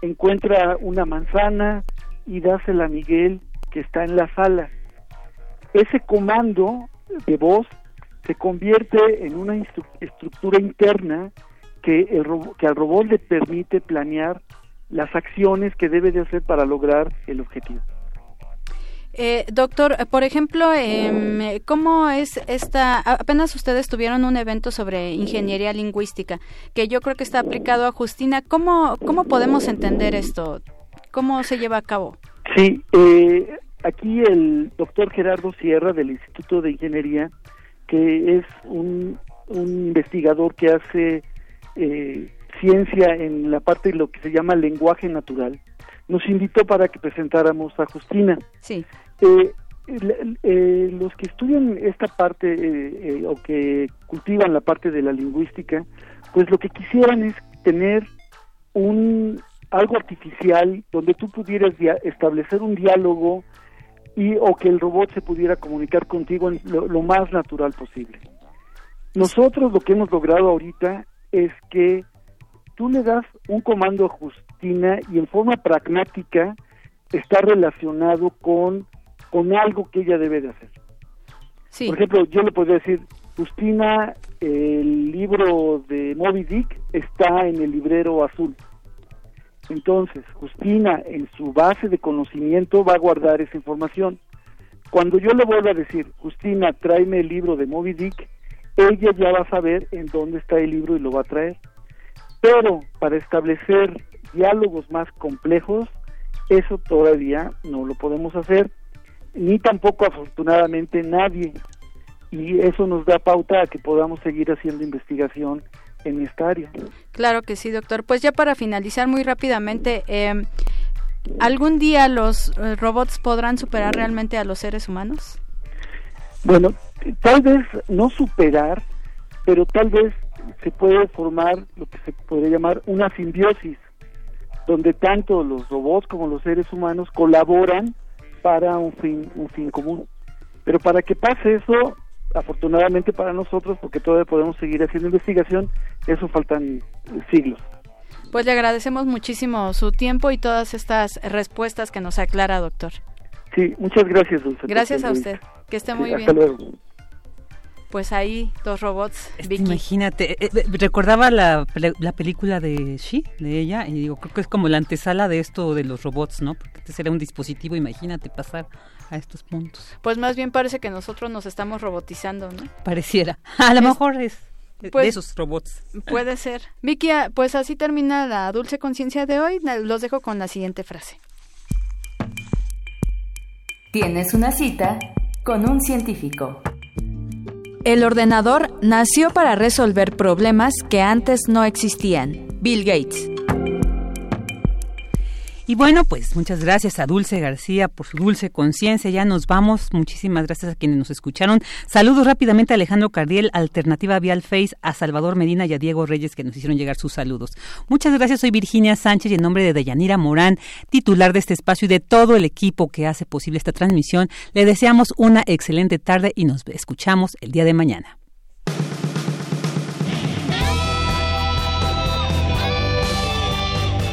Speaker 46: encuentra una manzana, y dásela a Miguel que está en la sala. Ese comando de voz se convierte en una estructura interna que, el que al robot le permite planear las acciones que debe de hacer para lograr el objetivo.
Speaker 45: Eh, doctor, por ejemplo, eh, ¿cómo es esta? Apenas ustedes tuvieron un evento sobre ingeniería lingüística, que yo creo que está aplicado a Justina. ¿Cómo, cómo podemos entender esto? ¿Cómo se lleva a cabo?
Speaker 46: Sí, eh, aquí el doctor Gerardo Sierra del Instituto de Ingeniería, que es un, un investigador que hace eh, ciencia en la parte de lo que se llama lenguaje natural, nos invitó para que presentáramos a Justina.
Speaker 45: Sí.
Speaker 46: Eh, eh, los que estudian esta parte eh, o que cultivan la parte de la lingüística pues lo que quisieran es tener un algo artificial donde tú pudieras establecer un diálogo y o que el robot se pudiera comunicar contigo en lo, más natural posible. Nosotros lo que hemos logrado ahorita es que tú le das un comando a Justina y en forma pragmática está relacionado con, con algo que ella debe de hacer. Por ejemplo, yo le podría decir, Justina, el libro de Moby Dick está en el librero azul. Entonces, Justina, en su base de conocimiento, va a guardar esa información. Cuando yo le vuelva a decir, Justina, tráeme el libro de Moby Dick, ella ya va a saber en dónde está el libro y lo va a traer. Pero para establecer diálogos más complejos, eso todavía no lo podemos hacer, ni tampoco afortunadamente nadie. Y eso nos da pauta a que podamos seguir haciendo investigación en esta área.
Speaker 45: Claro que sí, doctor. Pues ya para finalizar muy rápidamente, em, ¿algún día los eh, robots podrán superar realmente a los seres humanos?
Speaker 46: Bueno, tal vez no superar, pero tal vez se puede formar lo que se podría llamar una simbiosis, donde tanto los robots como los seres humanos colaboran para un fin, un fin común. Pero para que pase eso, afortunadamente para nosotros, porque todavía podemos seguir haciendo investigación, eso faltan siglos.
Speaker 45: Pues le agradecemos muchísimo su tiempo y todas estas respuestas que nos aclara, doctor.
Speaker 46: Sí, muchas gracias, Dulce.
Speaker 45: Gracias a usted. Que esté muy
Speaker 46: bien. Luego.
Speaker 45: Pues ahí, dos robots.
Speaker 1: Imagínate, eh, eh, recordaba la, la, película de She, de ella, y digo, creo que es como la antesala de esto de los robots, ¿no? Porque este será un dispositivo, imagínate pasar a estos puntos.
Speaker 45: Pues más bien parece que nosotros nos estamos robotizando, ¿no?
Speaker 1: Pareciera. A lo mejor es de pues, esos robots.
Speaker 45: Puede ser. Vicky, ah, pues así termina la dulce conciencia de hoy. Los dejo con la siguiente frase.
Speaker 43: Tienes una cita con un científico.
Speaker 41: El ordenador nació para resolver problemas que antes no existían. Bill Gates.
Speaker 1: Y bueno, pues muchas gracias a Dulce García por su dulce conciencia. Ya nos vamos. Muchísimas gracias a quienes nos escucharon. Saludos rápidamente a Alejandro Cardiel, Alternativa Vial Face, a Salvador Medina y a Diego Reyes que nos hicieron llegar sus saludos. Muchas gracias. Soy Virginia Sánchez y en nombre de Deyanira Morán, titular de este espacio y de todo el equipo que hace posible esta transmisión, le deseamos una excelente tarde y nos escuchamos el día de mañana.